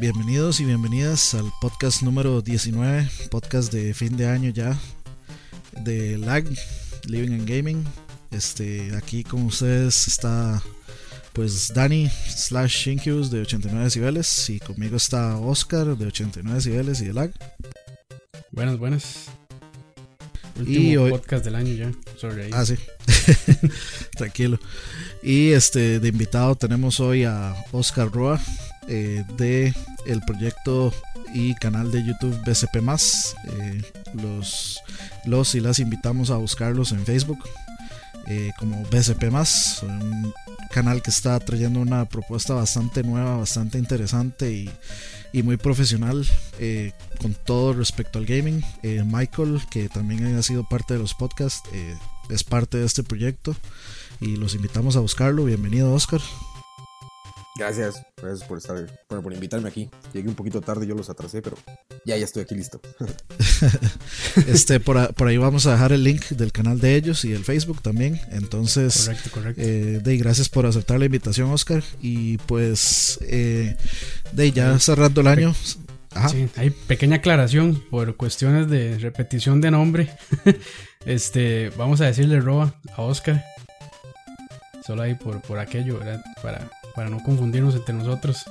Bienvenidos y bienvenidas al podcast número 19, podcast de fin de año ya, de LAG, Living and Gaming. Este, aquí con ustedes está pues Dani slash Shinkyus de 89 decibeles y conmigo está Oscar de 89 decibeles y de LAG. Buenas, buenas. Último podcast del año ya. Sorry, Ah, sí. Tranquilo. Y este de invitado tenemos hoy a Oscar Roa eh, de el proyecto y canal de YouTube BCP eh, los, los y las invitamos a buscarlos en Facebook eh, como BCP un canal que está trayendo una propuesta bastante nueva, bastante interesante y, y muy profesional eh, con todo respecto al gaming. Michael, que también ha sido parte de los podcasts, es parte de este proyecto y los invitamos a buscarlo. Bienvenido, Oscar. Gracias, gracias por estar, por invitarme aquí. Llegué un poquito tarde, yo los atrasé, pero ya, ya estoy aquí listo. este, por, ahí vamos a dejar el link del canal de ellos y el Facebook también. Entonces, correcto, correcto. Eh, gracias por aceptar la invitación, Oscar. Y pues, eh, de ya cerrando el año. Sí, hay pequeña aclaración por cuestiones de repetición de nombre. este, vamos a decirle Roa a Oscar. Solo ahí por, por aquello, ¿verdad? Para para no confundirnos entre nosotros.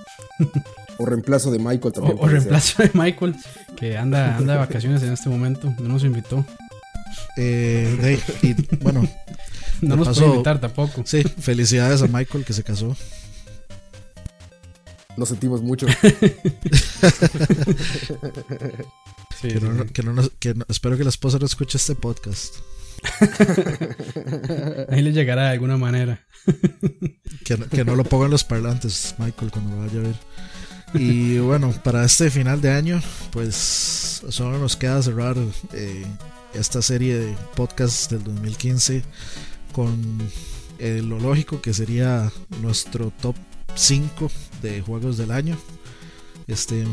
O reemplazo de Michael también. O, reemplazo de Michael, que anda, anda de vacaciones en este momento, no nos invitó. Eh, y, bueno, no nos puede invitar tampoco. Sí, felicidades a Michael que se casó. Nos sentimos mucho. que espero que la esposa no escuche este podcast. Ahí le llegará de alguna manera. que, no lo pongan los parlantes, Michael, cuando lo vaya a ver. Y bueno, para este final de año, pues solo nos queda cerrar eh, esta serie de podcasts del 2015 con lo lógico que sería nuestro top 5 de juegos del año. Este,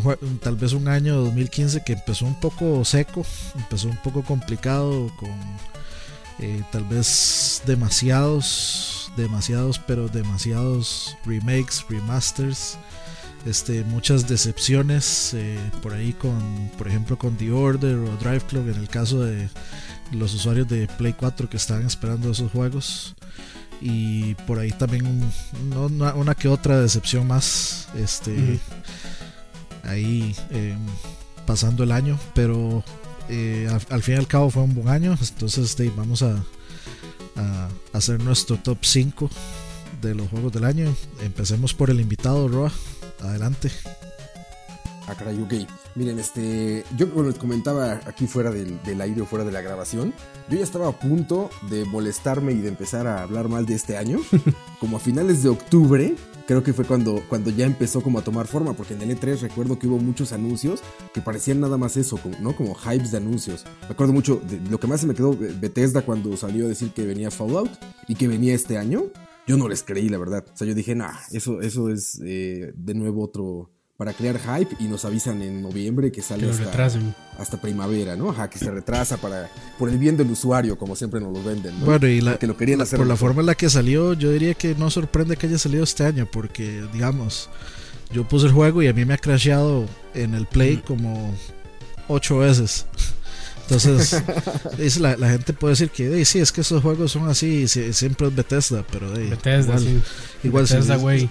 tal vez un año 2015 que empezó un poco seco, empezó un poco complicado con eh, tal vez demasiados, demasiados, pero demasiados remakes, remasters, este, muchas decepciones eh, por ahí con, por ejemplo, con The Order o Drive Club en el caso de los usuarios de Play 4 que estaban esperando esos juegos. Y por ahí también una, que otra decepción más, este, ahí em, pasando el año, pero eh, al, fin y al cabo fue un buen año. Entonces vamos a, hacer nuestro top 5 de los juegos del año. Empecemos por el invitado, Roa. Adelante. Ah. Miren, este. Yo, como les comentaba aquí fuera del, del aire o fuera de la grabación, yo ya estaba a punto de molestarme y de empezar a hablar mal de este año. como a finales de octubre, creo que fue cuando, cuando ya empezó como a tomar forma, porque en el E3 recuerdo que hubo muchos anuncios que parecían nada más eso, ¿no? Como hypes de anuncios. Me acuerdo mucho, de, lo que más se me quedó Bethesda cuando salió a decir que venía Fallout y que venía este año. Yo no les creí, la verdad. O sea, yo dije, nah, eso, eso es eh, de nuevo otro, para crear hype y nos avisan en noviembre que sale hasta, hasta, primavera, ¿no? Ajá, que se retrasa para por el bien del usuario, como siempre nos lo venden, ¿no? Bueno, y la, que lo querían hacer por la forma en la que salió, yo diría que no sorprende que haya salido este año, porque digamos, yo puse el juego y a mí me ha crasheado en el Play como ocho veces. Entonces, la, la, gente puede decir que sí, es que esos juegos son así, siempre es Bethesda, pero Bethesda, sí. igual Bethesda, güey.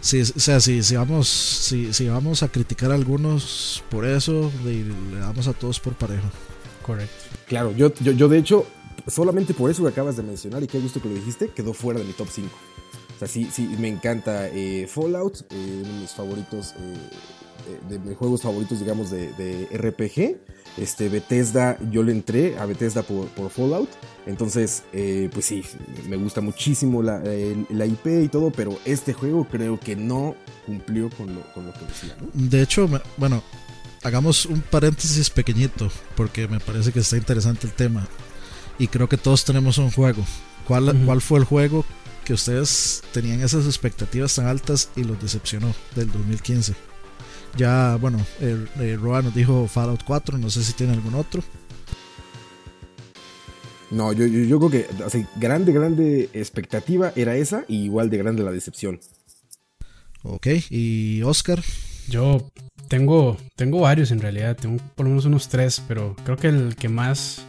Sí, o sea, si, si, vamos, si, si vamos a criticar a algunos por eso, le, damos a todos por parejo. Correcto. Claro, yo, yo, yo de hecho, solamente por eso que acabas de mencionar y qué gusto que lo dijiste, quedó fuera de mi top 5. O sea, sí, sí, me encanta eh, Fallout, eh, uno de mis favoritos, eh, de mis juegos favoritos, digamos, de, de RPG. Este, Bethesda, yo le entré a Bethesda por, por Fallout. Entonces, eh, pues sí, me gusta muchísimo la, IP y todo, pero este juego creo que no cumplió con lo, con lo que decía. De hecho, bueno, hagamos un paréntesis pequeñito, porque me parece que está interesante el tema. Y creo que todos tenemos un juego. ¿Cuál, ¿cuál fue el juego que ustedes tenían esas expectativas tan altas y los decepcionó del 2015? Ya, bueno, el, Roa nos dijo Fallout 4, no sé si tiene algún otro. No, yo, yo, creo que grande, grande expectativa era esa y igual de grande la decepción. Ok, y Oscar. Yo tengo, tengo varios en realidad, tengo por lo menos unos tres, pero creo que el que más,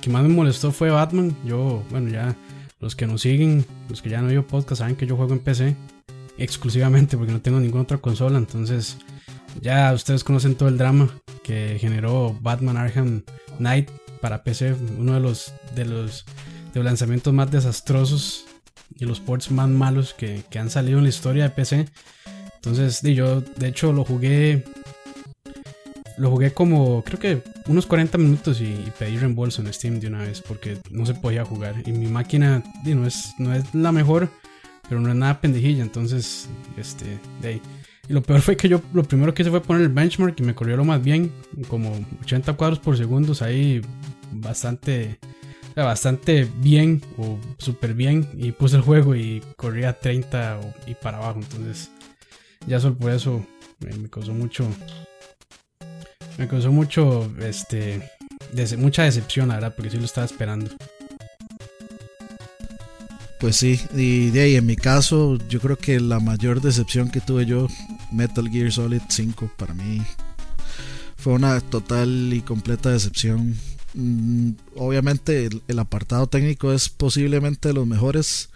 que más me molestó fue Batman. Yo, bueno, ya los que nos siguen, los que ya no oído podcast, saben que yo juego en PC exclusivamente porque no tengo ninguna otra consola, entonces ya ustedes conocen todo el drama que generó Batman Arkham Knight para PC, uno de los de los, de lanzamientos más desastrosos y los ports más malos que, que han salido en la historia de PC. Entonces, yo de hecho lo jugué. Lo jugué como, creo que unos 40 minutos y, pedí reembolso en Steam de una vez porque no se podía jugar. Y mi máquina no, es, no es la mejor, pero no es nada pendejilla. Entonces, este, de ahí. Y lo peor fue que yo lo primero que hice fue poner el benchmark y me corrió lo más bien, como 80 cuadros por segundo, ahí bastante, bastante bien o súper bien. Y puse el juego y corría 30 y para abajo. Entonces, ya solo por eso me, causó mucho. Me causó mucho. Este. mucha decepción, la verdad, porque sí lo estaba esperando. Pues sí, y de ahí en mi caso, yo creo que la mayor decepción que tuve yo, Metal Gear Solid 5, para mí fue una total y completa decepción. Mm, obviamente el apartado técnico es posiblemente de los mejores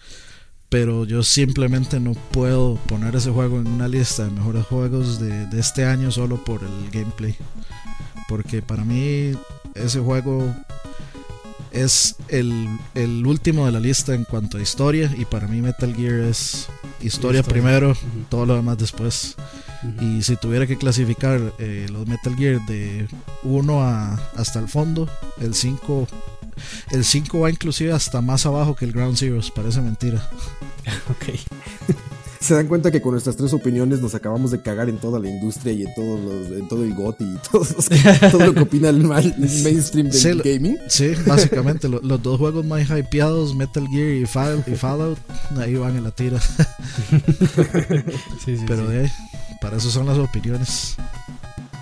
pero yo simplemente no puedo poner ese juego en una lista de mejores juegos de, este año solo por el gameplay. Porque para mí ese juego es el, último de la lista en cuanto a historia y para mí Metal Gear es historia, primero, todo lo demás después. Y si tuviera que clasificar eh, los Metal Gear de 1 hasta el fondo, el 5 el 5 va inclusive hasta más abajo que el Ground Zeroes, parece mentira. ok. Se dan cuenta que con nuestras tres opiniones nos acabamos de cagar en toda la industria y en todo, en todo el GOTI y todo, lo que opina el, mainstream del gaming. Sí, básicamente los dos juegos más hypeados, Metal Gear y, Fallout, ahí van en la tira. sí, sí, Pero de ahí, para eso son las opiniones.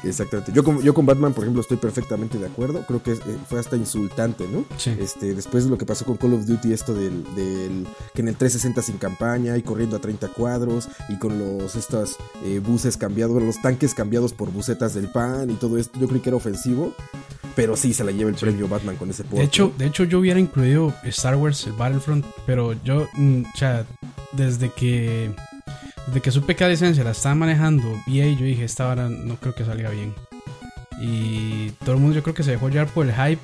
Exactamente. Yo con, yo con Batman, por ejemplo, estoy perfectamente de acuerdo. Creo que eh, fue hasta insultante, ¿no? Este, después de lo que pasó con Call of Duty, esto del, del, que en el 360 sin campaña y corriendo a 30 cuadros y con los estos eh, buses cambiados, los tanques cambiados por bucetas del pan y todo esto, yo creo que era ofensivo. Pero sí se la lleva el premio Batman con ese port. De hecho, de hecho, yo hubiera incluido Star Wars, el Battlefront, pero yo, mm, o sea, desde que de que supe que la licencia la estaba manejando EA, yo dije, esta hora no creo que salga bien. Y todo el mundo yo creo que se dejó llevar por el hype.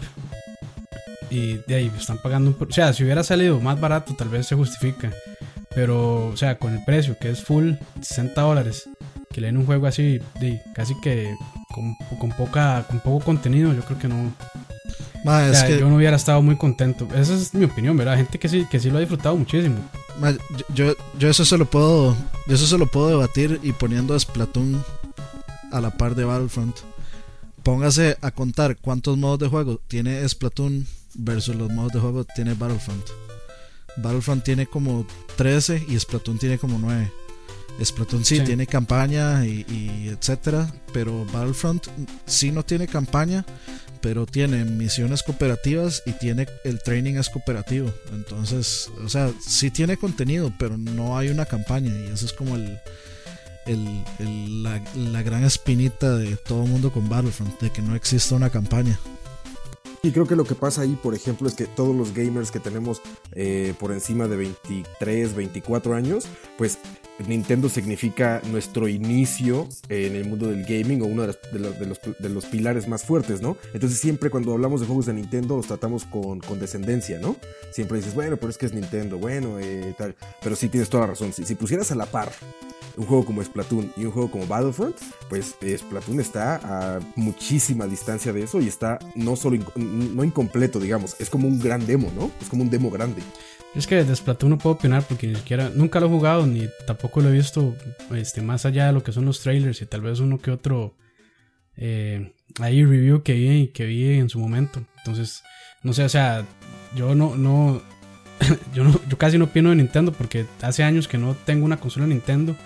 Y de ahí están pagando un... O sea, si hubiera salido más barato tal vez se justifica. Pero, o sea, con el precio que es full 60 dólares, que leen un juego así, de, casi que con, con, poca, con poco contenido, yo creo que no, yo no hubiera estado muy contento. Esa es mi opinión, ¿verdad? Gente que sí, que sí lo ha disfrutado muchísimo. yo, yo, eso se lo puedo. Yo eso se lo puedo debatir y poniendo a Splatoon a la par de Battlefront. Póngase a contar cuántos modos de juego tiene Splatoon versus los modos de juego tiene Battlefront. Battlefront tiene como 13 y Splatoon tiene como 9. Splatoon sí, tiene campaña y, y, etcétera, pero Battlefront sí no tiene campaña, pero tiene misiones cooperativas y tiene el training es cooperativo. Entonces, o sea, sí tiene contenido, pero no hay una campaña y eso es como el, el, la, la, gran espinita de todo el mundo con Battlefront, de que no existe una campaña. Y creo que lo que pasa ahí, por ejemplo, es que todos los gamers que tenemos eh, por encima de 23, 24 años, pues Nintendo significa nuestro inicio en el mundo del gaming o uno de los, pilares más fuertes, ¿no? Entonces siempre cuando hablamos de juegos de Nintendo los tratamos con, descendencia, ¿no? Siempre dices, bueno, pero es que es Nintendo, bueno, eh, tal. Pero sí tienes toda la razón. Si, si pusieras a la par un juego como Splatoon y un juego como Battlefront, pues eh, Splatoon está a muchísima distancia de eso y está no solo no incompleto, digamos, es como un gran demo, ¿no? Es como un demo grande. Es que de Splatoon no puedo opinar porque ni siquiera nunca lo he jugado ni tampoco lo he visto este, más allá de lo que son los trailers y tal vez uno que otro eh, ahí review que vi, que vi en su momento. Entonces, no sé, o sea, yo no, no, yo no, yo casi no opino de Nintendo porque hace años que no tengo una consola Nintendo.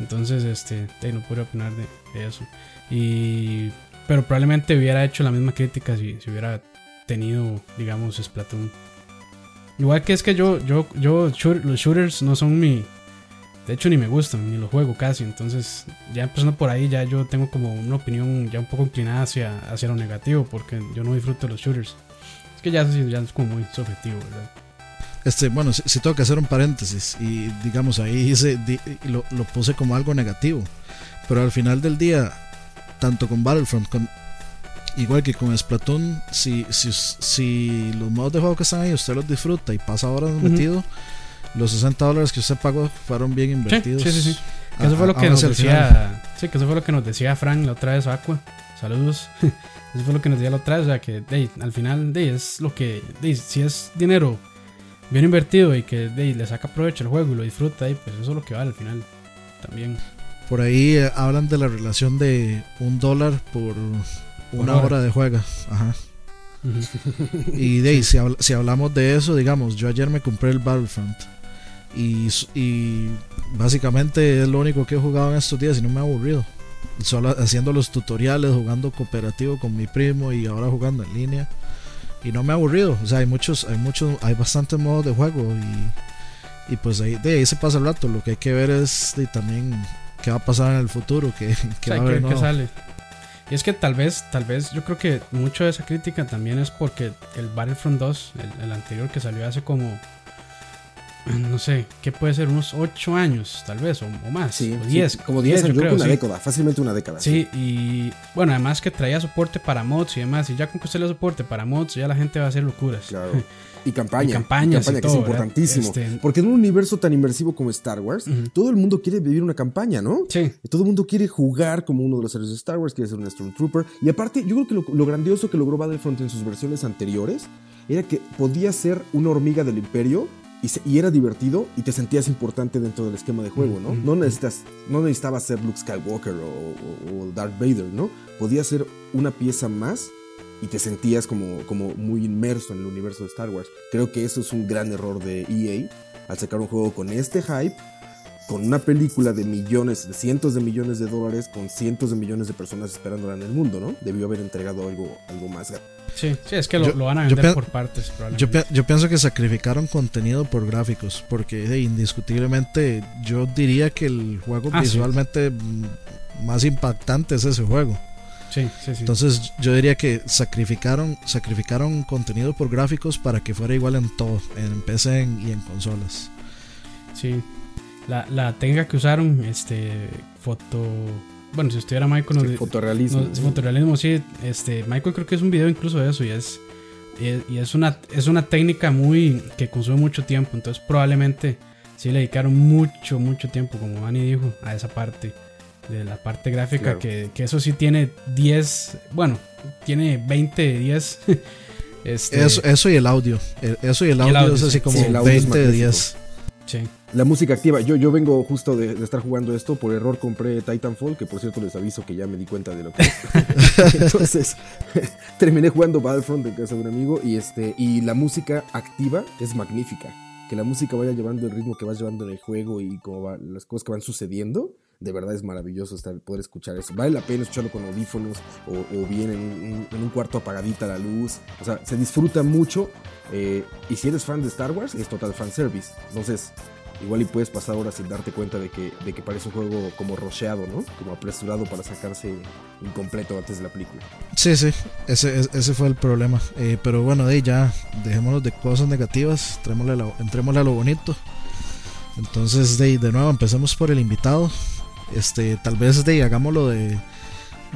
Entonces, este, no puedo opinar de, eso. Y, pero probablemente hubiera hecho la misma crítica si, si hubiera tenido, digamos, Splatoon. Igual que es que yo, yo, yo, los shooters no son mi, De hecho, ni me gustan, ni los juego casi. Entonces, ya empezando por ahí, ya yo tengo como una opinión ya un poco inclinada hacia, hacia lo negativo, porque yo no disfruto los shooters. Es que ya, ya es como muy subjetivo, ¿verdad? Este, bueno, si, tengo que hacer un paréntesis y digamos ahí hice, lo, lo, puse como algo negativo, pero al final del día, tanto con Battlefront, con, igual que con Splatoon, si, si, si los modos de juego que están ahí usted los disfruta y pasa horas metido, los 60 dólares que usted pagó fueron bien invertidos. Sí, sí, sí. eso fue lo que nos decía, sí, que eso fue lo que nos decía Frank la otra vez, Aqua. Saludos. eso fue lo que nos decía la otra vez, o sea que al final de, es lo que, si es dinero bien invertido y que le saca provecho al juego y lo disfruta, y pues eso es lo que vale al final también. Por ahí eh, hablan de la relación de un dólar por una hora. de juego. Ajá. y de si, si, hablamos de eso, digamos, yo ayer me compré el Battlefront. Y, y, básicamente es lo único que he jugado en estos días y no me ha aburrido. Solo haciendo los tutoriales, jugando cooperativo con mi primo y ahora jugando en línea y no me ha aburrido. O sea, hay muchos, hay muchos, hay bastantes modos de juego y, y pues ahí, de ahí se pasa el rato. Lo que hay que ver es de, también qué va a pasar en el futuro, qué, sale. Y es que tal vez, tal vez, yo creo que mucho de esa crítica también es porque el Battlefront 2, el anterior que salió hace como no sé, ¿qué puede ser? Unos 8 años, tal vez, o, más. Sí, 10. como 10 años, creo, una década, fácilmente una década. Sí, y bueno, además que traía soporte para mods y demás. Y ya con que usted le soporte para mods, ya la gente va a hacer locuras. Claro. Y campaña. Y campañas. campaña, que es importantísimo. Este, porque en un universo tan inmersivo como Star Wars, todo el mundo quiere vivir una campaña, ¿no? Sí. todo el mundo quiere jugar como uno de los héroes de Star Wars, quiere ser un Stormtrooper. Y aparte, yo creo que lo, lo grandioso que logró Battlefront en sus versiones anteriores era que podía ser una hormiga del Imperio y, era divertido y te sentías importante dentro del esquema de juego, ¿no? No, necesitas, no necesitabas ser Luke Skywalker o, Darth Vader, ¿no? Podías ser una pieza más y te sentías como, como muy inmerso en el universo de Star Wars. Creo que eso es un gran error de EA al sacar un juego con este hype con una película de millones, de cientos de millones de dólares, con cientos de millones de personas esperándola en el mundo, ¿no? Debió haber entregado algo, algo más grande. Sí, sí, es que lo, van a vender por partes, yo, yo, pienso que sacrificaron contenido por gráficos, porque indiscutiblemente yo diría que el juego ah, visualmente más impactante es ese juego. Sí, sí, sí. Entonces yo diría que sacrificaron, sacrificaron contenido por gráficos para que fuera igual en todo, en PC y en consolas. Sí, la, la técnica que usaron, este, foto... Bueno, si estuviera Michael... Sí, fotorrealismo. fotorrealismo, sí. Este, Michael creo que es un video incluso de eso y es... Y es una, es una técnica muy que consume mucho tiempo, entonces probablemente sí le dedicaron mucho, mucho tiempo, como Manny dijo, a esa parte de la parte gráfica, que, que, eso sí tiene 10, bueno, tiene 20 de 10. este, eso, eso y el audio, eso y el audio, es así como 20 de 10. Sí. La música activa. Yo, yo vengo justo de, estar jugando esto. Por error compré Titanfall, que por cierto les aviso que ya me di cuenta de lo que es. Entonces, terminé jugando Battlefront en casa de un amigo. Y, este, y la música activa es magnífica. Que la música vaya llevando el ritmo que vas llevando en el juego y como las cosas que van sucediendo. De verdad es maravilloso estar, poder escuchar eso. Vale la pena escucharlo con audífonos o, bien en un, cuarto apagadita la luz. O sea, se disfruta mucho. Eh, y si eres fan de Star Wars, es total fan service. Entonces, igual y puedes pasar horas sin darte cuenta de que, de que parece un juego como rocheado, ¿no? Como apresurado para sacarse incompleto antes de la película. Sí, sí, ese, ese fue el problema. Eh, pero bueno, de ya dejémonos de cosas negativas, entrémosle a lo bonito. Entonces, de, de nuevo, empecemos por el invitado. Este, tal vez de hagámoslo de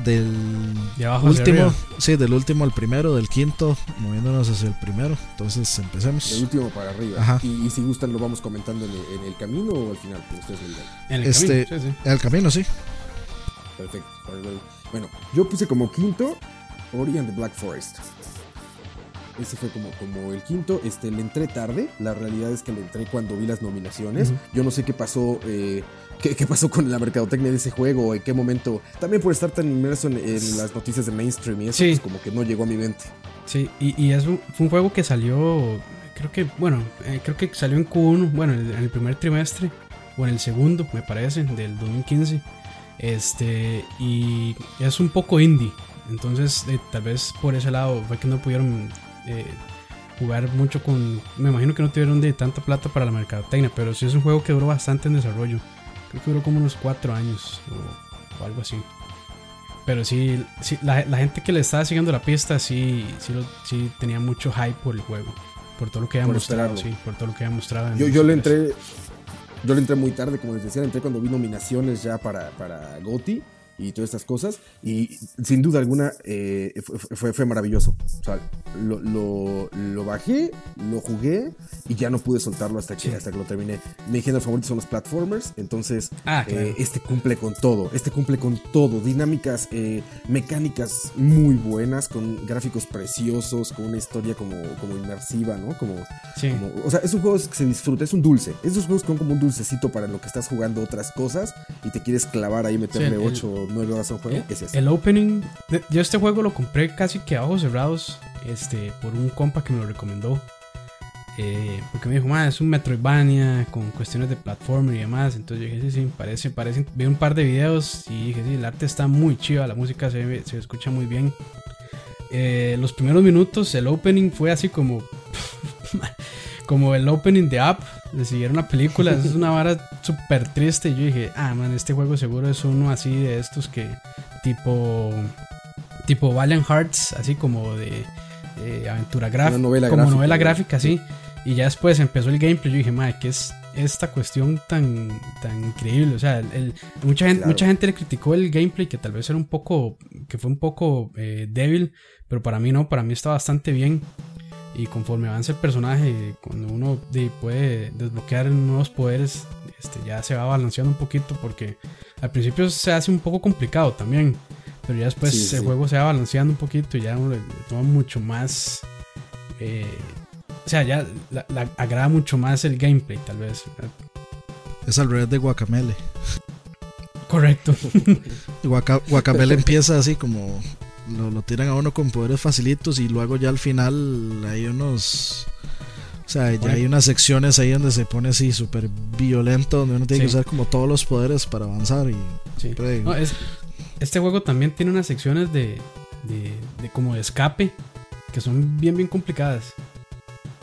del último, sí, del último al primero, del quinto, moviéndonos hacia el primero. Entonces empecemos. Del último para arriba. Y, si gustan lo vamos comentando en el, camino o al final, ustedes En el este, camino, sí, En el camino, sí. Perfecto. Bueno, yo puse como quinto Ori and the Black Forest. Ese fue como, como el quinto. Este, le entré tarde. La realidad es que le entré cuando vi las nominaciones. Yo no sé qué pasó. Eh, qué, pasó con la mercadotecnia de ese juego, en qué momento. También por estar tan inmerso en, las noticias de mainstream y eso, pues como que no llegó a mi mente. Sí, y, y es un, fue un juego que salió, creo que, bueno, eh, creo que salió en Q1, bueno, en el primer trimestre, o en el segundo, me parece, del 2015. Este, y es un poco indie. Entonces, eh, tal vez por ese lado fue que no pudieron eh, jugar mucho con. Me imagino que no tuvieron de tanta plata para la mercadotecnia, pero sí es un juego que duró bastante en desarrollo. Creo que duró como unos 4 años o, algo así. Pero sí, sí la, gente que le estaba siguiendo la pista sí, sí, sí tenía mucho hype por el juego. Por todo lo que había mostrado. Sí, por todo lo que había mostrado. Yo, yo le entré. Yo le entré muy tarde, como les decía, entré cuando vi nominaciones ya para, para GOTY y todas estas cosas. Y sin duda alguna eh, fue, fue, maravilloso. O sea, lo, lo, bajé, lo jugué y ya no pude soltarlo hasta que, hasta que lo terminé. Mi género favorito son los platformers, entonces ah, eh, este cumple con todo. Este cumple con todo. Dinámicas eh, mecánicas muy buenas, con gráficos preciosos, con una historia como, como inmersiva, ¿no? Como, o sea, es un juego que se disfruta, es un dulce. Esos juegos son como un dulcecito para lo que estás jugando otras cosas y te quieres clavar ahí, meterle 8 9 horas a un juego. El opening, yo este juego lo compré casi que a ojos cerrados este, por un compa que me lo recomendó. Eh, porque me dijo, es un Metroidvania con cuestiones de plataforma y demás. Entonces yo dije, sí, sí, parece, parece. Vi un par de videos y dije, sí, el arte está muy chido, la música se, se escucha muy bien. Eh, los primeros minutos, el opening fue así como. como el opening de App, de siguieron una película, es una vara súper triste. Y yo dije, ah, man, este juego seguro es uno así de estos que, tipo, tipo Valiant Hearts, así como de aventura gráfica, como novela gráfica, sí. Y ya después empezó el gameplay, yo dije, madre, ¿qué es esta cuestión tan, tan increíble? O sea, el, mucha, gente, mucha gente le criticó el gameplay, que tal vez era un poco, que fue un poco eh, débil, pero para mí no, para mí está bastante bien. Y conforme avanza el personaje, cuando uno puede desbloquear nuevos poderes, este, ya se va balanceando un poquito porque al principio se hace un poco complicado también. Pero ya después el juego se va balanceando un poquito y ya uno le, toma mucho más... Eh, o sea, ya la, agrada mucho más el gameplay tal vez. Es al revés de Guacamele. Correcto. Guacamele empieza así como lo, tiran a uno con poderes facilitos y luego ya al final hay unos... O sea, ya hay unas secciones ahí donde se pone así súper violento, donde uno tiene que usar como todos los poderes para avanzar. Y este juego también tiene unas secciones de, de, como de escape que son bien, bien complicadas.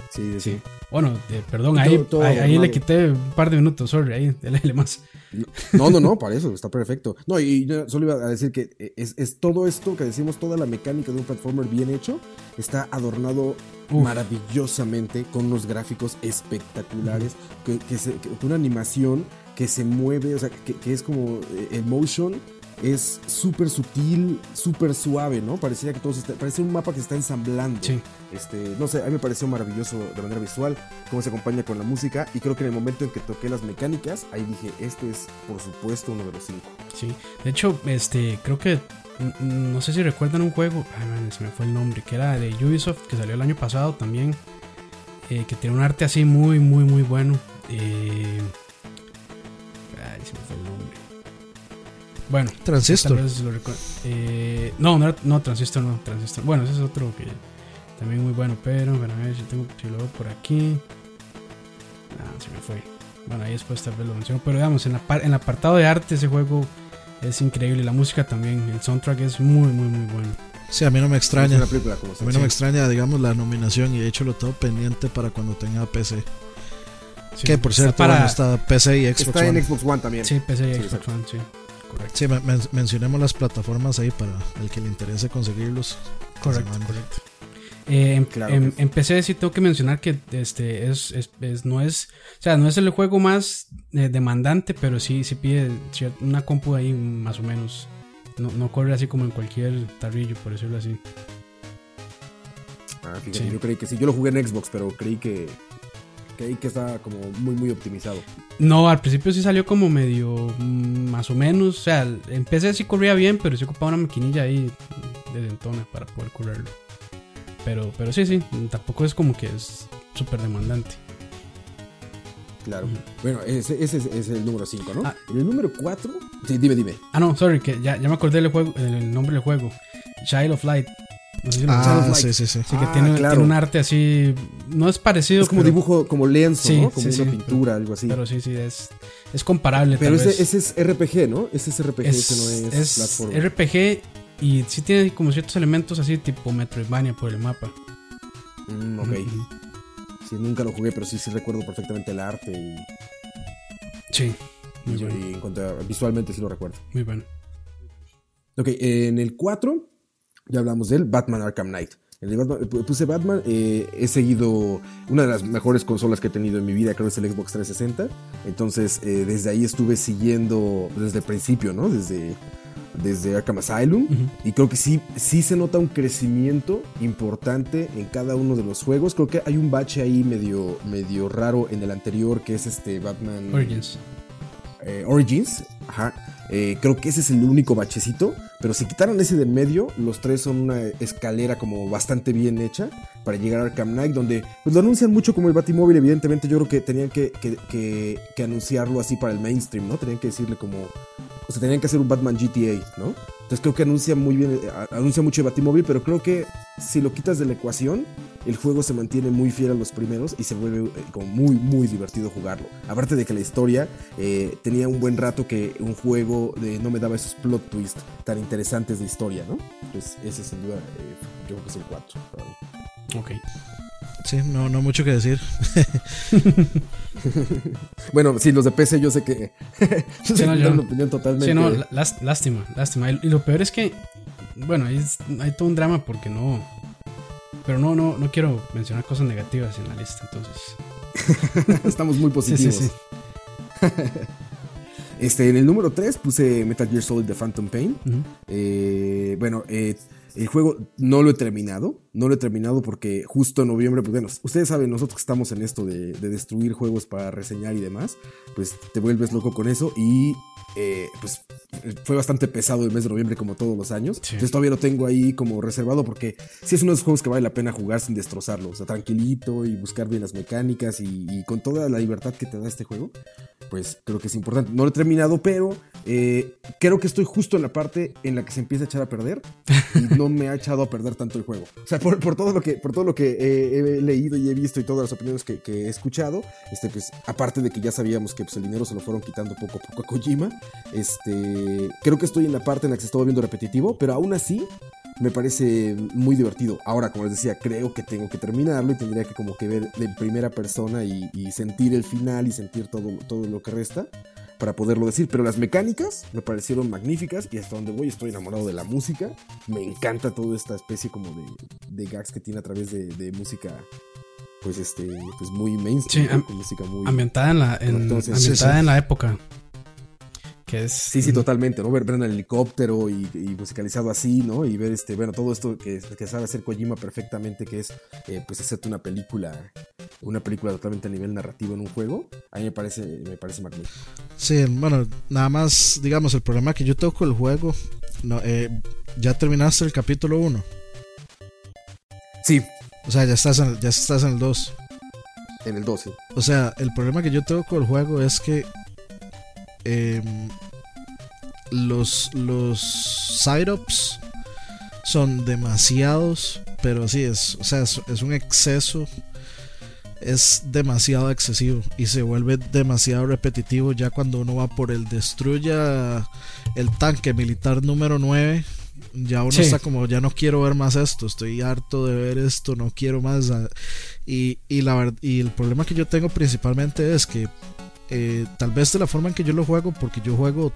Sí, sí. Bueno, perdón, ahí, ahí, le quité un par de minutos, sorry, ahí, dale más. No, no, no, para eso, está perfecto. No, y yo solo iba a decir que es, todo esto que decimos, toda la mecánica de un platformer bien hecho, está adornado maravillosamente con unos gráficos espectaculares, que, una animación que se mueve, o sea, que, que es como el eh, motion es súper sutil, súper suave, ¿no? Parecía que todo se parece un mapa que se está ensamblando. Sí. Este, no sé, a mí me pareció maravilloso de manera visual, cómo se acompaña con la música y creo que en el momento en que toqué las mecánicas, ahí dije, este es por supuesto uno de los cinco. Sí, de hecho, este, creo que no sé si recuerdan un juego, ay man, se me fue el nombre, que era de Ubisoft, que salió el año pasado también, eh, que tiene un arte así muy, muy, muy bueno. Eh, ay, se me fue el nombre. Bueno, Transistor. Eh, no, no, no, Transistor no, Transistor. Bueno, ese es otro que también muy bueno, pero a ver si, tengo, si lo veo por aquí. Ah, se me fue. Bueno, ahí después tal vez lo menciono. Pero digamos, en, la en el apartado de arte ese juego es increíble. La música también, el soundtrack es muy, muy, muy bueno. Sí, a mí no me extraña. a mí no me extraña, digamos, la nominación y de hecho lo tengo pendiente para cuando tenga PC. que por cierto, para... está PC y Xbox Está en Xbox One también. Sí, PC y Xbox One, sí. Sí, mencionemos las plataformas ahí para el que le interese conseguirlos. Correcto, correcto. Eh, en, PC sí. tengo que mencionar que este es, no es o sea no es el juego más eh, demandante pero sí sí pide una compu ahí más o menos. No, corre así como en cualquier tarrillo por decirlo así. Ah, fíjate, yo creí que sí. Yo lo jugué en Xbox pero creí que que que está como muy muy optimizado. No, al principio sí salió como medio mm, más o menos, o sea, empecé sí corría bien, pero sí ocupaba una maquinilla ahí de dentona para poder correrlo. Pero, pero sí, sí, tampoco es como que es súper demandante. Claro. Bueno, ese, ese, es el número 5, ¿no? Ah. el número 4, sí, dime, dime. Ah, no, sorry, que ya, ya me acordé del juego, el nombre del juego. Child of Light ah, sí, sí, sí. que ah, tiene, un arte así. No es parecido. Es como dibujo, como lienzo, ¿no? Como una pintura, algo así. Pero sí, sí, es, es comparable. Pero ese, ese, es RPG, ¿no? Ese es RPG, ese no es, es RPG y sí tiene como ciertos elementos así, tipo Metroidvania por el mapa. Mm, ok. Sí, nunca lo jugué, pero sí, sí recuerdo perfectamente el arte y. Sí. Muy Y yo- bueno. y en cuanto a visualmente sí lo recuerdo. Muy bueno. Ok, en el 4 ya hablamos del Batman Arkham Knight. El Batman- pu- puse Batman, eh, he seguido una de las mejores consolas que he tenido en mi vida, creo que es el Xbox 360. Entonces, eh, desde ahí estuve siguiendo desde el principio, ¿no? Desde, desde Arkham Asylum. Y creo que sí, sí se nota un crecimiento importante en cada uno de los juegos. Creo que hay un bache ahí medio, medio raro en el anterior, que es este Batman Origins. eh, Origins. Ajá. Eh, creo que ese es el único bachecito. Pero si quitaran ese de medio, los tres son una escalera como bastante bien hecha para llegar a Arkham Knight, donde pues, lo anuncian mucho como el Batimóvil. Evidentemente, yo creo que tenían que, que- que- anunciarlo así para el mainstream, ¿no? Tenían que decirle como. O sea, tenían que hacer un Batman GTA, ¿no? Entonces creo que anuncia muy bien, eh, anuncia mucho el Batimóvil, pero creo que si lo quitas de la ecuación, el juego se mantiene muy fiel a los primeros y se vuelve eh, como muy, muy divertido jugarlo. Aparte de que la historia eh, tenía un buen rato que un juego de, no me daba esos plot twists tan interesantes de historia, ¿no? Pues ese sin duda, eh, yo creo que es el 4. para mí. Ok. Sí, no, no mucho que decir. Bueno, sí, los de PC yo sé que... yo sé no, que yo- dan una opinión totalmente... Sí, no, lá- lás- lástima, lástima. Y y lo peor es que, bueno, hay, hay todo un drama porque no. Pero no, no, no quiero mencionar cosas negativas en la lista, entonces. Estamos muy Sí, sí, positivos. sí. Este, en el número 3 puse Metal Gear Solid The Phantom Pain. Eh, bueno, eh, el juego no lo he terminado. No lo he terminado porque justo en noviembre, pues bueno, ustedes saben, nosotros que estamos en esto de, de destruir juegos para reseñar y demás, pues te vuelves loco con eso y eh, pues fue bastante pesado el mes de noviembre como todos los años. Sí. Entonces todavía lo tengo ahí como reservado porque sí es uno de esos juegos que vale la pena jugar sin destrozarlo. O sea, tranquilito y buscar bien las mecánicas y, y con toda la libertad que te da este juego, pues creo que es importante. No lo he terminado, pero eh, creo que estoy justo en la parte en la que se empieza a echar a perder y no me ha echado a perder tanto el juego. O sea, por, por todo lo que, por todo lo que eh, he leído y he visto y todas las opiniones que, que he escuchado, este, pues, aparte de que ya sabíamos que pues, el dinero se lo fueron quitando poco a poco a Kojima, este, creo que estoy en la parte en la que se estaba viendo repetitivo, pero aún así me parece muy divertido. Ahora, como les decía, creo que tengo que terminarlo y tendría que como que ver de primera persona y, y sentir el final y sentir todo, todo lo que resta para poderlo decir. Pero las mecánicas me parecieron magníficas y hasta donde voy estoy enamorado de la música. Me encanta toda esta especie como de, de gags que tiene a través de, de música. Pues este, pues muy mainstream, música muy... Ambientada en la, en, Entonces, ambientada sí, sí. en la época. Que es. Sí, sí, totalmente, ¿no? Ver, ver en el helicóptero y, y musicalizado así, ¿no? Y ver este, bueno, todo esto que, que sabe hacer Kojima perfectamente, que es eh, pues hacerte una película, una película totalmente a nivel narrativo en un juego, a mí me parece, me parece magnífico. Sí, bueno, nada más, digamos, el problema que yo tengo con el juego, no, eh, ya terminaste el capítulo 1, Sí, o sea, ya estás en, ya estás en el 2. en el 12. O sea, el problema que yo tengo con el juego es que em, los, los side-ups son demasiados, pero sí, es, o sea, es, es un exceso, es demasiado excesivo y se vuelve demasiado repetitivo ya cuando uno va por el destruya el tanque militar número 9. Ya uno Sí. está como, ya no quiero ver más esto, estoy harto de ver esto, no quiero más. ah, Y, y, la, y el problema que yo tengo principalmente es que eh, tal vez de la forma en que yo lo juego, porque yo juego,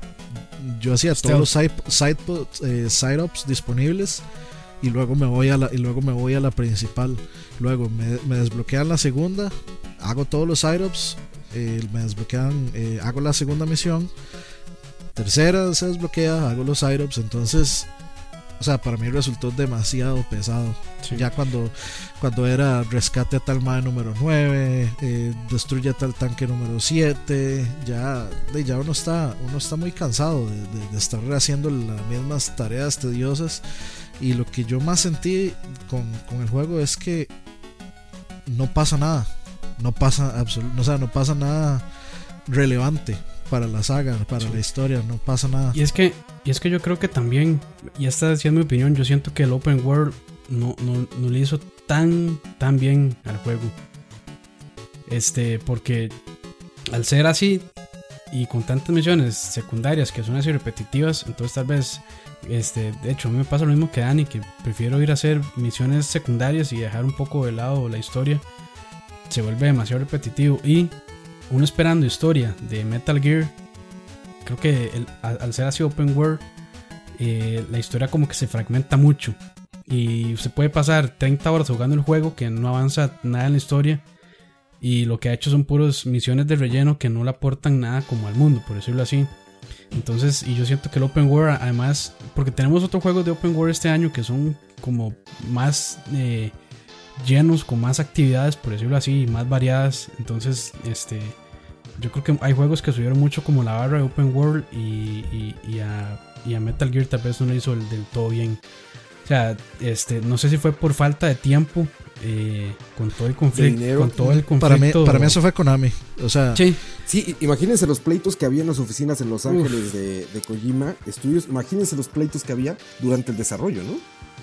yo hacía todos los side, side, eh, side ups disponibles y luego me voy a la, y luego me voy a la principal. Luego me, me desbloquean la segunda, hago todos los side ups, eh, me desbloquean, hago la segunda misión, tercera se desbloquea, hago los side ups, entonces, o sea, para mí resultó demasiado pesado. Sí. Ya cuando, cuando era rescate a tal mae número 9, eh, destruye a tal tanque número 7, ya, ya uno está, uno está muy cansado de, de- de estar haciendo las mismas tareas tediosas. Y lo que yo más sentí con, con el juego es que no pasa nada. No pasa absolu- o sea, no pasa nada relevante para la saga, para Sí. la historia, no pasa nada. Y es que, y es que yo creo que también, y esta es mi opinión, yo siento que el Open World no, no, no le hizo tan, tan bien al juego. Este, porque al ser así y con tantas misiones secundarias que son así repetitivas, entonces tal vez, este, de hecho a mí me pasa lo mismo que Dani, que prefiero ir a hacer misiones secundarias y dejar un poco de lado la historia. Se vuelve demasiado repetitivo y uno esperando historia de Metal Gear creo que al, ser así open world, eh, la historia como que se fragmenta mucho. Y se puede pasar 30 horas jugando el juego que no avanza nada en la historia. Y lo que ha hecho son puros misiones de relleno que no le aportan nada como al mundo, por decirlo así. Entonces, y yo siento que el Open World, además, porque tenemos otros juegos de Open World este año que son como más eh, llenos, con más actividades, por decirlo así, más variadas. Entonces, este, yo creo que hay juegos que subieron mucho como la barra de Open World y, y, a, y a, Metal Gear tal vez no le hizo del todo bien. O sea, este, no sé si fue por falta de tiempo eh, con todo el conflicto. Con todo el conflicto. Para mí, para mí eso fue Konami. O sea, sí. sí, imagínense los pleitos que había en las oficinas en Los Ángeles de, de, Kojima Studios. Imagínense los pleitos que había durante el desarrollo, ¿no?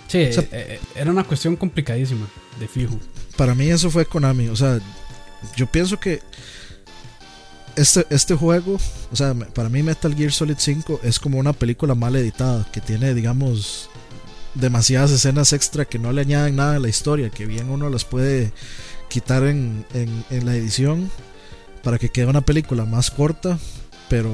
Sí, eh, eh, era una cuestión complicadísima, de fijo. Para mí eso fue Konami. O sea, yo pienso que este, este juego, o sea, para mí Metal Gear Solid 5 es como una película mal editada, que tiene, digamos, demasiadas escenas extra que no le añaden nada a la historia, que bien uno las puede quitar en, en, la edición para que quede una película más corta, pero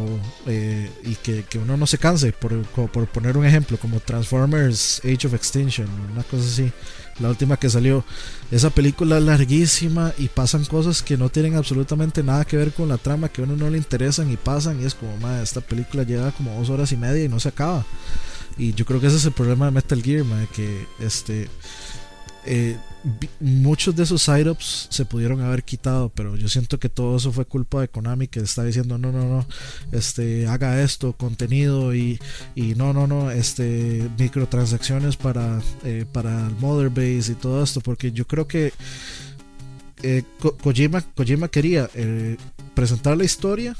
eh, y que, uno no se canse, por, por poner un ejemplo, como Transformers Age of Extinction, una cosa así, la última que salió. Esa película es larguísima y pasan cosas que no tienen absolutamente nada que ver con la trama, que a uno no le interesan y pasan, y es como, madre, esta película lleva como dos horas y media y no se acaba. Y yo creo que ese es el problema de Metal Gear, que este eh, muchos de esos side-ups se pudieron haber quitado, pero yo siento que todo eso fue culpa de Konami que está diciendo no, no, no, este, haga esto, contenido y, y no, no, no, este, microtransacciones para, eh, para el Mother Base y todo esto, porque yo creo que eh, Kojima, Kojima quería presentar la historia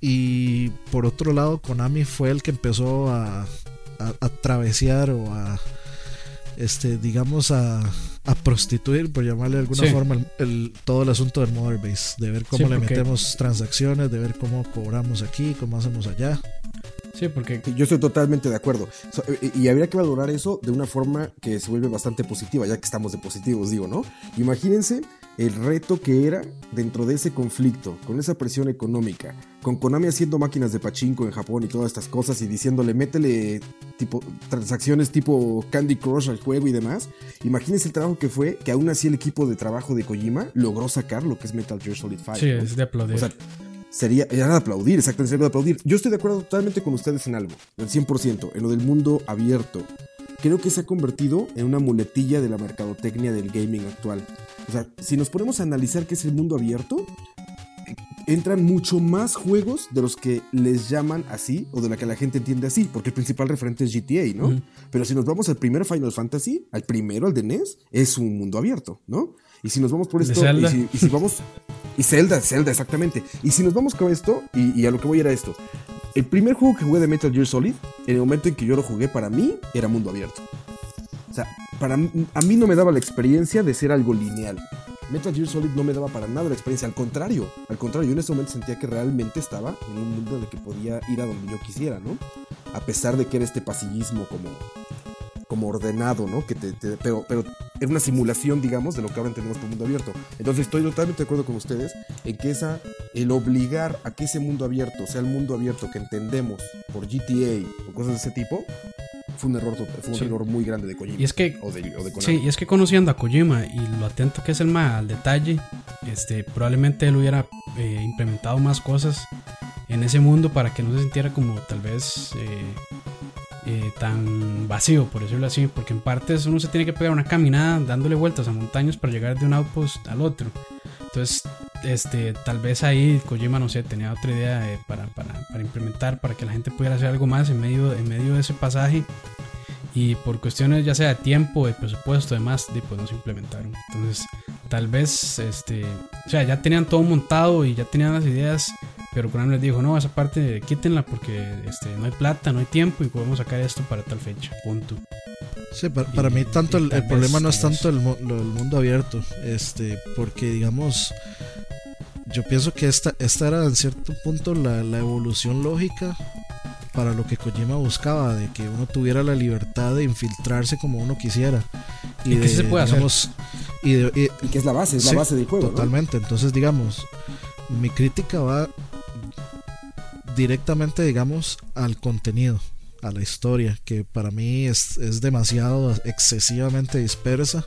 y por otro lado Konami fue el que empezó a, a, travesear o a, este, digamos, a, a prostituir, por llamarle de alguna forma, el, todo el asunto del Mother Base, de ver cómo le metemos transacciones, de ver cómo cobramos aquí, cómo hacemos allá. Sí, porque yo estoy totalmente de acuerdo. y habría que valorar eso de una forma que se vuelve bastante positiva, ya que estamos de positivos, digo, ¿no? Imagínense el reto que era dentro de ese conflicto, con esa presión económica, con Konami haciendo máquinas de pachinko en Japón y todas estas cosas y diciéndole, métele tipo transacciones tipo Candy Crush al juego y demás. Imagínense el trabajo que fue que aún así el equipo de trabajo de Kojima logró sacar lo que es Metal Gear Solid 5. Sí, es de aplaudir. O sea, sería, era de aplaudir, exactamente, sería de aplaudir. Yo estoy de acuerdo totalmente con ustedes en algo, del 100%, en lo del mundo abierto creo que se ha convertido en una muletilla de la mercadotecnia del gaming actual. O sea, si nos ponemos a analizar qué es el mundo abierto, entran mucho más juegos de los que les llaman así o de la que la gente entiende así, porque el principal referente es GTA, ¿no? Pero si nos vamos al primer Final Fantasy, al primero, al de NES, es un mundo abierto, ¿no? Y si nos vamos por esto, y si, vamos. Y Zelda, Zelda, exactamente. Y si nos vamos con esto, y, y, a lo que voy era esto. El primer juego que jugué de Metal Gear Solid, en el momento en que yo lo jugué, para mí era mundo abierto. O sea, para a mí no me daba la experiencia de ser algo lineal. Metal Gear Solid no me daba para nada la experiencia, al contrario, al contrario, yo en ese momento sentía que realmente estaba en un mundo en el que podía ir a donde yo quisiera, ¿no? A pesar de que era este pasillismo como, como ordenado, ¿no? Que te, pero, pero era una simulación, digamos, de lo que ahora entendemos por mundo abierto. Entonces estoy totalmente de acuerdo con ustedes en que esa, el obligar a que ese mundo abierto sea el mundo abierto que entendemos por GTA o cosas de ese tipo, fue un error, fue un error muy grande de Kojima. Y es que, sí, y es que conociendo a Kojima y lo atento que es el más al detalle, este, probablemente él hubiera eh, implementado más cosas en ese mundo para que no se sintiera como tal vez eh, eh, tan vacío, por decirlo así, porque en partes uno se tiene que pegar una caminada dándole vueltas a montañas para llegar de un outpost al otro. Entonces, este, tal vez ahí Kojima, no sé, tenía otra idea para, para, para, implementar, para que la gente pudiera hacer algo más en medio, en medio de ese pasaje. Y por cuestiones ya sea de tiempo, de presupuesto, demás, pues no se implementaron. Entonces, tal vez, este, o sea, ya tenían todo montado y ya tenían las ideas pero Konami les dijo, no, esa parte quítenla porque este, no hay plata, no hay tiempo y podemos sacar esto para tal fecha. Punto. Sí, para, mí tanto el, problema no es tanto el, mundo abierto, este, porque digamos, yo pienso que esta, esta era en cierto punto la, evolución lógica para lo que Kojima buscaba, de que uno tuviera la libertad de infiltrarse como uno quisiera. Y, que se puede hacer. Y, que es la base, es la base del juego. Totalmente, entonces digamos, mi crítica va directamente, digamos, al contenido, a la historia, que para mí es, es demasiado excesivamente dispersa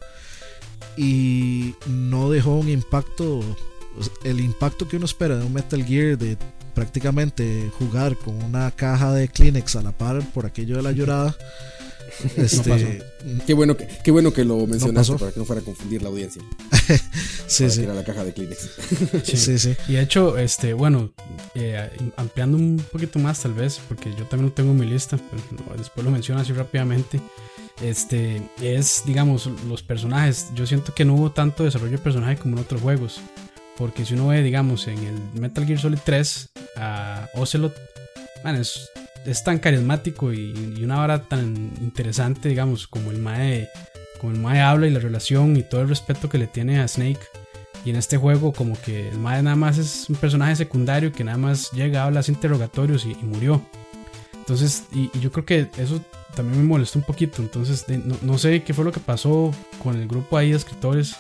y no dejó un impacto, el impacto que uno espera de un Metal Gear de prácticamente jugar con una caja de Kleenex a la par por aquello de la llorada. Este, qué, bueno que, qué bueno que lo mencionaste para que no fuera a confundir la audiencia. sí, sí. era la caja de Kleenex. sí. sí, Y de hecho, este, bueno, eh, ampliando un poquito más tal vez, porque yo también lo tengo en mi lista, pero después lo menciono así rápidamente. Este es, digamos, los personajes. Yo siento que no hubo tanto desarrollo de personaje como en otros juegos. Porque si uno ve, digamos, en el Metal Gear Solid 3 a Ocelot, man, es, es, tan carismático y, una hora tan interesante, digamos, como el Mae, como el Mae habla y la relación y todo el respeto que le tiene a Snake. Y en este juego, como que el Mae nada más es un personaje secundario que nada más llega, habla, hace interrogatorios y, murió. Entonces, y, yo creo que eso también me molestó un poquito. Entonces, no, no, sé qué fue lo que pasó con el grupo ahí de escritores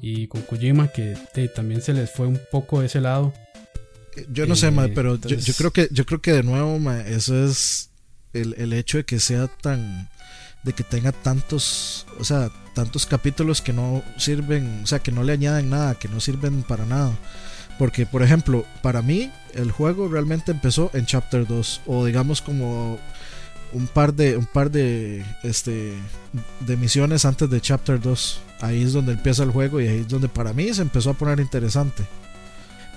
y con Kojima, que también se les fue un poco de ese lado. Yo no sé, eh, pero yo, creo que yo creo que de nuevo, eso es el, el, hecho de que sea tan de que tenga tantos, o sea, tantos capítulos que no sirven, o sea, que no le añaden nada, que no sirven para nada. Porque, por ejemplo, para mí el juego realmente empezó en Chapter 2 o digamos como un par de un par de este de misiones antes de Chapter 2. Ahí es donde empieza el juego y ahí es donde para mí se empezó a poner interesante.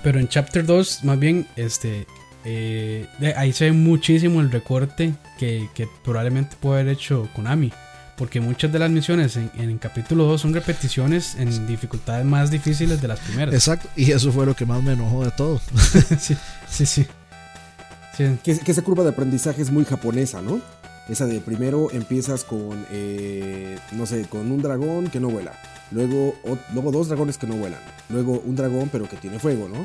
Pero en Chapter 2, más bien, este eh, ahí se ve muchísimo el recorte que, que, probablemente puede haber hecho Konami. Porque muchas de las misiones en, en capítulo 2 son repeticiones en dificultades más difíciles de las primeras. Exacto, y eso fue lo que más me enojó de todo. sí, sí, sí. Que, esa curva de aprendizaje es muy japonesa, ¿no? Esa de primero empiezas con, eh, no sé, con un dragón que no vuela. Luego, luego dos dragones que no vuelan. Luego un dragón pero que tiene fuego, ¿no?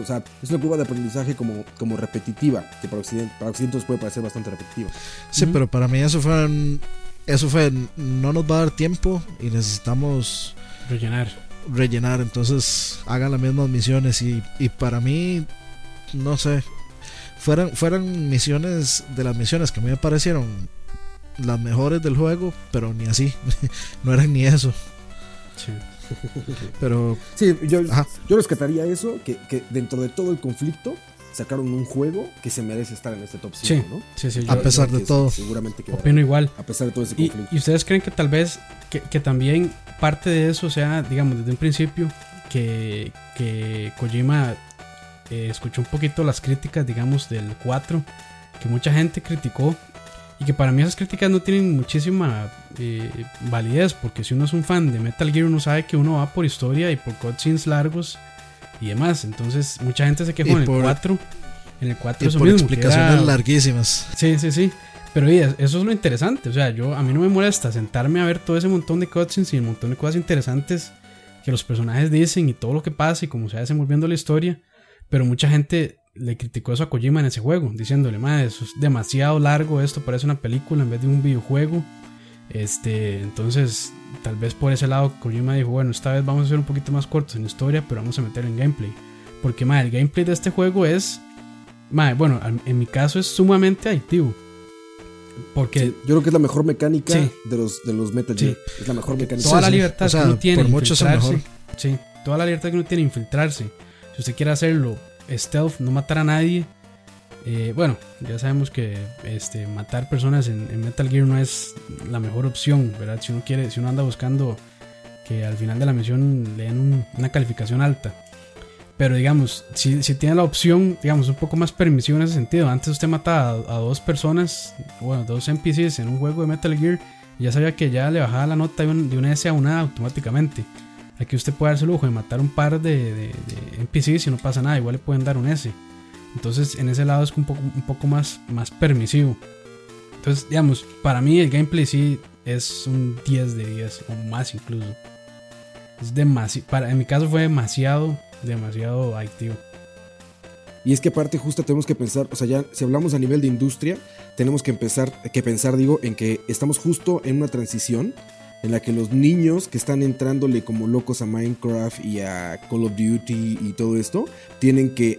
o sea, es una curva de aprendizaje como, como repetitiva, que para, Occidente, para Occidentes puede parecer bastante repetitiva. Sí, pero para mí eso fue, eso fue, no nos va a dar tiempo y necesitamos... Rellenar. Rellenar, entonces hagan las mismas misiones y, y para mí, no sé, fueran, fueran misiones de las misiones que a mí me parecieron las mejores del juego, pero ni así, no eran ni eso. Sí. Pero. Sí, yo, yo rescataría eso, que, que, dentro de todo el conflicto sacaron un juego que se merece estar en este top 5, ¿no? Sí, sí, a pesar de todo. Seguramente que Opino igual. A pesar de todo ese conflicto. ¿Y, ustedes creen que tal vez, que, que, también parte de eso sea, digamos, desde un principio, que, que Kojima eh, escuché un poquito las críticas, digamos, del 4, que mucha gente criticó y que para mí esas críticas no tienen muchísima eh, validez, porque si uno es un fan de Metal Gear, uno sabe que uno va por historia y por cutscenes largos y demás. Entonces, mucha gente se quejó en el 4. En el 4 y por explicaciones larguísimas. Sí, sí, sí. Pero eso es lo interesante. O sea, yo a mí no me molesta sentarme a ver todo ese montón de cutscenes y un montón de cosas interesantes que los personajes dicen y todo lo que pasa y cómo se va desenvolviendo la historia. Pero mucha gente le criticó eso a Kojima en ese juego, diciéndole, madre, eso es demasiado largo, esto parece una película en vez de un videojuego. Este, entonces, tal vez por ese lado Kojima dijo, bueno, esta vez vamos a ser un poquito más cortos en historia, pero vamos a meter en gameplay. Porque, madre, el gameplay de este juego es, madre, bueno, en mi caso es sumamente adictivo. Porque yo creo que es la mejor mecánica de los de los Metal Gear. Es la mejor mecánica. Toda la libertad que uno tiene infiltrarse. Sí, toda la libertad que uno tiene infiltrarse si usted quiere hacerlo stealth, no matar a nadie. Eh, bueno, ya sabemos que este, matar personas en, Metal Gear no es la mejor opción, ¿verdad? Si uno quiere, si uno anda buscando que al final de la misión le den una calificación alta. Pero digamos, si, tiene la opción, digamos, un poco más permisivo en ese sentido. Antes usted mataba a, dos personas, bueno, dos NPCs en un juego de Metal Gear, ya sabía que ya le bajaba la nota de, de una S a una automáticamente. Aquí usted puede darse el lujo de matar un par de, NPCs y no pasa nada, igual le pueden dar un S. Entonces en ese lado es un poco, más, permisivo. Entonces, digamos, para mí el gameplay sí es un 10 de 10 o más incluso. Es demasiado, en mi caso fue demasiado, demasiado adictivo. Y es que aparte justo tenemos que pensar, o sea, ya si hablamos a nivel de industria, tenemos que empezar, que pensar, digo, en que estamos justo en una transición en la que los niños que están entrándole como locos a Minecraft y a Call of Duty y todo esto, tienen que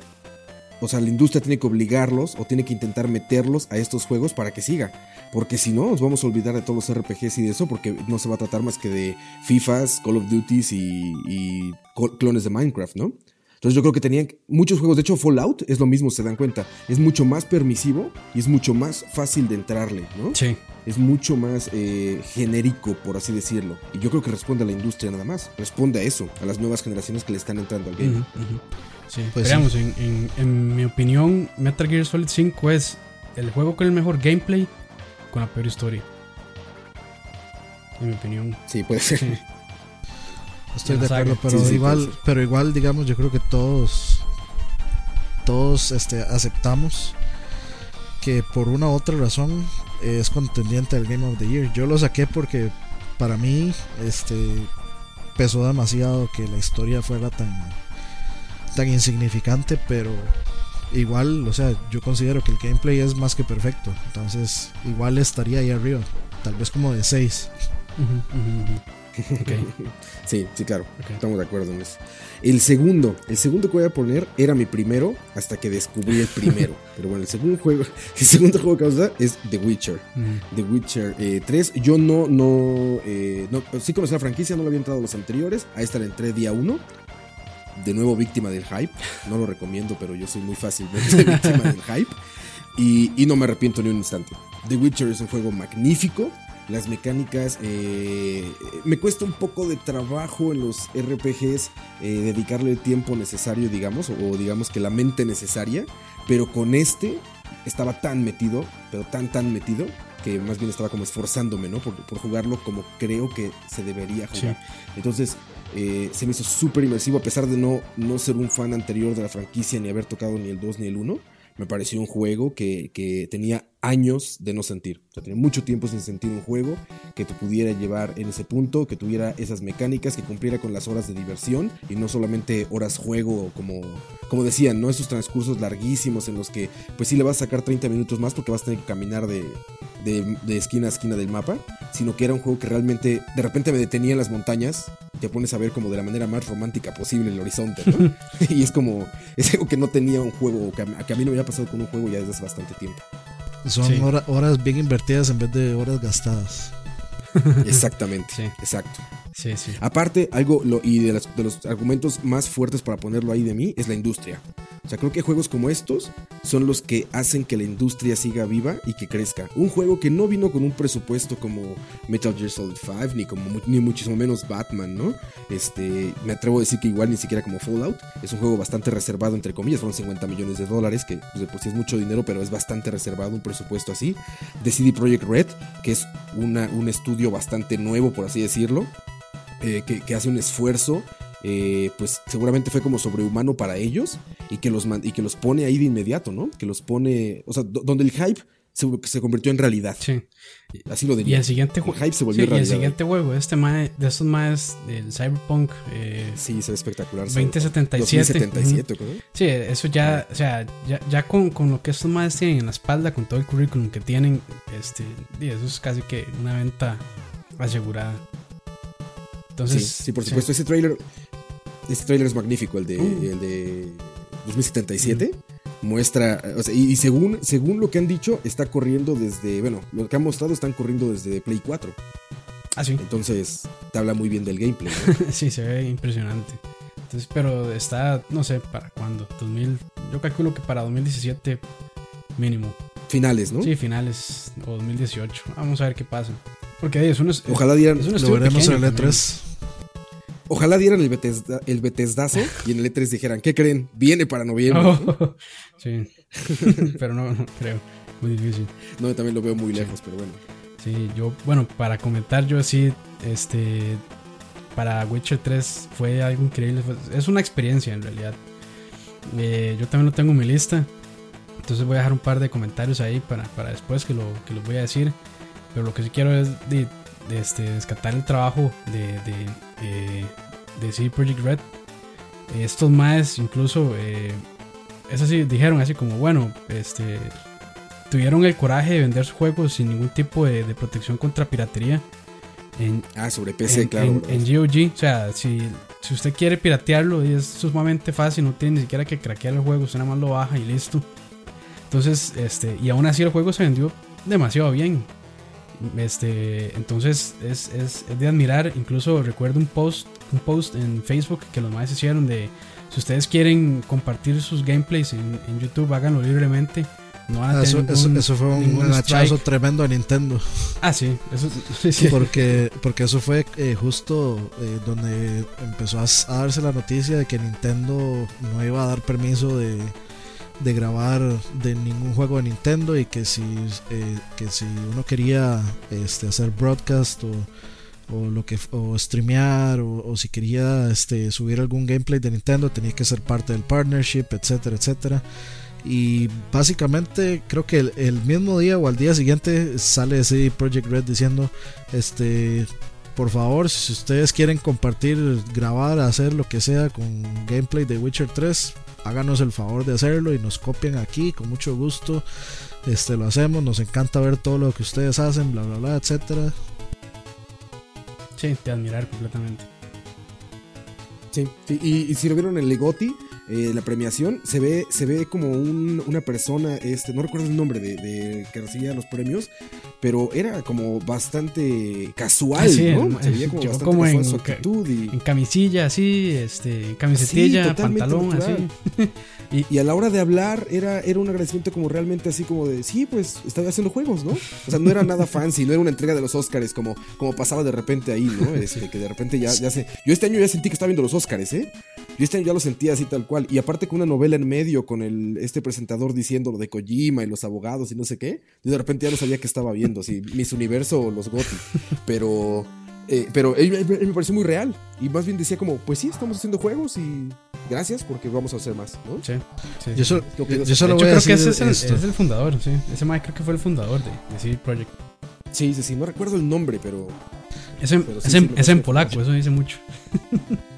o sea, la industria tiene que obligarlos o tiene que intentar meterlos a estos juegos para que siga. Porque si no, nos vamos a olvidar de todos los RPGs y de eso, porque no se va a tratar más que de FIFAs, Call of Duties y, y clones de Minecraft, ¿no? Entonces yo creo que tenían muchos juegos, de hecho Fallout es lo mismo, se dan cuenta, es mucho más permisivo y es mucho más fácil de entrarle, ¿no? Sí. Es mucho más eh, genérico, por así decirlo. Y yo creo que responde a la industria nada más, responde a eso, a las nuevas generaciones que le están entrando al game. Sí, pues veamos, En, en- en mi opinión, Metal Gear Solid 5 es el juego con el mejor gameplay con la peor historia. En mi opinión. Sí, puede ser. Sí. Estoy de acuerdo, pero Sí, sí, igual, pero igual, digamos, yo creo que todos, todos, este, aceptamos que por una u otra razón es contendiente al Game of the Year. Yo lo saqué porque para mí, este, pesó demasiado que la historia fuera tan, tan insignificante, pero igual, o sea, yo considero que el gameplay es más que perfecto. Entonces, igual estaría ahí arriba, tal vez como de 6. Ujú, ujú, ujú. Ok, Sí, sí, claro. Estamos de acuerdo en eso. El segundo, el segundo que voy a poner era mi primero hasta que descubrí el primero. Pero bueno, el segundo juego, el segundo juego que vamos a dar es The Witcher. Ujú. The Witcher eh, 3. Yo no, no, eh, no, sí conocía la franquicia, no lo había entrado a los anteriores. A esta le entré día 1. De nuevo víctima del hype. No lo recomiendo, pero yo soy muy fácilmente víctima del hype. Y, y no me arrepiento ni un instante. The Witcher es un juego magnífico. Las mecánicas, eh, me cuesta un poco de trabajo en los RPGs eh, dedicarle el tiempo necesario, digamos, o, o digamos que la mente necesaria, pero con este estaba tan metido, pero tan, tan metido, que más bien estaba como esforzándome, ¿no? Por, por jugarlo como creo que se debería jugar. Entonces, eh, se me hizo súper inmersivo, a pesar de no, no ser un fan anterior de la franquicia, ni haber tocado ni el 2 ni el 1. Me pareció un juego que, que tenía años de no sentir. O sea, tenía mucho tiempo sin sentir un juego que te pudiera llevar en ese punto, que tuviera esas mecánicas, que cumpliera con las horas de diversión y no solamente horas juego, como, como decían, ¿no? Esos transcursos larguísimos en los que, pues sí le vas a sacar 30 minutos más porque vas a tener que caminar de, de, de esquina a esquina del mapa, sino que era un juego que realmente de repente me detenía en las montañas, te pones a ver como de la manera más romántica posible el horizonte, ¿no? y es como, es algo que no tenía un juego, que a, que a mí no me había pasado con un juego ya desde hace bastante tiempo. Son Sí. hora- horas bien invertidas en vez de horas gastadas. Exactamente, Sí. exacto. Sí, sí. Aparte, algo, lo, y de, las- de los argumentos más fuertes para ponerlo ahí de mí, es la industria. O sea, creo que juegos como estos son los que hacen que la industria siga viva y que crezca. Un juego que no vino con un presupuesto como Metal Gear Solid 5, ni, como, ni muchísimo menos Batman, ¿no? Este, me atrevo a decir que igual ni siquiera como Fallout. Es un juego bastante reservado, entre comillas, fueron 50 millones de dólares, que pues, es mucho dinero, pero es bastante reservado un presupuesto así. De CD Projekt Red, que es un estudio bastante nuevo, por así decirlo eh, que, que hace un esfuerzo, eh, pues seguramente fue como sobrehumano para ellos y que, los y que los pone ahí de inmediato, ¿no? Que los pone, o sea, do- donde el hype se, se convirtió en realidad. Sí. Así lo Y diría. el siguiente El juego. hype se volvió y el siguiente juego, este mae, de estos maes del Cyberpunk eh, Sí, se ve espectacular. 2077. 2077, ¿no? Sí, eso ya, o sea, ya, ya con, con lo que estos maes tienen en la espalda, con todo el currículum que tienen, este, y eso es casi que una venta asegurada. Entonces, sí, sí, por supuesto. Ese trailer, ese trailer es magnífico, el de, Uh. el de 2077. Muestra, o sea, y, y según, según lo que han dicho, está corriendo desde, bueno, lo que han mostrado están corriendo desde Play 4. Ah, sí, Entonces, te habla muy bien del gameplay. ¿no? sí, se ve impresionante. Entonces, pero está, no sé, ¿para cuándo? 2000, yo calculo que para 2017 mínimo. Finales, ¿no? Sí, finales o 2018. Vamos a ver qué pasa. Porque ahí es un, es Ojalá dieran, un Lo veremos en el E también. E3. Ojalá dieran el, Bethesda, el Bethesdazo y en el E3 dijeran, ¿qué creen? Viene para noviembre. Oh, sí, pero no, no creo. Muy difícil. No, yo también lo veo muy lejos, pero bueno. Sí, yo, bueno, para comentar, yo sí, este, para Witcher 3 fue algo increíble. es una experiencia en realidad. Eh, yo también lo tengo en mi lista. Entonces voy a dejar un par de comentarios ahí para, para después que lo, que los voy a decir. Pero lo que sí quiero es de, este, descartar el trabajo de, de, eh, de CD Projekt Red. Estos maes incluso, eh, es así, dijeron así como, bueno, este, tuvieron el coraje de vender sus juegos sin ningún tipo de, de protección contra piratería en, Ah, sobre PC, en, claro. en- en GOG. O sea, si si usted quiere piratearlo, es sumamente fácil, no tiene ni siquiera que craquear el juego, usted nada más lo baja y listo. Entonces, este, y aún así el juego se vendió demasiado bien. Este, entonces es, es, es de admirar. Incluso recuerdo un post, un post en Facebook que los más hicieron de si ustedes quieren compartir sus gameplays en, en YouTube, háganlo libremente. No Ah, eso, ningún- eso fue un hachazo tremendo a Nintendo. Ah, sí, eso sí, sí. Porque, porque eso fue eh, justo eh, donde empezó a darse la noticia de que Nintendo no iba a dar permiso de, de grabar de ningún juego de Nintendo y que si, eh, que si uno quería este, hacer broadcast o, o lo que o streamear o, si quería este, subir algún gameplay de Nintendo tenía que ser parte del partnership, etcétera, etcétera. Y básicamente creo que el, mismo día o al día siguiente sale CD Project Red diciendo, este, por favor, si ustedes quieren compartir, grabar, hacer lo que sea con gameplay de Witcher 3, háganos el favor de hacerlo y nos copian aquí con mucho gusto. Este lo hacemos, nos encanta ver todo lo que ustedes hacen, bla bla bla, etcétera. Sí, de admirar completamente. Sí, sí, Y, y si lo vieron en Legoti, eh, la premiación, se ve, se ve como un- una persona, este, no recuerdo el nombre de, de que recibía los premios, pero era como bastante casual, sí, ¿no? el- se veía como llegó bastante como casual en su actitud y, En camisilla, así, este, en camisetilla, Sí, pantalón, natural. así. y a la hora de hablar era, era un agradecimiento como realmente así como de, sí, pues estaba haciendo juegos, ¿no? O sea, no era nada fancy, no era una entrega de los Oscars como, como pasaba de repente ahí, ¿no? Este, que de repente ya, ya se... Yo este año ya sentí que estaba viendo los Oscars, ¿eh? Yo este año ya lo sentía así tal cual. Y aparte con una novela en medio, con el, este presentador diciendo lo de Kojima y los abogados y no sé qué, yo de repente ya no sabía que estaba viendo, así, Miss Universo o los Gotti. Pero... eh, pero él, él- él me pareció muy real. Y más bien decía como, pues sí, estamos haciendo juegos y gracias porque vamos a hacer más, ¿no? Sí, sí, Yo, solo, Lo que yo, solo voy a creo que decir ese es el, esto. es el fundador, sí. Ese Mike creo que fue el fundador de, de CD Projekt. Sí, sí, sí, no recuerdo el nombre, pero... Es en, Pero sí, es sí, en- es que polaco, eso dice mucho.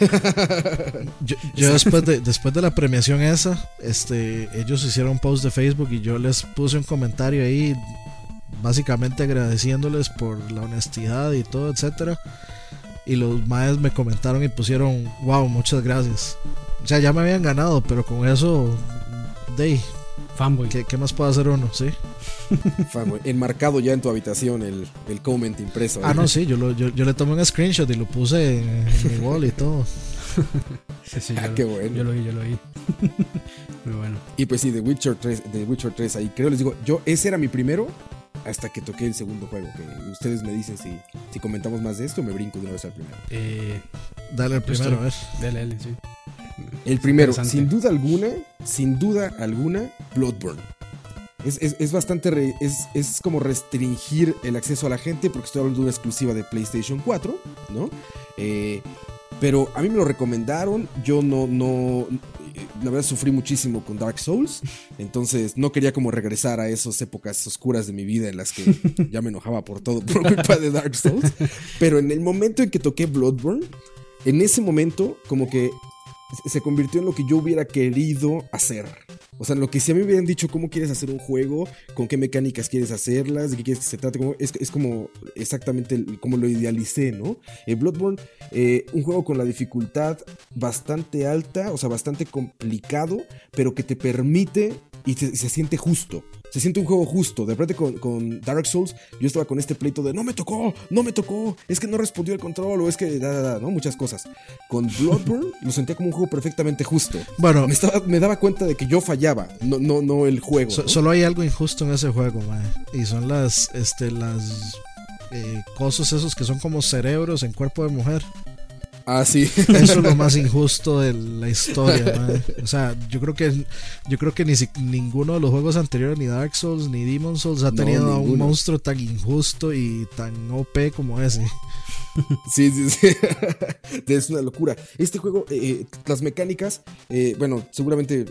Yo, después de después de la premiación esa, este, ellos hicieron un post de Facebook y yo les puse un comentario ahí, básicamente agradeciéndoles por la honestidad y todo, etcétera. Y los maes me comentaron y pusieron, wow, muchas gracias. O sea, ya me habían ganado, pero con eso, dey, Fanboy. ¿qué, qué más puede hacer uno? Sí. Fan, güey. Enmarcado ya en tu habitación el, el comment impreso. Ah, ahí. no, sí, yo, lo- yo, yo le tomé un screenshot y lo puse en, en mi wall y todo. Sí, sí, Ah, yo, qué lo- bueno. yo lo vi, yo lo vi. Muy bueno. Y pues sí, The Witcher 3, The Witcher 3 ahí. Creo les digo, yo ese era mi primero hasta que toqué el segundo juego. Que ustedes me dicen si, si comentamos más de esto, me brinco de una vez al primero. Eh, Dale el Yo primero, a ver. dale, dale, sí. El primero, sin duda alguna, sin duda alguna, Bloodborne. Es, es- es bastante, re- es, es como restringir el acceso a la gente porque estoy hablando de una exclusiva de PlayStation 4, ¿no? Eh, pero a mí me lo recomendaron, yo no, no, eh, la verdad sufrí muchísimo con Dark Souls, entonces no quería como regresar a esas épocas oscuras de mi vida en las que ya me enojaba por todo por culpa de Dark Souls, pero en el momento en que toqué Bloodborne, en ese momento como que se convirtió en lo que yo hubiera querido hacer. O sea, lo que si a mí me hubieran dicho cómo quieres hacer un juego, con qué mecánicas quieres hacerlas, de qué quieres que se trate, es, como exactamente como lo idealicé, ¿no? Eh, Bloodborne, eh, un juego con la dificultad bastante alta, o sea, bastante complicado, pero que te permite y, te- y se siente justo. Se siente un juego justo. De repente con, con Dark Souls, yo estaba con este pleito de no me tocó, no me tocó, es que no respondió el control, o es que da, da, da", ¿no? Muchas cosas. Con Bloodborne lo sentía como un juego perfectamente justo. Bueno, Me, estaba- me daba cuenta de que yo fallaba, no, no, no el juego. So- ¿no? solo hay algo injusto en ese juego, mae. Y son las, este, las eh, cosas esos que son como cerebros en cuerpo de mujer. Ah, sí. Eso es lo más injusto de la historia, mae. O sea, yo creo que yo creo que ni si- ninguno de los juegos anteriores, ni Dark Souls, ni Demon Souls, ha No, tenido a un monstruo tan injusto y tan OP como ese. Sí, sí, sí. es una locura. Este juego, eh, las mecánicas, eh, bueno, seguramente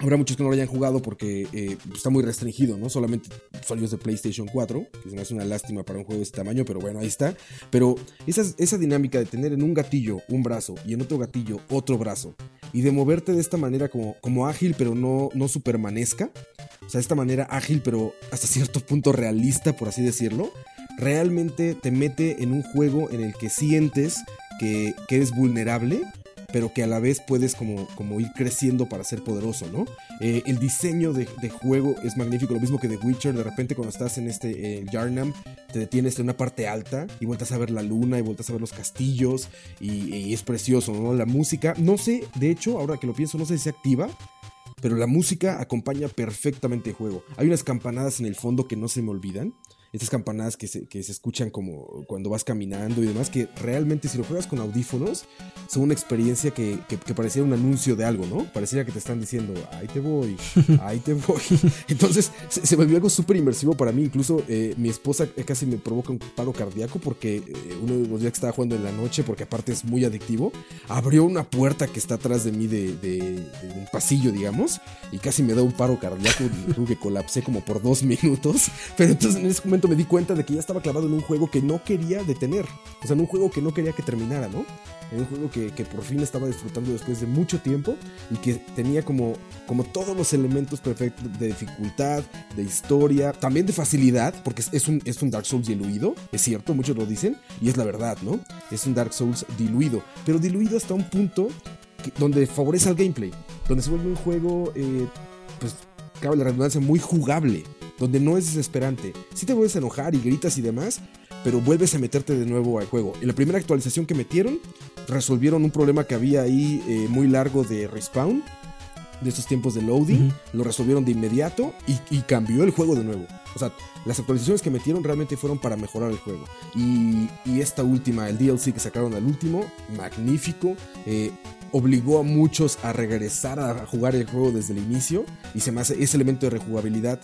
habrá muchos que no lo hayan jugado porque eh, está muy restringido, ¿no? Solamente usuarios de PlayStation 4, que hace una lástima para un juego de este tamaño, pero bueno, ahí está. Pero esa, esa dinámica de tener en un gatillo un brazo y en otro gatillo otro brazo, y de moverte de esta manera como, como ágil, pero no, no supermanesca, o sea, esta manera ágil, pero hasta cierto punto realista, por así decirlo, realmente te mete en un juego en el que sientes que, que eres vulnerable pero que a la vez puedes como, como ir creciendo para ser poderoso, ¿no? Eh, el diseño de, juego es magnífico, lo mismo que The Witcher, de repente cuando estás en este Yarnam, te detienes en una parte alta y vueltas a ver la luna y vueltas a ver los castillos y, es precioso, ¿no? La música, no sé, de hecho, ahora que lo pienso, no sé si se activa, pero la música acompaña perfectamente el juego. Hay unas campanadas en el fondo que no se me olvidan estas campanadas que se, que se escuchan como cuando vas caminando y demás, que realmente si lo juegas con audífonos, son una experiencia que, que, pareciera un anuncio de algo, ¿no? Pareciera que te están diciendo, ahí te voy, ahí te voy. Entonces se, volvió algo súper inmersivo para mí, incluso eh, mi esposa casi me provoca un paro cardíaco porque eh, uno de los días que estaba jugando en la noche, porque aparte es muy adictivo, abrió una puerta que está atrás de mí de, de, un pasillo, digamos, y casi me da un paro cardíaco, que colapsé como por dos minutos, pero entonces en ese momento me di cuenta de que ya estaba clavado en un juego que no quería detener. O sea, en un juego que no quería que terminara, ¿no? En un juego que, por fin estaba disfrutando después de mucho tiempo y que tenía como, como todos los elementos perfectos de dificultad, de historia, también de facilidad, porque es un, es un Dark Souls diluido, es cierto, muchos lo dicen, y es la verdad, ¿no? Es un Dark Souls diluido, pero diluido hasta un punto donde favorece al gameplay, donde se vuelve un juego, eh, pues, cabe la redundancia, muy jugable donde no es desesperante. Si te vuelves a enojar y gritas y demás, pero vuelves a meterte de nuevo al juego. En la primera actualización que metieron, resolvieron un problema que había ahí eh, muy largo de respawn, de estos tiempos de loading, lo resolvieron de inmediato y, cambió el juego de nuevo. O sea, las actualizaciones que metieron realmente fueron para mejorar el juego. Y, esta última, el DLC que sacaron al último, magnífico. Eh, obligó a muchos a regresar a jugar el juego desde el inicio y se me hace ese elemento de rejugabilidad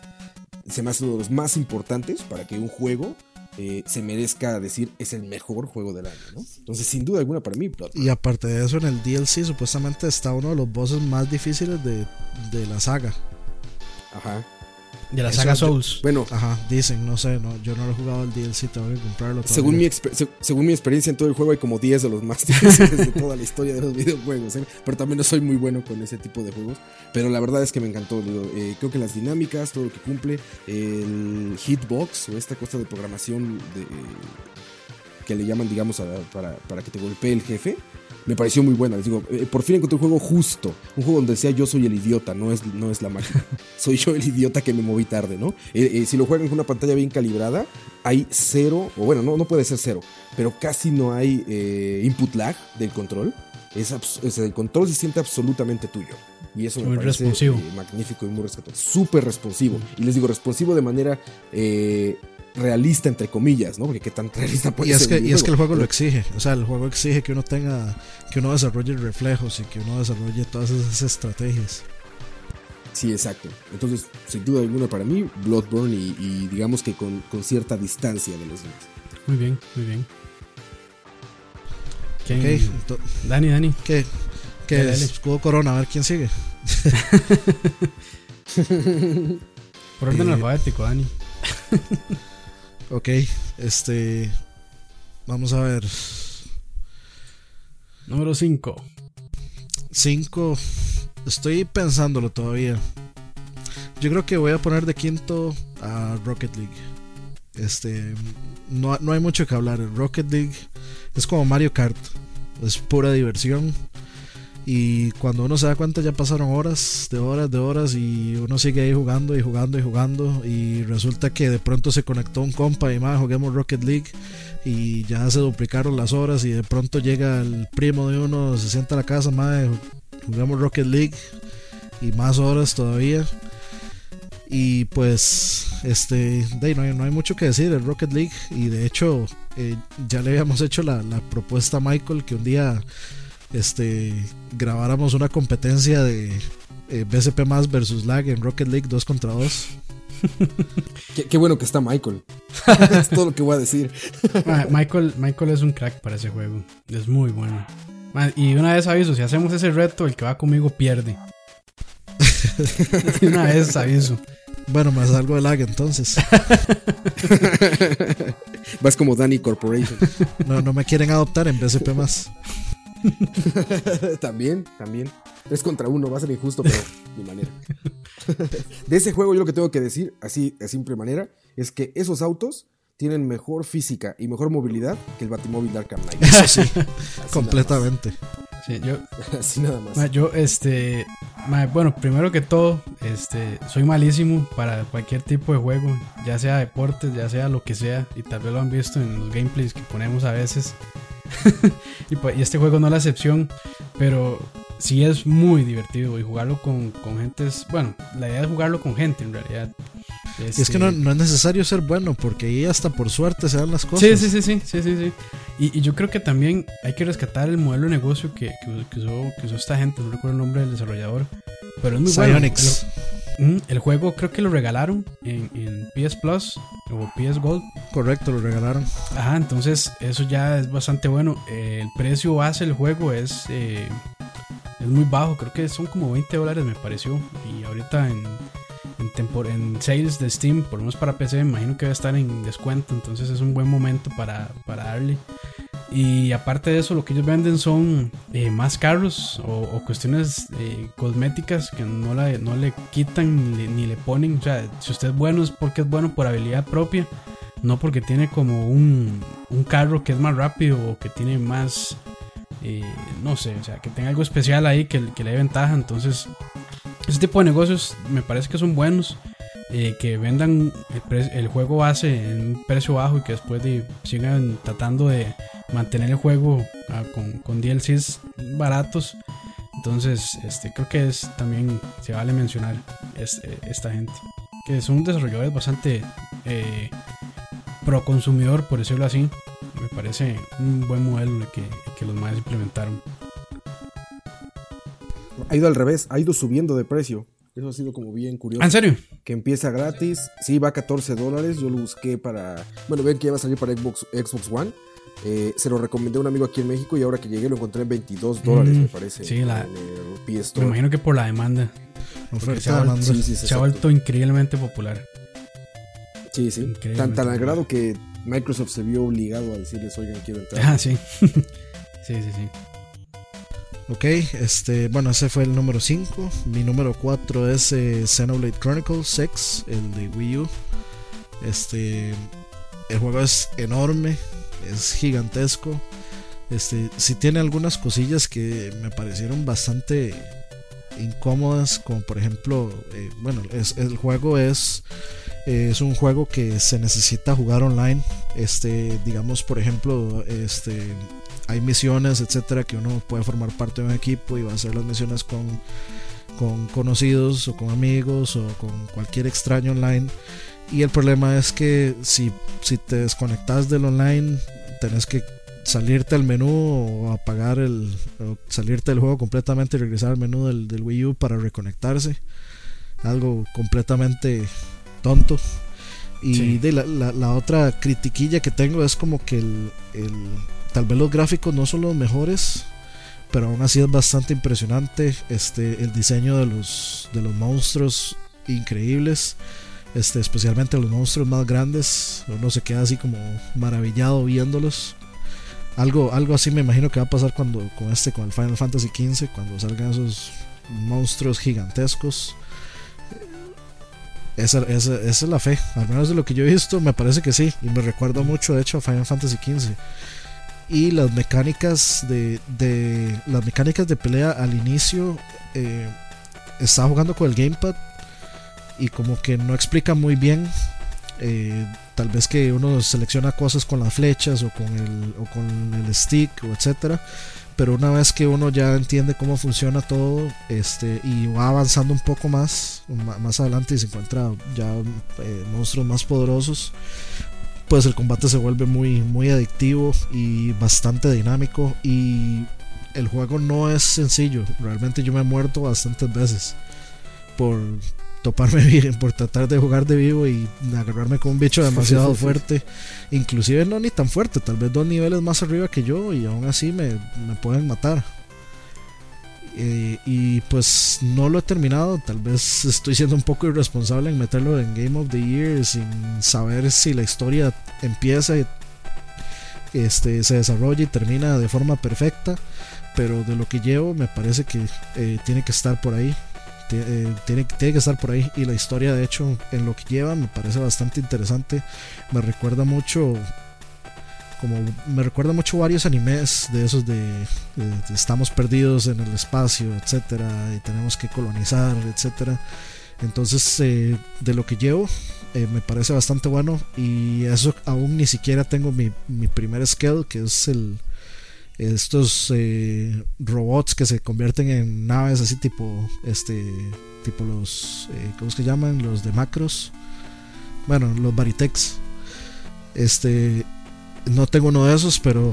se me hace uno de los más importantes para que un juego eh, se merezca decir es el mejor juego del año, ¿no? Entonces, sin duda alguna para mí, Y aparte de eso, en el DLC supuestamente está uno de los bosses más difíciles de, de la saga. Ajá. De la saga Souls. Bueno, ajá, dicen, no sé, no, yo no lo he jugado el DLC, tengo que comprarlo. Según mi, según mi experiencia en todo el juego, hay como 10 de los más difíciles de toda la historia de los videojuegos. ¿eh? Pero también no soy muy bueno con ese tipo de juegos. Pero la verdad es que me encantó. Eh, creo que las dinámicas, todo lo que cumple, el hitbox o esta cosa de programación de, que le llaman, digamos, para, para que te golpee el jefe me pareció muy buena. Les digo, eh, por fin encontré un juego justo. Un juego donde decía yo soy el idiota, no es, no es la máquina. soy yo el idiota que me moví tarde, ¿no? Eh, eh, si lo juegan con una pantalla bien calibrada, hay cero, o bueno, no, no puede ser cero, pero casi no hay input lag del control. Es, el control se siente absolutamente tuyo. Y eso me parece magnífico y muy rescatado. Súper responsivo. Y les digo, responsivo de manera realista, entre comillas, ¿no? Porque qué tan realista puede y es ser. Que, y es que el juego lo exige. O sea, el juego exige que uno tenga, que uno desarrolle reflejos y que uno desarrolle todas esas estrategias. Sí, exacto. Entonces, sin duda alguna para mí, Bloodborne y, digamos que con, cierta distancia de los demás. Muy bien, muy bien. Dani, Dani. ¿Qué? ¿Qué es? Escudo Corona, a ver quién sigue. Por orden eh, alfabético, Dani. Ok, este. Vamos a ver. Número 5. 5. Estoy pensándolo todavía. Yo creo que voy a poner de quinto a Rocket League. Este. No, no hay mucho que hablar. Rocket League es como Mario Kart. Es pura diversión. Y cuando uno se da cuenta ya pasaron horas, de horas, de horas y uno sigue ahí jugando y jugando y jugando y resulta que de pronto se conectó un compa y más juguemos Rocket League y ya se duplicaron las horas y de pronto llega el primo de uno, se sienta a la casa, más jugamos Rocket League y más horas todavía. Y pues, este, no, hay, no hay mucho que decir el Rocket League. Y de hecho, eh, ya le habíamos hecho la, la propuesta a Michael que un día este, grabáramos una competencia de eh, BSP más versus lag en Rocket League 2 contra 2. qué, bueno que está Michael. es todo lo que voy a decir. Michael, Michael es un crack para ese juego. Es muy bueno. y una vez aviso, si hacemos ese reto, el que va conmigo pierde. una vez aviso. Bueno, más algo de lag entonces. Vas como Danny Corporation. No, no me quieren adoptar en BSP más. también, también. Es contra uno, va a ser injusto, pero mi manera. de ese juego, yo lo que tengo que decir, así, de simple manera, es que esos autos tienen mejor física y mejor movilidad que el Batimóvil Arkham Knight. Eso sí, completamente. Sí, yo, Así nada más. yo, este, bueno, primero que todo, este, soy malísimo para cualquier tipo de juego, ya sea deportes, ya sea lo que sea, y tal vez lo han visto en los gameplays que ponemos a veces. y, y, este juego no es la excepción, pero sí es muy divertido y jugarlo con, con gente es, bueno, la idea es jugarlo con gente en realidad. Este... Es que no, no, es necesario ser bueno, porque ahí hasta por suerte se dan las cosas. Sí, sí, sí, sí, sí, sí, sí. Y, y, yo creo que también hay que rescatar el modelo de negocio que, que, que, usó, que usó esta gente, no recuerdo el nombre del desarrollador, pero es muy bueno. El, el, juego creo que lo regalaron en, en, PS Plus o PS Gold. Correcto, lo regalaron. Ajá, entonces eso ya es bastante bueno. Eh, el precio base del juego es, eh, es muy bajo, creo que son como 20 dólares me pareció. Y ahorita en en, en sales de Steam, por lo menos para PC, me imagino que va a estar en descuento, entonces es un buen momento para, para darle. Y aparte de eso, lo que ellos venden son eh, más carros o, cuestiones eh, cosméticas que no, la, no le quitan ni le, ni le, ponen. O sea, si usted es bueno es porque es bueno por habilidad propia, no porque tiene como un, un carro que es más rápido o que tiene más... Eh, no sé, o sea, que tenga algo especial ahí que, que le dé ventaja. Entonces, ese tipo de negocios me parece que son buenos. Eh, que vendan el, juego base en un precio bajo y que después de, sigan tratando de mantener el juego ah, con, con, DLCs baratos. Entonces, este, creo que es también se vale mencionar este, esta gente. Que son desarrolladores bastante eh, pro consumidor, por decirlo así. Me parece un buen modelo que, que los más implementaron. Ha ido al revés, ha ido subiendo de precio. Eso ha sido como bien curioso. ¿En serio? Que empieza gratis. Sí, va a 14 dólares. Yo lo busqué para. Bueno, ven que ya va a salir para Xbox, Xbox One. Eh, se lo recomendé a un amigo aquí en México y ahora que llegué lo encontré en 22 dólares, mm, me parece. Sí, la, me imagino que por la demanda. Se ha, demanda. Sí, sí, se ha vuelto increíblemente popular. Sí, sí. Tan, tan al grado que Microsoft se vio obligado a decirles, oigan, quiero entrar. Ah, sí. sí, sí, sí. Ok, este, bueno, ese fue el número 5. Mi número 4 es eh, Xenoblade Chronicles 6, el de Wii U. Este, el juego es enorme, es gigantesco. Este, si tiene algunas cosillas que me parecieron bastante incómodas, como por ejemplo, eh, bueno, el juego es eh, es un juego que se necesita jugar online. Este, digamos, por ejemplo, este hay misiones, etcétera, que uno puede formar parte de un equipo y va a hacer las misiones con, con conocidos o con amigos o con cualquier extraño online. Y el problema es que si, si te desconectas del online, tenés que salirte al menú o apagar el. O salirte del juego completamente y regresar al menú del, del Wii U para reconectarse. Algo completamente tonto. Y sí. de la, la, la, otra critiquilla que tengo es como que el, el tal vez los gráficos no son los mejores, pero aún así es bastante impresionante. Este, el diseño de los, de los monstruos increíbles, este, especialmente los monstruos más grandes. Uno se queda así como maravillado viéndolos. Algo, algo así me imagino que va a pasar cuando con este, con el Final Fantasy XV, cuando salgan esos monstruos gigantescos. Esa, esa, esa, es la fe, al menos de lo que yo he visto, me parece que sí. Y me recuerda mucho, de hecho, a Final Fantasy XV y las mecánicas de, de, las mecánicas de pelea al inicio eh, estaba jugando con el gamepad y como que no explica muy bien eh, tal vez que uno selecciona cosas con las flechas o con el, o con el stick o etcétera pero una vez que uno ya entiende cómo funciona todo este y va avanzando un poco más más adelante y se encuentra ya eh, monstruos más poderosos pues el combate se vuelve muy, muy adictivo y bastante dinámico y el juego no es sencillo. Realmente yo me he muerto bastantes veces por toparme bien, por tratar de jugar de vivo y agarrarme con un bicho demasiado fuerte. Inclusive no ni tan fuerte, tal vez dos niveles más arriba que yo y aún así me, me pueden matar. Eh, y pues no lo he terminado. Tal vez estoy siendo un poco irresponsable en meterlo en Game of the Year sin saber si la historia empieza este, se desarrolla y termina de forma perfecta. Pero de lo que llevo me parece que eh, tiene que estar por ahí. tiene, tiene que estar por ahí. Y la historia, de hecho, en lo que lleva me parece bastante interesante. Me recuerda mucho como me recuerda mucho varios animes de esos de, estamos perdidos en el espacio, etcétera, y tenemos que colonizar, etcétera. Entonces, eh, de lo que llevo, eh, me parece bastante bueno. Y eso aún ni siquiera tengo mi, mi primer skill, que es el estos eh, robots que se convierten en naves así tipo este tipo los cómo es que llaman los de macros bueno los baritex este no tengo uno de esos, pero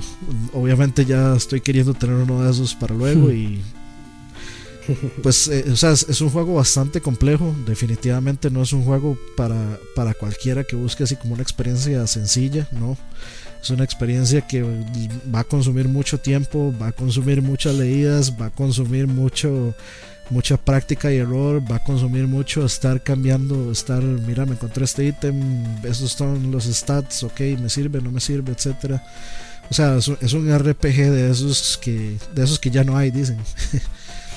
obviamente ya estoy queriendo tener uno de esos para luego y pues eh, o sea, es, un juego bastante complejo, definitivamente no es un juego para, para cualquiera que busque así como una experiencia sencilla, no. Es una experiencia que va a consumir mucho tiempo, va a consumir muchas leídas, va a consumir mucho mucha práctica y error, va a consumir mucho estar cambiando, estar, mira, me encontré este ítem, esos son los stats, ok, me sirve, no me sirve, etcétera. O sea, es un, RPG de esos que de esos que ya no hay, dicen.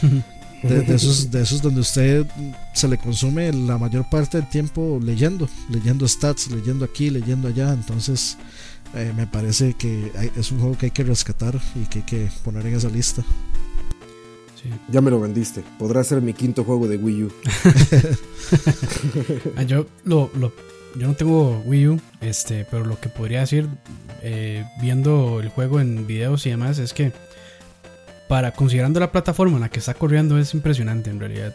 De, esos, de esos donde usted se le consume la mayor parte del tiempo leyendo, leyendo stats, leyendo aquí, leyendo allá. Entonces, eh, me parece que es un juego que hay que rescatar y que hay que poner en esa lista. Ya me lo vendiste. Podrá ser mi quinto juego de Wii U. Ah, yo, lo, yo no tengo Wii U, este, pero lo que podría decir eh, viendo el juego en videos y demás es que para considerando la plataforma en la que está corriendo es impresionante en realidad.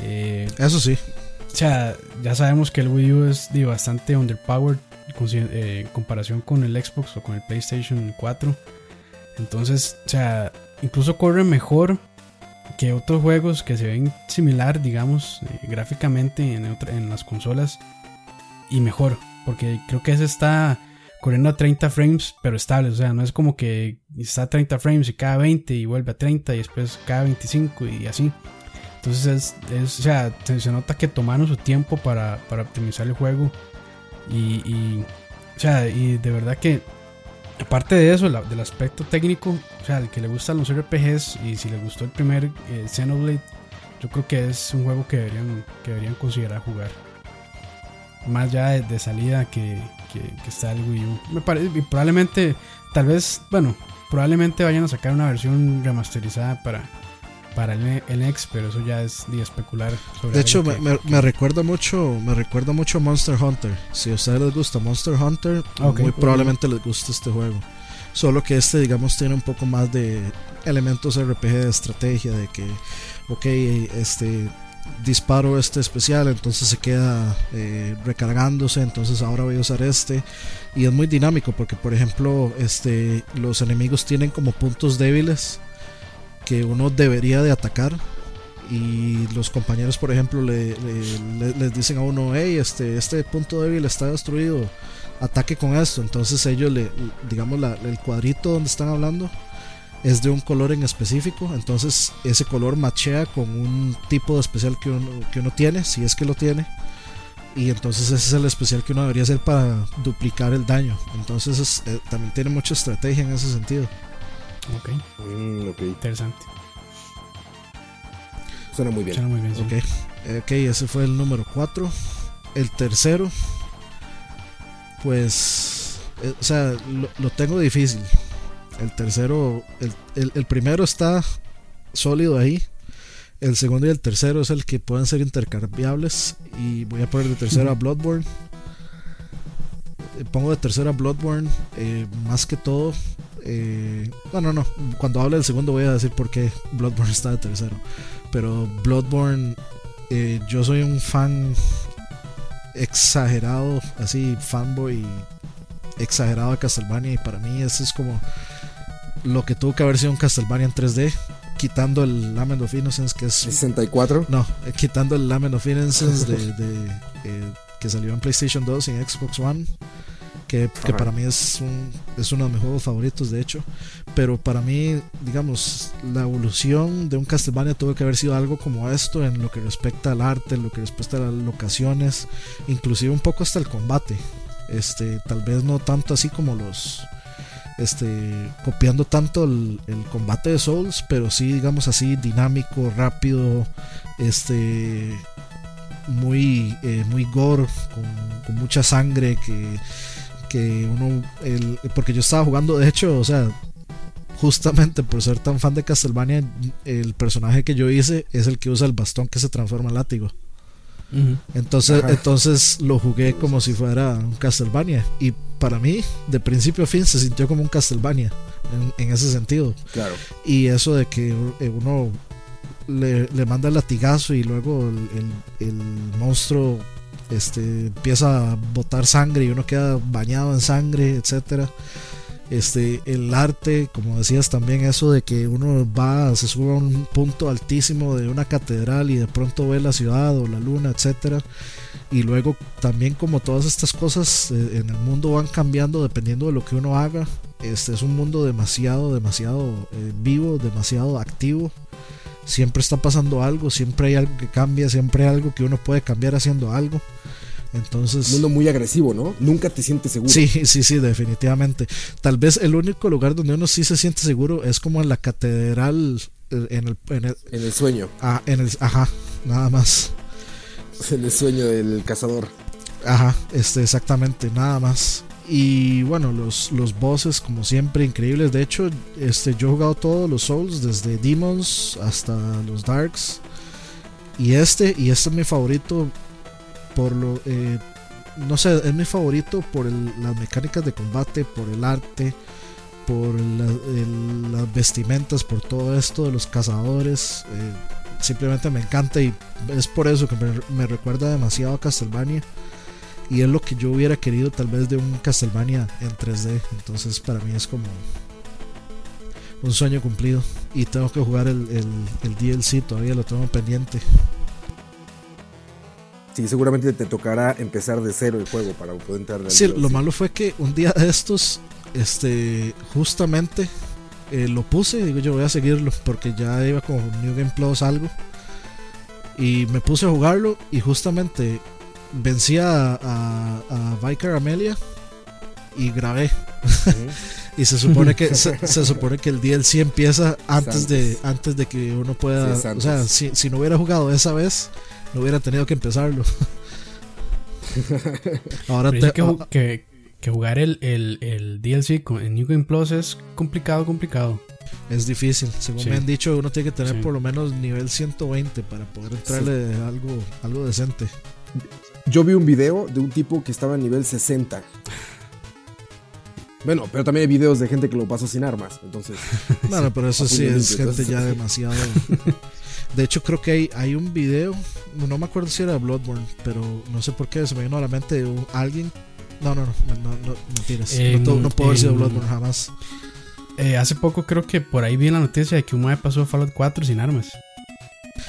Eh, Eso sí. O sea, ya sabemos que el Wii U es bastante underpowered eh, en comparación con el Xbox o con el PlayStation 4. Entonces, o sea, incluso corre mejor que otros juegos que se ven similar, digamos, eh, gráficamente en, en, las consolas y mejor, porque creo que ese está corriendo a 30 frames, pero estable, o sea, no es como que está a 30 frames y cada 20 y vuelve a 30 y después cada 25 y así. Entonces, es, o sea, se, nota que tomaron su tiempo para, para optimizar el juego y, o sea, y de verdad que aparte de eso, del aspecto técnico, o sea, el que le gustan los RPGs y si le gustó el primer eh, Xenoblade, yo creo que es un juego que deberían, que deberían considerar jugar. Más ya de, salida que, que, está el Wii U. Me parece, y probablemente, tal vez, bueno, probablemente vayan a sacar una versión remasterizada para, para el, X, pero eso ya es de especular De hecho, me, me, recuerda mucho, me recuerda mucho Monster Hunter. Si a ustedes les gusta Monster Hunter, muy probablemente les guste este juego. Solo que este, digamos, tiene un poco más de elementos RPG de estrategia, de que, ok, este disparo este especial, entonces se queda eh, recargándose, entonces ahora voy a usar este y es muy dinámico porque por ejemplo este los enemigos tienen como puntos débiles que uno debería de atacar. Y los compañeros por ejemplo le, les dicen a uno hey este este punto débil está destruido ataque con esto entonces ellos le digamos el cuadrito donde están hablando es de un color en específico. Entonces ese color machea con un tipo de especial que uno, que uno tiene si es que lo tiene. Y entonces ese es el especial que uno debería hacer para duplicar el daño. Entonces eh, también tiene mucha estrategia en ese sentido Mm, ok. Interesante. Suena muy bien. Suena muy bien, ok, ese fue el número 4. El tercero, pues, eh, o sea, lo, tengo difícil. El tercero, el, el, primero está sólido ahí. El segundo y el tercero es el que pueden ser intercambiables. Y voy a poner de tercero a Bloodborne. Eh, pongo de tercero a Bloodborne. Eh, más que todo eh, bueno, no, cuando hable del segundo voy a decir por qué Bloodborne está de tercero. Pero Bloodborne, eh, yo soy un fan exagerado, así, fanboy exagerado de Castlevania. Y para mí, ese es como lo que tuvo que haber sido un Castlevania en 3D. Quitando el Lament of Innocence, que es. 64. No, eh, quitando el Lament of Innocence de, que salió en PlayStation 2 y en Xbox One que, para mí es, es uno de mis juegos favoritos, de hecho. Pero para mí, digamos, la evolución de un Castlevania tuvo que haber sido algo como esto en lo que respecta al arte, en lo que respecta a las locaciones, inclusive un poco hasta el combate. Este, tal vez no tanto así como los este, copiando tanto el, combate de Souls, pero sí, digamos así, dinámico, rápido, este, muy, eh, muy gore, con, mucha sangre, que, que uno, el, porque yo estaba jugando, de hecho, o sea, justamente por ser tan fan de Castlevania, el personaje que yo hice es el que usa el bastón que se transforma en látigo. Entonces, entonces lo jugué como si fuera un Castlevania. Y para mí, de principio a fin, se sintió como un Castlevania. En, ese sentido. Claro. Y eso de que eh, uno le, manda el latigazo y luego el, monstruo este, empieza a botar sangre y uno queda bañado en sangre, etcétera. Este el arte como decías también eso de que uno va se sube a un punto altísimo de una catedral y de pronto ve la ciudad o la luna etcétera. Y luego también como todas estas cosas eh, en el mundo van cambiando dependiendo de lo que uno haga. Este es un mundo demasiado demasiado eh, vivo demasiado activo siempre está pasando algo siempre hay algo que cambia siempre hay algo que uno puede cambiar haciendo algo entonces. Un mundo muy agresivo, ¿no? Nunca te sientes seguro. Sí, sí, sí, definitivamente. Tal vez el único lugar donde uno sí se siente seguro es como en la catedral. Eh, en el, en el, sueño. Ah, en el, ajá, nada más. En el sueño del cazador. Ajá, este, exactamente, nada más. Y bueno, los, los bosses, como siempre, increíbles. De hecho, este, yo he jugado todos los Souls, desde Demons hasta los Darks. Y este, y este es mi favorito por lo eh, no sé es mi favorito por las mecánicas de combate por el arte por las vestimentas por todo esto de los cazadores eh, simplemente me encanta y es por eso que me, recuerda demasiado a Castlevania y es lo que yo hubiera querido tal vez de un Castlevania en 3D entonces para mí es como un sueño cumplido. Y tengo que jugar el, el, el DLC todavía lo tengo pendiente. Sí, seguramente te tocará empezar de cero el juego para poder entrar. Sí, lo malo fue que un día de estos, este, justamente eh, lo puse, digo yo voy a seguirlo porque ya iba con New Game Plus algo. Y me puse a jugarlo y justamente vencí a, a, Vicar Amelia y grabé. y se supone que se, supone que el DLC empieza antes de antes de que uno pueda, o sea, si, si no hubiera jugado esa vez no hubiera tenido que empezarlo. Ahora que, que, jugar el, el, DLC en New Game Plus es complicado, complicado. Es difícil. Según me han dicho, uno tiene que tener por lo menos nivel 120 para poder entrarle algo, algo decente. Yo vi un video de un tipo que estaba en nivel 60. Bueno, pero también hay videos de gente que lo pasó sin armas, entonces. Bueno, pero eso sí es gente ya demasiado De hecho, creo que hay, hay un video, no me acuerdo si era Bloodborne, pero no sé por qué se me vino a la mente de alguien. No, no, no, no, no mentiras. no, puedo decir de Bloodborne jamás. Eh, hace poco creo que por ahí vi la noticia de que un mae pasó a Fallout 4 sin armas.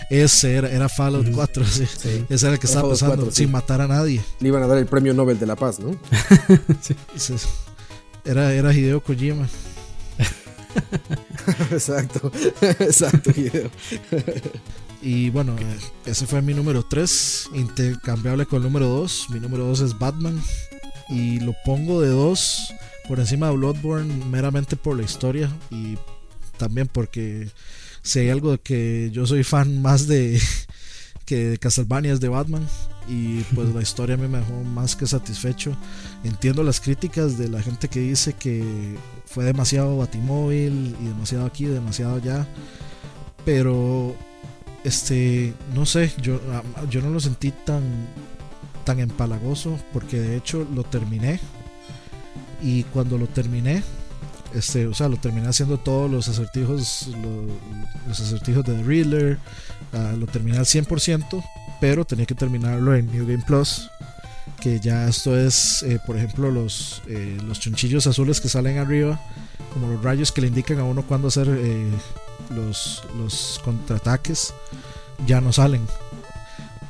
Ese era, era Fallout 4, sí. Ese era el que estaba pasando sin matar a nadie. Le iban a dar el premio Nobel de la Paz, ¿no? sí. Era, era Hideo Kojima. exacto, exacto, y bueno, ese fue mi número 3, intercambiable con el número 2. Mi número 2 es Batman. Y lo pongo de 2 por encima de Bloodborne meramente por la historia y también porque si hay algo que yo soy fan más de que de Castlevania es de Batman y pues la historia me dejó más que satisfecho. Entiendo las críticas de la gente que dice que fue demasiado batimóvil y demasiado aquí, demasiado allá, pero este, no sé, yo, ah, yo no lo sentí tan, tan empalagoso porque de hecho lo terminé y cuando lo terminé, este, o sea, lo terminé haciendo todos los acertijos, los, acertijos de The Riddler, ah, lo terminé al 100%, pero tenía que terminarlo en New Game Plus. Que ya esto es, eh, por ejemplo, los, eh, los chunchillos azules que salen arriba, como los rayos que le indican a uno cuándo hacer eh, los, los contraataques, ya no salen.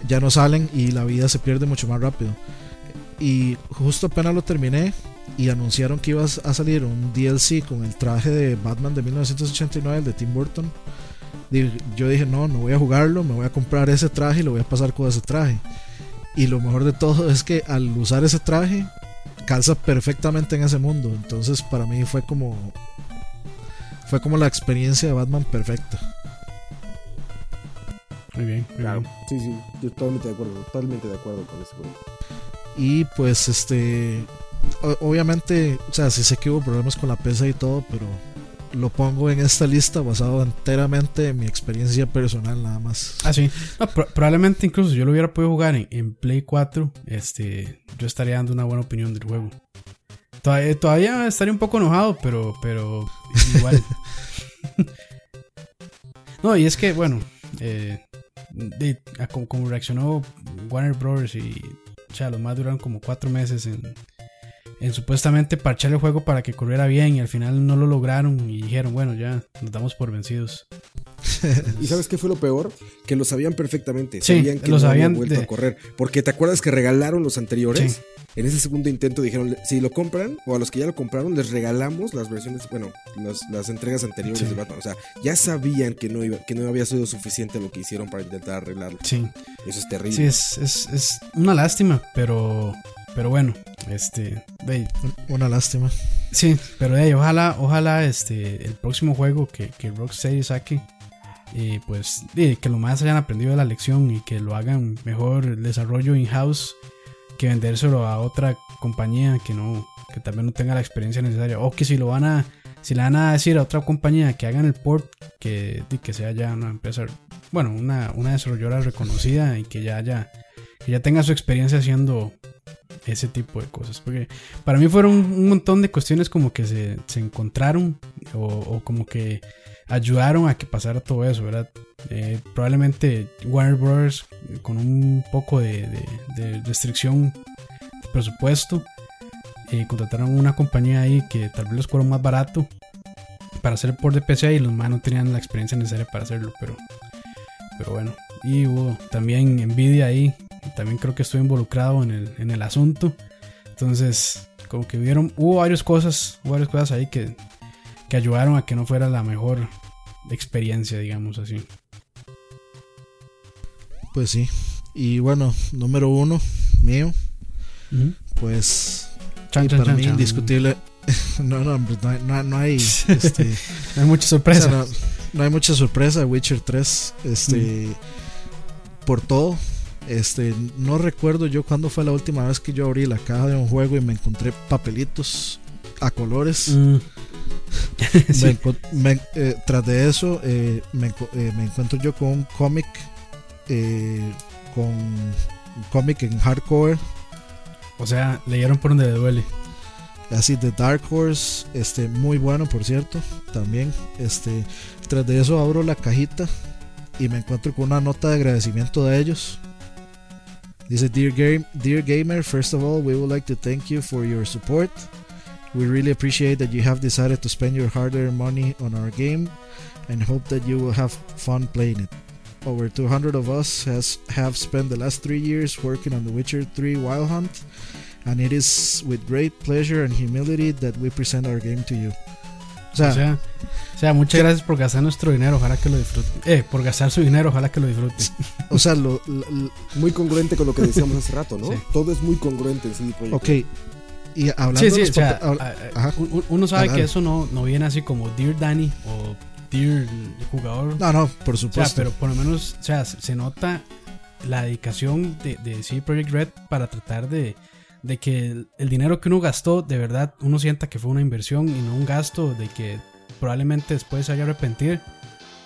Ya no salen y la vida se pierde mucho más rápido. Y justo apenas lo terminé y anunciaron que iba a salir un DLC con el traje de Batman de 1989, de Tim Burton yo dije, no, no voy a jugarlo, me voy a comprar ese traje y lo voy a pasar con ese traje. Y lo mejor de todo es que al usar ese traje, calza perfectamente en ese mundo. Entonces para mí fue como fue como la experiencia de Batman perfecta. Muy bien, muy Claro, bien. sí, sí, yo totalmente de acuerdo, totalmente de acuerdo con ese juego. Y pues este obviamente, o sea, sí sé que hubo problemas con la PC y todo, pero lo pongo en esta lista basado enteramente en mi experiencia personal nada más. Ah, sí. No, pro- probablemente incluso si yo lo hubiera podido jugar en, en Play 4, este, yo estaría dando una buena opinión del juego. Todavía, todavía estaría un poco enojado, pero, pero igual. no, y es que, bueno, eh, de- a como, como reaccionó Warner Bros. y, o sea, los más duraron como cuatro meses en, en supuestamente parchar el juego para que corriera bien y al final no lo lograron y dijeron, bueno, ya nos damos por vencidos. ¿Y sabes qué fue lo peor? Que lo sabían perfectamente. Sí, sabían que lo no sabían habían vuelto de- a correr. Porque te acuerdas que regalaron los anteriores. Sí. En ese segundo intento dijeron, si lo compran, o a los que ya lo compraron, les regalamos las versiones, bueno, las, las entregas anteriores Sí. de Batman. O sea, ya sabían que no, iba, que no había sido suficiente lo que hicieron para intentar arreglarlo. Sí. Eso es terrible. Sí, es, es, es una lástima, pero, pero bueno, este, ve, Una lástima. sí, pero ahí, ojalá, ojalá este, el próximo juego que, que Rocksteady saque, eh, pues que lo más hayan aprendido de la lección y que lo hagan mejor el desarrollo in-house que vendérselo a otra compañía que no, que también no tenga la experiencia necesaria, o que si lo van a, si le van a decir a otra compañía que hagan el port, que, que sea ya una empresa, bueno, una, una desarrolladora reconocida y que ya haya, que ya tenga su experiencia haciendo ese tipo de cosas. Porque para mí fueron un montón de cuestiones como que se, se encontraron o, o como que ayudaron a que pasara todo eso, ¿verdad? Eh, probablemente Warner Bros. con un poco de, de- restricción de presupuesto eh, contrataron una compañía ahí que tal vez les cobró más barato para hacer el port de y los más no tenían la experiencia necesaria para hacerlo, pero, pero bueno. Y hubo también Nvidia ahí, también creo que estoy involucrado en el, en el asunto. Entonces, como que vieron, hubo varias cosas, hubo varias cosas ahí que, que ayudaron a que no fuera la mejor experiencia, digamos así. Pues sí. Y bueno, número uno mío, pues Chan, y chan, para chan, mí indiscutible. no, no, no hay, no, hay, este, No hay mucha o sorpresa. sea, no, no hay mucha sorpresa. Witcher 3, este, por todo. Este, no recuerdo yo cuándo fue la última vez que yo abrí la caja de un juego y me encontré papelitos a colores. Mm. Sí. Me encon- me- eh, tras de eso, eh, me, eh, me encuentro yo con un cómic, con un cómic en hardcover, O sea, leyeron por donde le duele. así de Dark Horse, este, muy bueno por cierto, también. Este, tras de eso abro la cajita y me encuentro con una nota de agradecimiento de ellos. Dice, Dear, game, Dear Gamer, first of all, we would like to thank you for your support. We really appreciate that you have decided to spend your hard earned money on our game and hope that you will have fun playing it. Over 200 of us has, have spent the last three years working on The Witcher 3 Wild Hunt, and it is with great pleasure and humility that we present our game to you. O sea, O sea, o sea, muchas gracias por gastar nuestro dinero, ojalá que lo disfruten. Eh, por gastar su dinero, ojalá que lo disfruten. o sea, lo, lo- Muy congruente con lo que decíamos hace rato, ¿no? Sí. Todo es muy congruente en CD Projekt ok. Y hablando Sí, de sí, o sea, ajá. un- uno sabe que eso no, no viene así como Dear Danny o Dear jugador. no, no, por O sea, supuesto. pero por lo menos, o sea, se se nota la dedicación de, de CD Projekt Red para tratar de, de que el, dinero que uno gastó, de verdad, uno sienta que fue una inversión y no un gasto de que probablemente después se haya arrepentir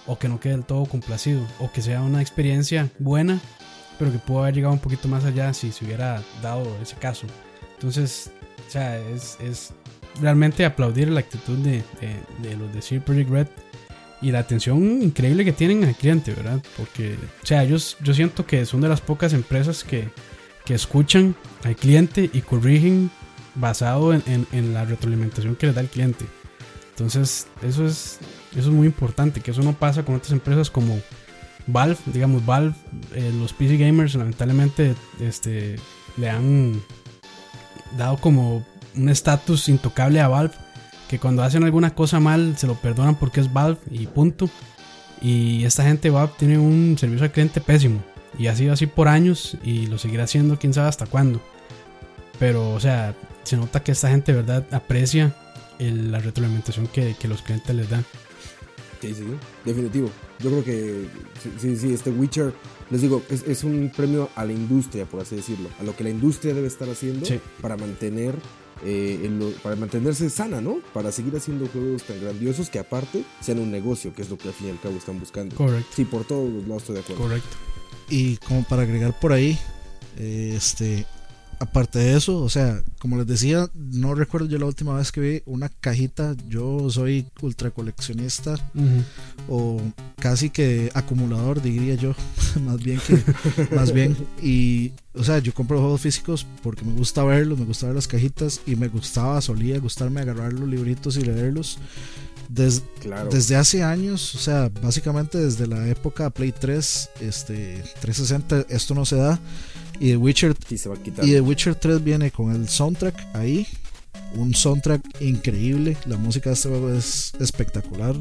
o que no quede del todo complacido o que sea una experiencia buena, pero que pudo haber llegado un poquito más allá si se hubiera dado ese caso. Entonces, o sea, es, es realmente aplaudir la actitud de, de- de los de CD Projekt Red y la atención increíble que tienen al cliente, ¿verdad? Porque, o sea, ellos, yo siento que son de las pocas empresas que, que escuchan al cliente y corrigen basado en, en- en la retroalimentación que les da el cliente. Entonces, eso es, eso es muy importante, que eso no pasa con otras empresas como Valve, digamos, Valve, eh, los PC gamers lamentablemente este, le han dado como un estatus intocable a Valve que cuando hacen alguna cosa mal se lo perdonan porque es Valve y punto. Y esta gente Valve tiene un servicio al cliente pésimo y ha sido así por años y lo seguirá haciendo quién sabe hasta cuándo. Pero, o sea, se nota que esta gente, ¿verdad? Aprecia el- la retroalimentación que, que los clientes les dan. Sí, sí, definitivo. Yo creo que sí, sí, sí, este Witcher, les digo, es, es un premio a la industria, por así decirlo, a lo que la industria debe estar haciendo Sí. para mantener eh, en lo- para mantenerse sana, ¿no? Para seguir haciendo juegos tan grandiosos que aparte sean un negocio, que es lo que al fin y al cabo están buscando. Correcto, Sí, por todos los lados estoy de acuerdo. correcto. Y como para agregar por ahí, eh, este, aparte de eso, o sea, como les decía, no recuerdo yo la última vez que vi una cajita. Yo soy ultra coleccionista o casi que acumulador, diría yo, más bien que, más bien. Y, o sea, yo compro juegos físicos porque me gusta verlos, me gusta ver las cajitas y me gustaba, solía gustarme agarrar los libritos y leerlos. Des- Claro. desde hace años, o sea, básicamente desde la época Play 3, este 360, esto no se da. Y The Witcher Sí, se va a quitar. y The Witcher 3 viene con el soundtrack ahí. Un soundtrack increíble. La música de este juego es espectacular.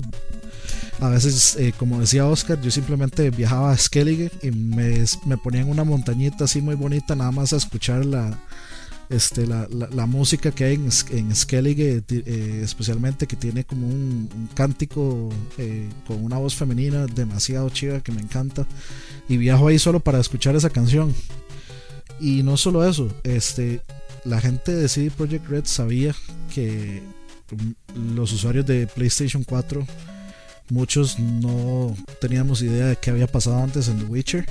A veces, eh, como decía Oscar, yo simplemente viajaba a Skellige y me, me ponía en una montañita así muy bonita, nada más a escuchar la, este, la, la- la música que hay en, en Skellige, ti- eh, especialmente que tiene como un, un cántico eh, con una voz femenina demasiado chiva que me encanta. Y viajo ahí solo para escuchar esa canción. Y no solo eso, este, la gente de CD Projekt Red sabía que mm, los usuarios de PlayStation 4, muchos no teníamos idea de qué había pasado antes en The Witcher.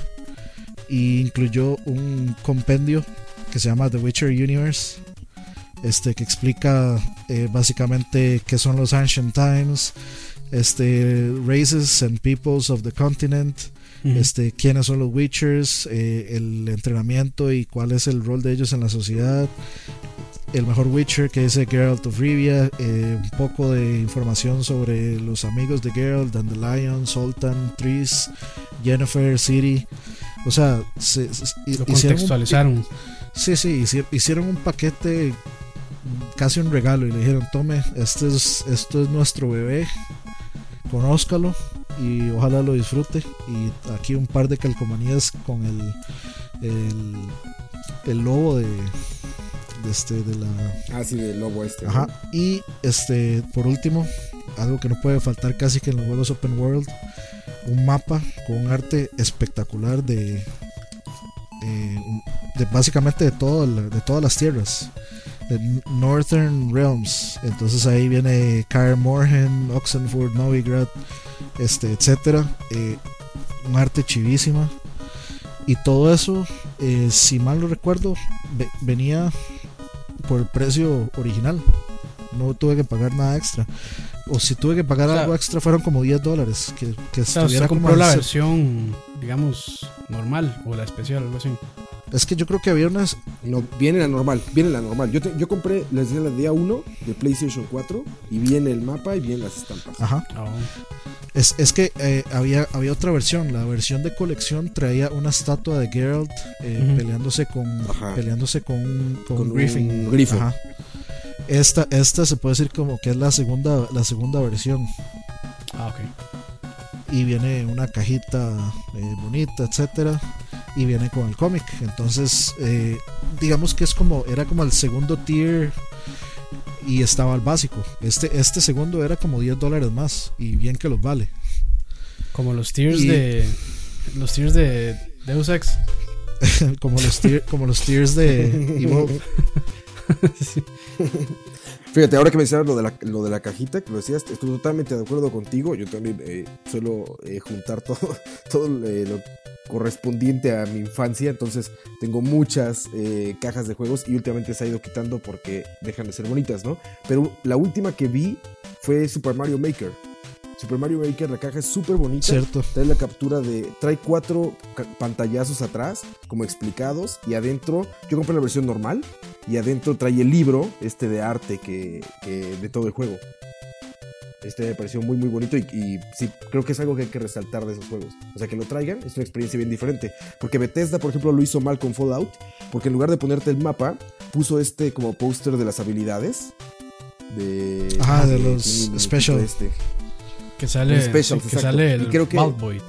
Y incluyó un compendio que se llama The Witcher Universe, este, que explica eh, básicamente qué son los Ancient Times, este, races and peoples of the continent, este, quiénes son los Witchers, eh, el entrenamiento y cuál es el rol de ellos en la sociedad, el mejor Witcher que es Geralt of Rivia, eh, un poco de información sobre los amigos de Geralt, Dandelion, Sultan, Triss, Jennifer, Ciri. O sea, se, se- Lo un, contextualizaron. Sí, sí, hici- hicieron un paquete, casi un regalo y le dijeron, tome, este es, esto es nuestro bebé, conózcalo y ojalá lo disfrute. Y aquí un par de calcomanías con el, el, el lobo de, de, este, de la... Ah, sí, del lobo este. ¿no? Ajá. Y este, por último, algo que no puede faltar casi que en los juegos Open World, un mapa con un arte espectacular de, eh, de básicamente de, todo de todas las tierras. De Northern Realms. Entonces ahí viene Kaer Morhen, Oxenford, Novigrad, este, etcétera. Eh, un arte chivísima. Y todo eso, eh, si mal no recuerdo, ve- venía por el precio original. No tuve que pagar nada extra. O si tuve que pagar O sea, algo extra, fueron como 10 dólares. Que, que O sea, estuviera como compró la versión, digamos, normal o la especial, algo así. Es que yo creo que había unas. No, viene la normal, viene la normal. Yo, te- yo compré, les decía, la día 1 de PlayStation 4 y viene el mapa y vienen las estampas. Ajá. Ah, Es, es que eh, había, había otra versión. La versión de colección traía una estatua de Geralt eh, Ujú. peleándose con Ajá. peleándose con, con, Con un Griffin. grifo. Ajá. Esta, esta se puede decir como que es la segunda, la segunda versión. ah, ok. Y viene una cajita eh, bonita, etcétera, y viene con el cómic. Entonces, eh, digamos que es como era como el segundo tier y estaba el básico. Este este segundo era como 10 dólares más y bien que los vale. Como los tiers Y- de. Los tiers de Deus Ex. como los tier- como los tiers de Evolve. Sí. Fíjate, ahora que mencionas lo de la, lo de la cajita, que lo decías, estoy totalmente de acuerdo contigo. Yo también eh, suelo eh, juntar todo, todo eh, lo correspondiente a mi infancia. Entonces tengo muchas cajas de juegos y últimamente se ha ido quitando porque dejan de ser bonitas, ¿no? Pero la última que vi fue Super Mario Maker. Super Mario Maker, la caja es súper bonita. Cierto. Trae la captura de. Trae cuatro pantallazos atrás, como explicados. Y adentro, yo compré la versión normal. Y adentro trae el libro, este de arte que, que- de todo el juego. Este me pareció muy, muy bonito. Y, y sí, creo que es algo que hay que resaltar de esos juegos. O sea, que lo traigan es una experiencia bien diferente. Porque Bethesda, por ejemplo, lo hizo mal con Fallout. Porque en lugar de ponerte el mapa, puso este como póster de las habilidades. De, Ajá, de los el special. Este. Que sale, sí, que sale el Y creo que- Bald Boy.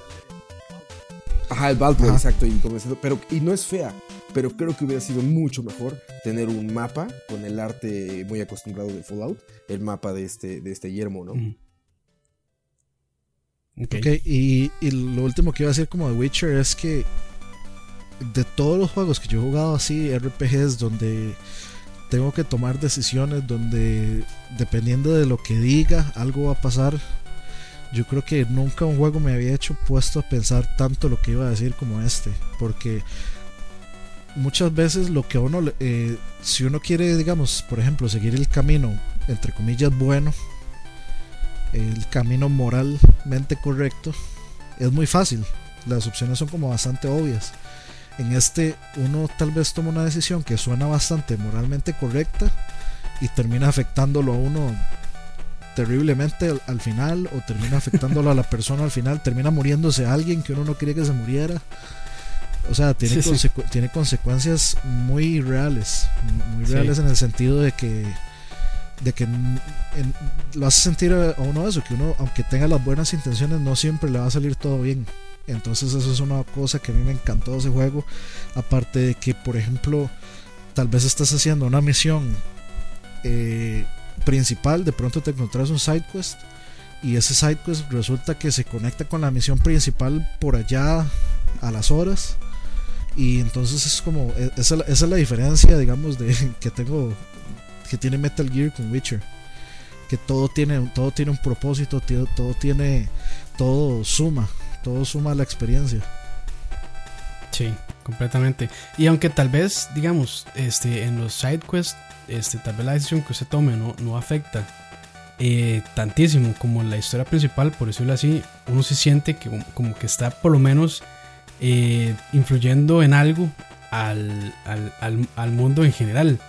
Ajá, el Baldwin, Ajá. exacto. Y pero y no es fea. Pero creo que hubiera sido mucho mejor tener un mapa con el arte muy acostumbrado de Fallout, el mapa de este, de este yermo, ¿no? ok, y, y, lo último que iba a decir como de Witcher es que de todos los juegos que yo he jugado así, RPGs, donde tengo que tomar decisiones, donde dependiendo de lo que diga, algo va a pasar. Yo creo que nunca un juego me había hecho puesto a pensar tanto lo que iba a decir como este, porque muchas veces lo que uno, eh, si uno quiere, digamos, por ejemplo, seguir el camino, entre comillas, bueno, el camino moralmente correcto, es muy fácil. Las opciones son como bastante obvias. En este uno tal vez toma una decisión que suena bastante moralmente correcta y termina afectándolo a uno terriblemente al, final o termina afectándolo a la persona al final, termina muriéndose alguien que uno no quería que se muriera. O sea, tiene, tiene consecuencias muy reales, muy reales en el sentido de que de que lo hace sentir a uno eso, que uno, aunque tenga las buenas intenciones, no siempre le va a salir todo bien. Entonces eso es una cosa que a mí me encantó de ese juego. Aparte de que, por ejemplo, tal vez estás haciendo una misión eh, principal, de pronto te encontrás un side quest y ese side quest resulta que se conecta con la misión principal por allá a las horas. Y entonces es como, e, esa, esa es la diferencia, digamos, de que tengo, que tiene Metal Gear con Witcher. Que todo tiene, todo tiene un propósito, todo tiene, todo suma todo suma a la experiencia. Sí, completamente. Y aunque tal vez, digamos, este, en los side quests, este, tal vez la decisión que usted tome no, no afecta eh, tantísimo como en la historia principal, por decirlo así, uno se siente que como que está por lo menos eh, influyendo en algo al, al, al, mundo en general.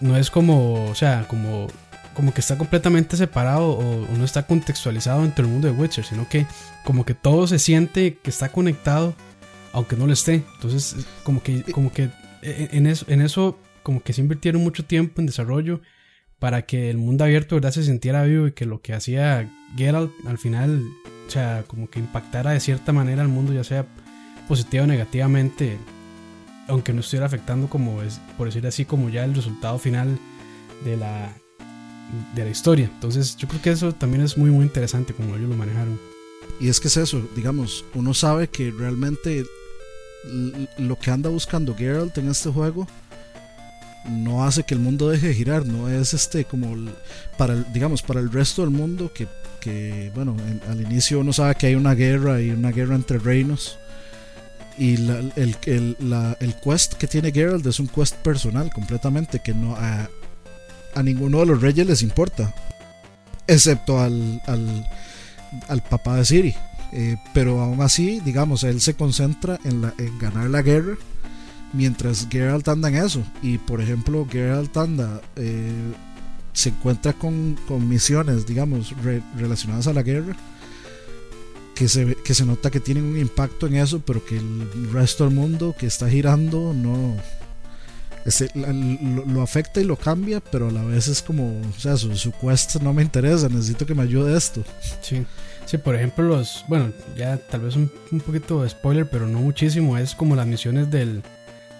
No es como, o sea, como como que está completamente separado o, no está contextualizado entre el mundo de Witcher, sino que como que todo se siente que está conectado, aunque no lo esté. Entonces, como que, como que e, e, en eso, en eso como que se invirtieron mucho tiempo en desarrollo para que el mundo abierto ¿verdad? se sintiera vivo y que lo que hacía Geralt al final, o sea, como que impactara de cierta manera al mundo, ya sea positiva o negativamente, aunque no estuviera afectando como es, por decir así, como ya el resultado final de la, de la historia. Entonces yo creo que eso también es muy muy interesante como ellos lo manejaron. Y es que es eso, digamos, uno sabe que realmente lo que anda buscando Geralt en este juego no hace que el mundo deje de girar, no es este como para el, digamos para el resto del mundo que, que bueno, al inicio uno sabe que hay una guerra y una guerra entre reinos y el, el, la, el, quest que tiene Geralt es un quest personal completamente que no a, a ninguno de los reyes les importa, excepto al, al, papá de Siri. Eh, pero aún así, digamos, él se concentra en, la, en ganar la guerra, mientras Geralt anda en eso. Y por ejemplo, Geralt anda, eh, se encuentra con, con misiones, digamos, relacionadas a la guerra. Que se, que se nota que tienen un impacto en eso, pero que el resto del mundo que está girando no, lo, afecta y lo cambia, pero a la vez es como, o sea, su, su quest no me interesa, necesito que me ayude esto. Sí, sí, por ejemplo, los, bueno, ya tal vez un, un poquito de spoiler, pero no muchísimo, es como las misiones del,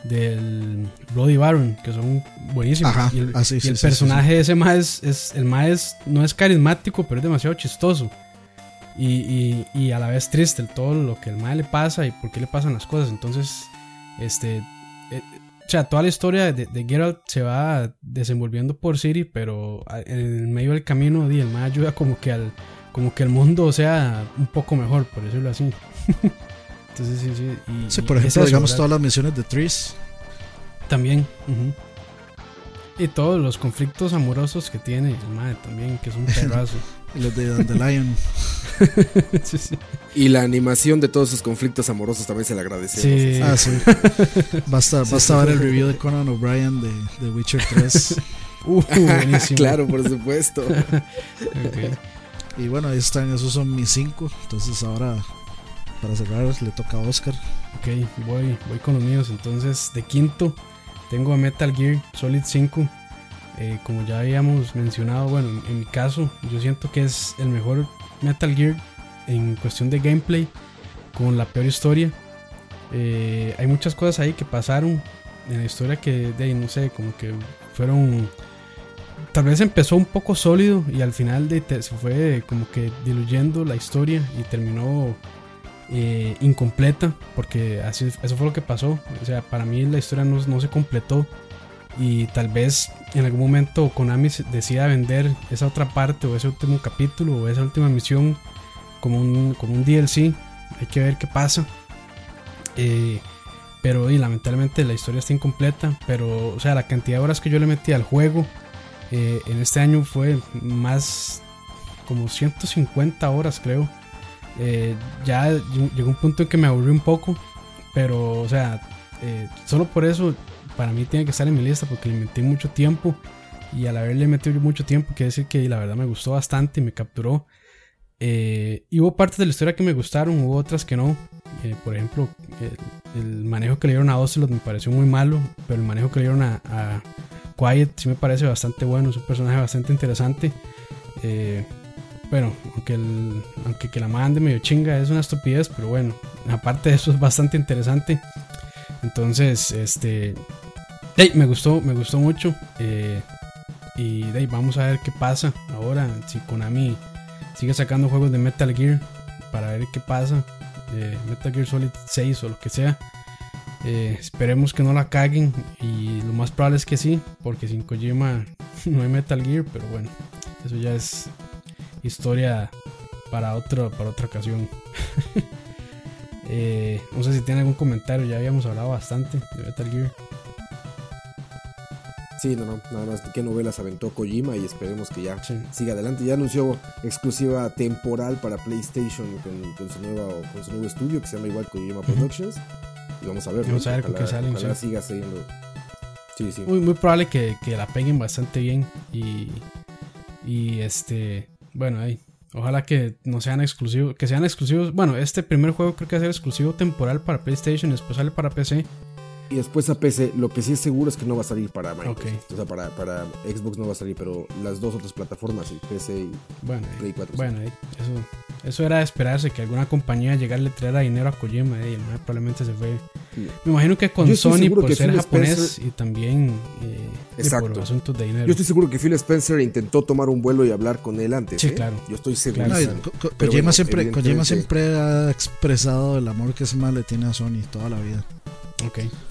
del Bloody Baron, que son buenísimas. y el, ah, el personaje de ese más es, el más no es carismático, pero es demasiado chistoso. Y, y, y, a la vez triste todo lo que el mal le pasa y por qué le pasan las cosas. Entonces, este, eh, o sea, toda la historia de, de, Geralt se va desenvolviendo por Siri, pero en medio del camino, el más ayuda como que al como que el mundo sea un poco mejor, por decirlo así. Entonces, sí, sí. Y, sí, por ejemplo, digamos todas las misiones de Tris. También. Y todos los conflictos amorosos que tiene el madre también, que es un perrazo. Y los de Dandelion. sí, sí. Y la animación de todos esos conflictos amorosos también se le agradece. Sí. Ah, sí. Basta, basta ver el review de Conan O'Brien de, de, Witcher 3. Uh, buenísimo. claro, por supuesto. okay. Y bueno, ahí están, esos son mis cinco. Entonces ahora, para cerrar, le toca a Oscar. Ok, voy, voy con los míos. Entonces, de quinto, tengo a Metal Gear Solid 5. Eh, como ya habíamos mencionado, bueno, en mi caso, yo siento que es el mejor Metal Gear en cuestión de gameplay, con la peor historia. Eh, hay muchas cosas ahí que pasaron en la historia que, de no sé, como que fueron. Tal vez empezó un poco sólido y al final de, se fue como que diluyendo la historia y terminó eh, incompleta, porque así, eso fue lo que pasó. O sea, para mí la historia no, no se completó y tal vez en algún momento Konami decida vender esa otra parte o ese último capítulo o esa última misión como un, como un DLC. Hay que ver qué pasa. Eh, pero y, lamentablemente la historia está incompleta. Pero, o sea, la cantidad de horas que yo le metí al juego eh, en este año fue más como 150 horas, creo. Eh, ya llegó un punto en que me aburrí un poco. Pero, o sea, solo por eso para mí tiene que estar en mi lista porque le metí mucho tiempo. Y al haberle metido mucho tiempo, quiere decir que la verdad me gustó bastante y me capturó. Eh, y hubo partes de la historia que me gustaron, hubo otras que no. Eh, por ejemplo, el, manejo que le dieron a Ocelot me pareció muy malo, pero el manejo que le dieron a, a Quiet sí me parece bastante bueno, es un personaje bastante interesante. Eh, bueno, aunque, el, aunque que la mande medio chinga es una estupidez, pero bueno, aparte de eso es bastante interesante. Entonces, este, hey, me gustó, me gustó mucho. eh, y ahí vamos a ver qué pasa ahora. Si Konami sigue sacando juegos de Metal Gear para ver qué pasa. eh, Metal Gear Solid 6 o lo que sea. Eh, esperemos que no la caguen. Y lo más probable es que sí. Porque sin Kojima no hay Metal Gear. Pero bueno, eso ya es historia para, otro, para otra ocasión. Eh, no sé si tiene algún comentario. Ya habíamos hablado bastante de Metal Gear. Sí, no, no, nada más qué novelas aventó Kojima y esperemos que ya Sí. siga adelante. Ya anunció exclusiva temporal para PlayStation con, con su, nuevo, con su nuevo estudio que se llama igual Kojima Productions. Y vamos a ver. Vamos ¿no? a ver con qué salen, Ojalá sí. siga siguiendo. Sí, sí. muy, muy probable que, que la peguen bastante bien. Y, y este, bueno, ahí. Ojalá que no sean exclusivos, que sean exclusivos. Bueno, este primer juego creo que va a ser exclusivo temporal para PlayStation, después sale para PC. Y después a PC, lo que sí es seguro es que no va a salir para Microsoft. Ok. O sea, para, para Xbox no va a salir, pero las dos otras plataformas, sí, PC y Bueno, Play 4. sí. bueno, eso, eso era de esperarse que alguna compañía llegara y le trajera dinero a Kojima. Y el mae probablemente se fue. Sí. Me imagino que con Sony por que ser Phil japonés Spencer- y también eh, y por asuntos de dinero. Yo estoy seguro que Phil Spencer intentó tomar un vuelo y hablar con él antes. Sí, ¿eh? claro. Yo estoy seguro. Claro. Kojima, bueno, siempre, Kojima evidentemente- siempre ha expresado el amor que ese mal le tiene a Sony toda la vida.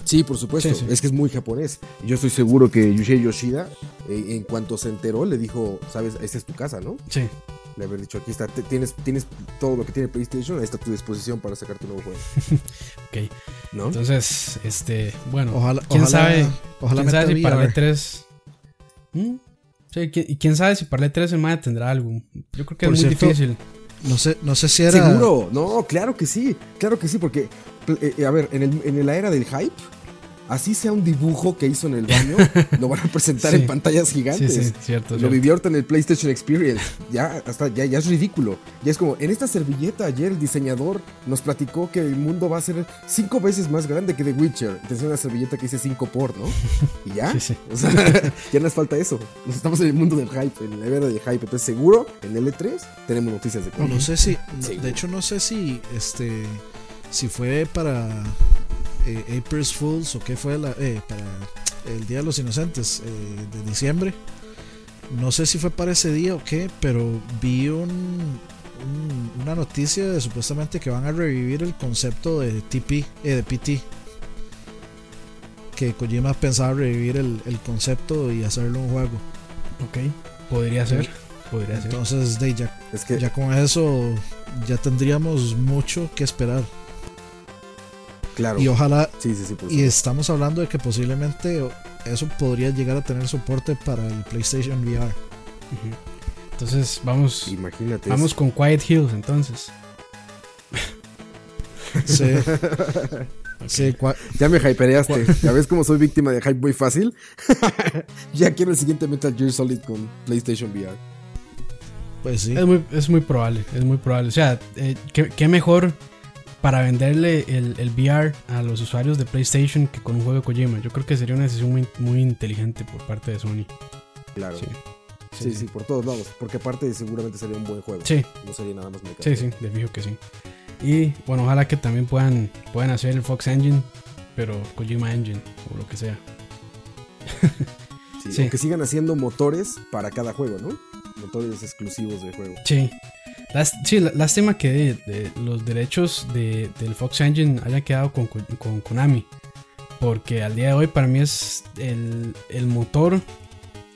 Sí, por supuesto. Sí, sí. Es que es muy japonés. Yo estoy seguro que Yushei Yoshida, eh, en cuanto se enteró, le dijo, sabes, esta es tu casa, ¿no? Sí. Le haber dicho, aquí está, tienes, tienes todo lo que tiene PlayStation, ahí está a tu disposición para sacar tu nuevo juego. Ok. ¿No? Entonces, este, bueno, Ojalá, quién ojalá, sabe, ojalá quién sabe si para el VR. E3. ¿Mm? Sí, qui- y quién sabe si para el E3 el MAE tendrá algo. Yo creo que Por es muy cierto, difícil. No sé, no sé si era. Seguro, no, claro que sí, claro que sí, porque, eh, eh, a ver, en, el, en la era del hype, así sea un dibujo que hizo en el baño, lo van a presentar Sí. en pantallas Sí, gigantes. sí, cierto. Lo cierto. vivió ahorita en el PlayStation Experience. Ya, hasta, ya, ya es ridículo. Ya es como, en esta servilleta ayer el diseñador nos platicó que el mundo va a ser cinco veces más grande que The Witcher. Entonces una servilleta que dice 5 por, ¿no? Y ya. Sí, sí. O sea, ya nos falta eso. Nos estamos en el mundo del hype, en la era del hype. Entonces seguro, en L3 tenemos noticias de No, cómics. no sé si. De hecho, no sé si. Este. Si fue para. Eh, April's Fools o qué fue la, eh, para el Día de los Inocentes eh, de diciembre. No sé si fue para ese día o qué, pero vi un, un- una noticia de supuestamente que van a revivir el concepto de TP, eh, de PT. Que Kojima pensaba revivir el, el concepto y hacerlo un juego. Ok. Podría ser. Podría ser. Entonces, de, ya, Es que, ya con eso ya tendríamos mucho que esperar. Claro. Y ojalá, Sí, sí, sí, y estamos hablando de que posiblemente eso podría llegar a tener soporte para el PlayStation VR. Entonces, vamos. Imagínate. Vamos con Quiet Hills, entonces. Sí, sí, Ya me hypereaste. ¿Ya ves cómo soy víctima de hype muy fácil? ya quiero el siguiente Metal Gear Solid con PlayStation VR. pues sí. Es muy, es muy probable, es muy probable. O sea, eh, ¿qué, qué mejor para venderle el, el VR a los usuarios de PlayStation que con un juego de Kojima. Yo creo que sería una decisión muy, muy inteligente por parte de Sony. Claro. Sí. Sí, sí, por todos lados. Porque aparte seguramente sería un buen juego. Sí, No sería nada más mecánico. sí, sí, de fijo que sí. Y bueno, ojalá que también puedan, puedan hacer el Fox Engine, pero Kojima Engine o lo que sea. sí, Que sigan haciendo motores para cada juego, ¿no? Motores exclusivos de juego. Sí. sí, lástima que los derechos del Fox Engine hayan quedado con, con, Konami. Porque al día de hoy para mí es el, el motor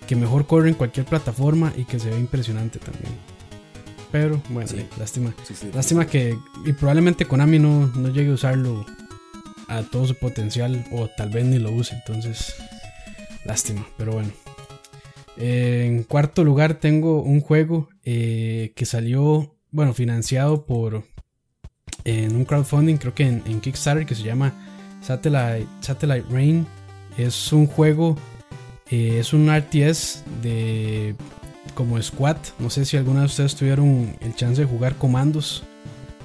que mejor corre en cualquier plataforma y que se ve impresionante también. Pero bueno, lástima. lástima que y probablemente Konami no, no llegue a usarlo a todo su potencial o tal vez ni lo use. Entonces, lástima, pero bueno. En cuarto lugar tengo un juego eh, que salió, bueno, financiado por en un crowdfunding, creo que en, Kickstarter, que se llama Satellite, Satellite Rain. Es un juego, eh, es un RTS de como Squad. No sé si alguna de ustedes tuvieron el chance de jugar comandos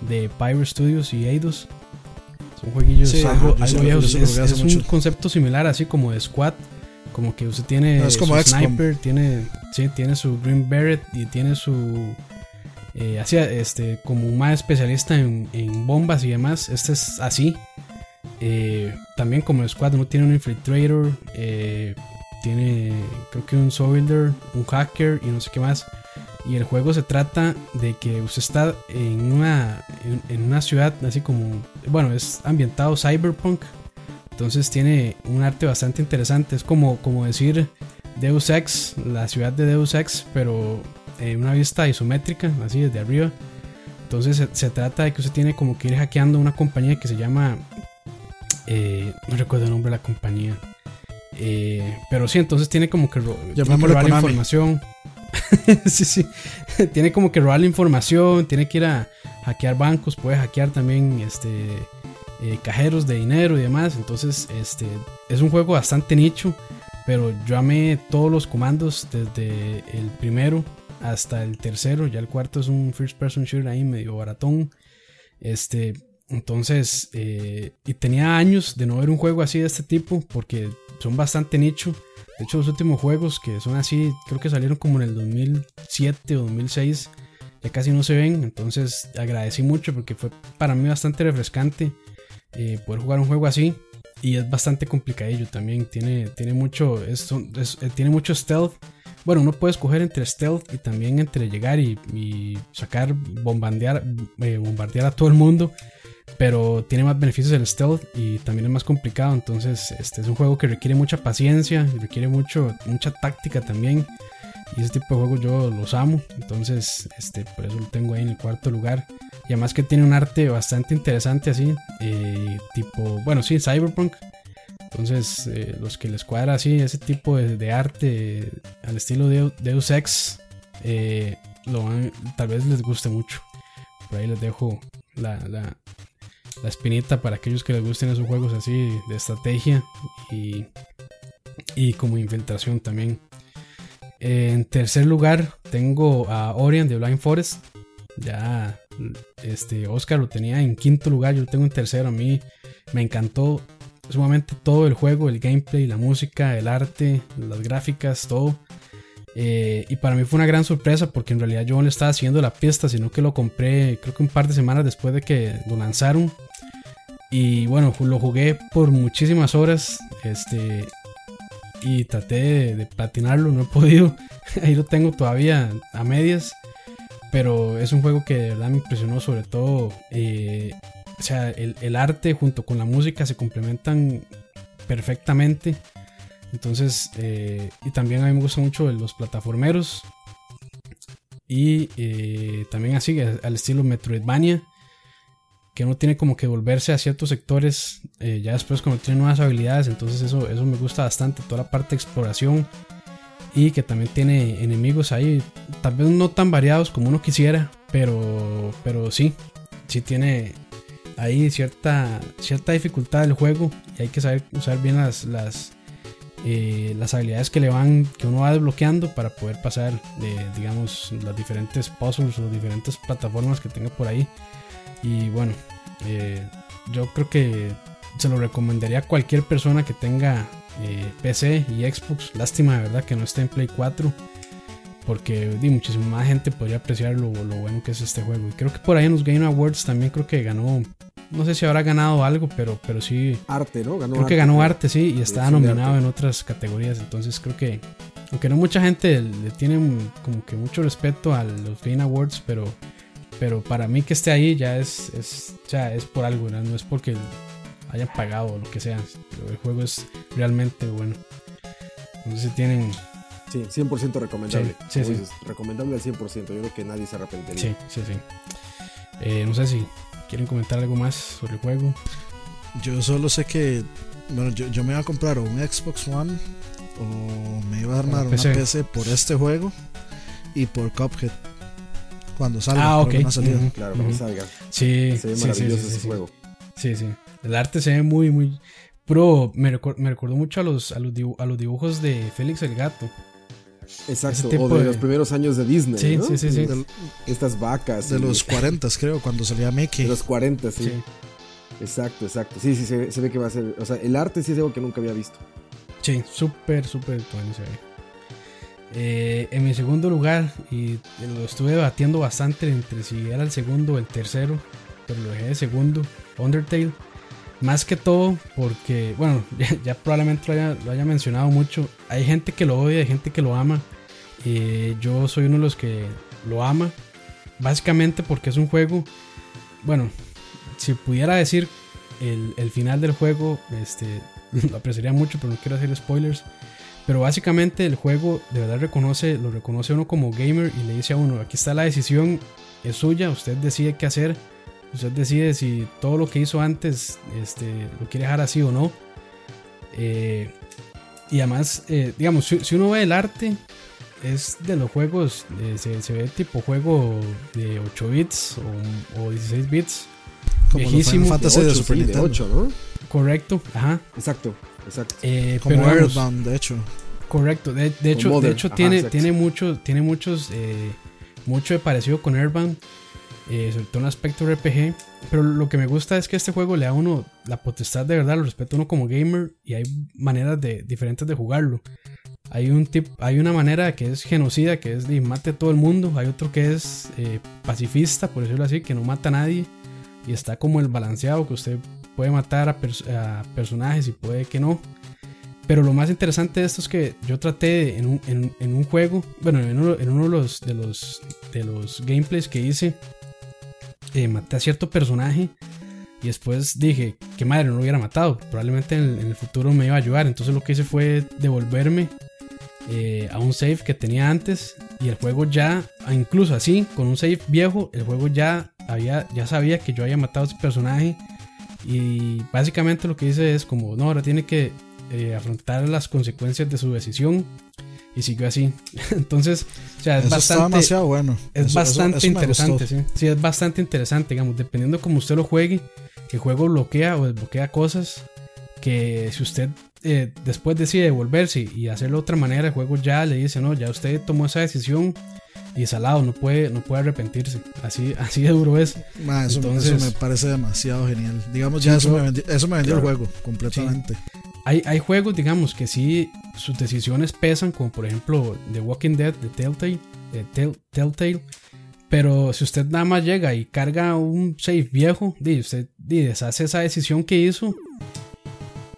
de Pyro Studios y Eidos. Son jueguillos algo, Es, un concepto similar, así como de Squad. Como que usted tiene su sniper, tiene, sí, tiene su Green Beret y tiene su. Eh, este, como un más especialista en, bombas y demás. Este es así. Eh, también como Squad, no tiene un infiltrator. Eh, tiene creo que un soldier, un hacker y no sé qué más. Y el juego se trata de que usted está en una, en, una ciudad así como, bueno, es ambientado cyberpunk. Entonces tiene un arte bastante interesante. Es como, como decir Deus Ex, la ciudad de Deus Ex, pero en una vista isométrica, así desde arriba. Entonces se, trata de que usted tiene como que ir hackeando una compañía que se llama... Eh, no recuerdo el nombre de la compañía. Eh, pero sí, entonces tiene como que, robar la información. sí, sí. tiene como que robar la información, tiene que ir a hackear bancos, puede hackear también este eh, cajeros de dinero y demás. Entonces, este es un juego bastante nicho, pero yo amé todos los comandos desde el primero hasta el tercero. Ya el cuarto es un first person shooter ahí medio baratón. Este, entonces, eh, y tenía años de no ver un juego así de este tipo, porque son bastante nicho. De hecho, los últimos juegos que son así, creo que salieron como en el 2007 o 2006, ya casi no se ven. Entonces, agradecí mucho porque fue para mí bastante refrescante eh, poder jugar un juego así. Y es bastante complicadillo también. Tiene, tiene, mucho, eh, tiene mucho stealth. Bueno, uno puede escoger entre stealth y también entre llegar y, sacar, bombardear, bombardear a todo el mundo pero tiene más beneficios el stealth y también es más complicado. Entonces, este es un juego que requiere mucha paciencia y requiere mucho, mucha táctica también. Y ese tipo de juegos yo los amo. Entonces, este, por eso lo tengo ahí en el cuarto lugar. Y además que tiene un arte bastante interesante así. Eh, tipo, bueno, sí, Cyberpunk. Entonces, eh, los que les cuadra así, ese tipo de, arte al estilo de Deus Ex, eh, tal vez les guste mucho. Por ahí les dejo la, la espinita para aquellos que les gusten esos juegos así de estrategia y, y como infiltración también. En tercer lugar tengo a Orion de Blind Forest. Ya este Oscar lo tenía en quinto lugar, yo lo tengo en tercero. A mí me encantó sumamente todo el juego, el gameplay, la música, el arte, las gráficas, todo. Eh, y para mí fue una gran sorpresa porque en realidad yo no estaba haciendo la pista, sino que lo compré creo que un par de semanas después de que lo lanzaron. Y bueno, lo jugué por muchísimas horas. Este. Y traté de, platinarlo, no he podido. Ahí lo tengo todavía a medias. Pero es un juego que de verdad me impresionó, sobre todo. Eh, o sea, el, arte junto con la música se complementan perfectamente. Entonces, eh, y también a mí me gustan mucho los plataformeros. Y eh, también así, al estilo Metroidvania que uno tiene como que volverse a ciertos sectores ya después cuando tiene nuevas habilidades. Entonces eso, eso me gusta bastante, toda la parte de exploración. Y que también tiene enemigos ahí, tal vez no tan variados como uno quisiera, pero, pero sí, sí tiene ahí cierta, cierta dificultad del juego y hay que saber usar bien las, las, eh, las habilidades que le van que uno va desbloqueando para poder pasar digamos las diferentes puzzles o diferentes plataformas que tenga por ahí. Y bueno, eh, yo creo que se lo recomendaría a cualquier persona que tenga eh, PC y Xbox. Lástima de verdad que no esté en Play 4. porque di, muchísima más gente podría apreciar lo, lo, bueno que es este juego. Y creo que por ahí en los Game Awards también creo que ganó, no sé si habrá ganado algo, pero, pero sí. Arte, ¿no? Ganó creo que ganó arte, sí, y estaba nominado en otras categorías. Entonces creo que, aunque no mucha gente le tiene como que mucho respeto a los Game Awards, pero, pero para mí que esté ahí ya es, es, ya es por algo, ¿no? no es porque hayan pagado o lo que sea. Pero el juego es realmente bueno. No sé si tienen Sí, 100% recomendable. Sí, sí, recomendable al 100%. Yo creo que nadie se arrepentiría. Sí, sí, sí. Eh, no sé si quieren comentar algo más sobre el juego. Yo solo sé que. Bueno, yo, yo me iba a comprar un Xbox One o me iba a armar una PC. por este juego y por Cuphead. Cuando salga. Ah, ok. Claro, cuando salga. Sí, se ve maravilloso ese juego. Sí, sí. El arte se ve muy, muy. Pro, me, me recordó mucho a los, a los, a los dibujos de Félix el Gato. Exacto, o de, los primeros años de Disney. Sí, sí, sí. sí. estas vacas. De los 40, creo, cuando salía Mickey. De los 40, sí. Exacto, exacto. Sí, sí, se, ve que va a ser. O sea, el arte sí es algo que nunca había visto. Sí, súper, súper bueno se ve. Eh, en mi segundo lugar, y lo estuve debatiendo bastante entre si era el segundo o el tercero, pero lo dejé de segundo, Undertale. Más que todo porque, bueno, ya, probablemente lo haya, mencionado mucho. Hay gente que lo odia, hay gente que lo ama. Y yo soy uno de los que lo ama. Básicamente porque es un juego, bueno, si pudiera decir el, el final del juego, este, lo apreciaría mucho, pero no quiero hacer spoilers. Pero básicamente el juego de verdad reconoce, lo reconoce uno como gamer y le dice a uno, aquí está la decisión, es suya, usted decide qué hacer Usted decide si todo lo que hizo antes este, lo quiere dejar así o no. Eh, y además, eh, digamos, si, uno ve el arte, es de los juegos, se, ve tipo juego de 8 bits o, 16 bits. Como viejísimo. Fantasy de, Super Nintendo. 8, ¿no? Correcto, ajá. Exacto, exacto. Eh, Como Earthbound, de hecho. Correcto, de, hecho, de hecho tiene, tiene, mucho, tiene muchos, mucho de parecido con Earthbound eh, sobre todo un aspecto RPG. Pero lo que me gusta es que este juego le da a uno la potestad de verdad, lo respeto uno como gamer y hay maneras de, diferentes de jugarlo. Hay, un tip, hay una manera que es genocida, que es de mate a todo el mundo. Hay otro que es eh, pacifista, por decirlo así, que no mata a nadie. Y está como el balanceado, que usted puede matar a, personajes y puede que no. Pero lo más interesante de esto es que yo traté en un, en, un juego, bueno, en uno, en uno de, los, de, los, de los gameplays que hice, eh, maté a cierto personaje y después dije, que madre, no lo hubiera matado. Probablemente en, el futuro me iba a ayudar. Entonces lo que hice fue devolverme eh, a un save que tenía antes. Y el juego ya, incluso así, con un save viejo, el juego ya, había, ya sabía que yo había matado a ese personaje. Y básicamente lo que hice es como, no, ahora tiene que eh, afrontar las consecuencias de su decisión y siguió así. Entonces, o sea, es bastante. demasiado bueno. Es bastante interesante, sí. Sí, es bastante interesante, digamos, dependiendo de cómo usted lo juegue, el juego bloquea o desbloquea cosas que si usted eh, después decide devolverse y hacerlo de otra manera, el juego ya le dice, no, ya usted tomó esa decisión y salado, no puede, no puede arrepentirse. Así, así de duro es. eso, Entonces, me parece demasiado genial. Digamos, ya eso, me vendió, eso me vendió el juego completamente. Hay, hay juegos, digamos, que sí sus decisiones pesan, como por ejemplo The Walking Dead de Telltale, de Telltale. Pero si usted nada más llega y carga un save viejo, y usted deshace esa decisión que hizo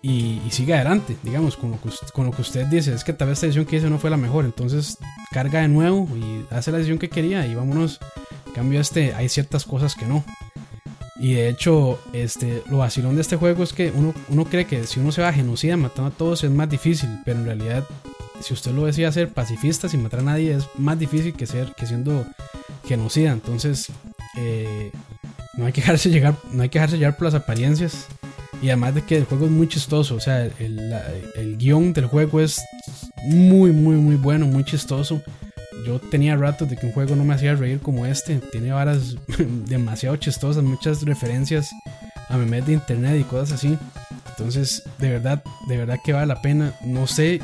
y, sigue adelante, digamos, con lo, que, con lo que usted dice. Es que tal vez esta decisión que hizo no fue la mejor, entonces carga de nuevo y hace la decisión que quería y vámonos. En cambio, este, hay ciertas cosas que no. Y de hecho, este, lo vacilón de este juego es que uno, uno cree que si uno se va a genocida matando a todos es más difícil, pero en realidad, si usted lo decide ser pacifista sin matar a nadie, es más difícil que ser que siendo genocida. Entonces, eh, no hay que dejarse llegar, no hay que dejarse por las apariencias. Y además de que el juego es muy chistoso, o sea, el, el guion del juego es muy, muy, muy bueno, muy chistoso yo tenía ratos de que un juego no me hacía reír como este. Tiene varas demasiado chistosas, muchas referencias a memes de internet y cosas así. Entonces, de verdad, de verdad que vale la pena. No sé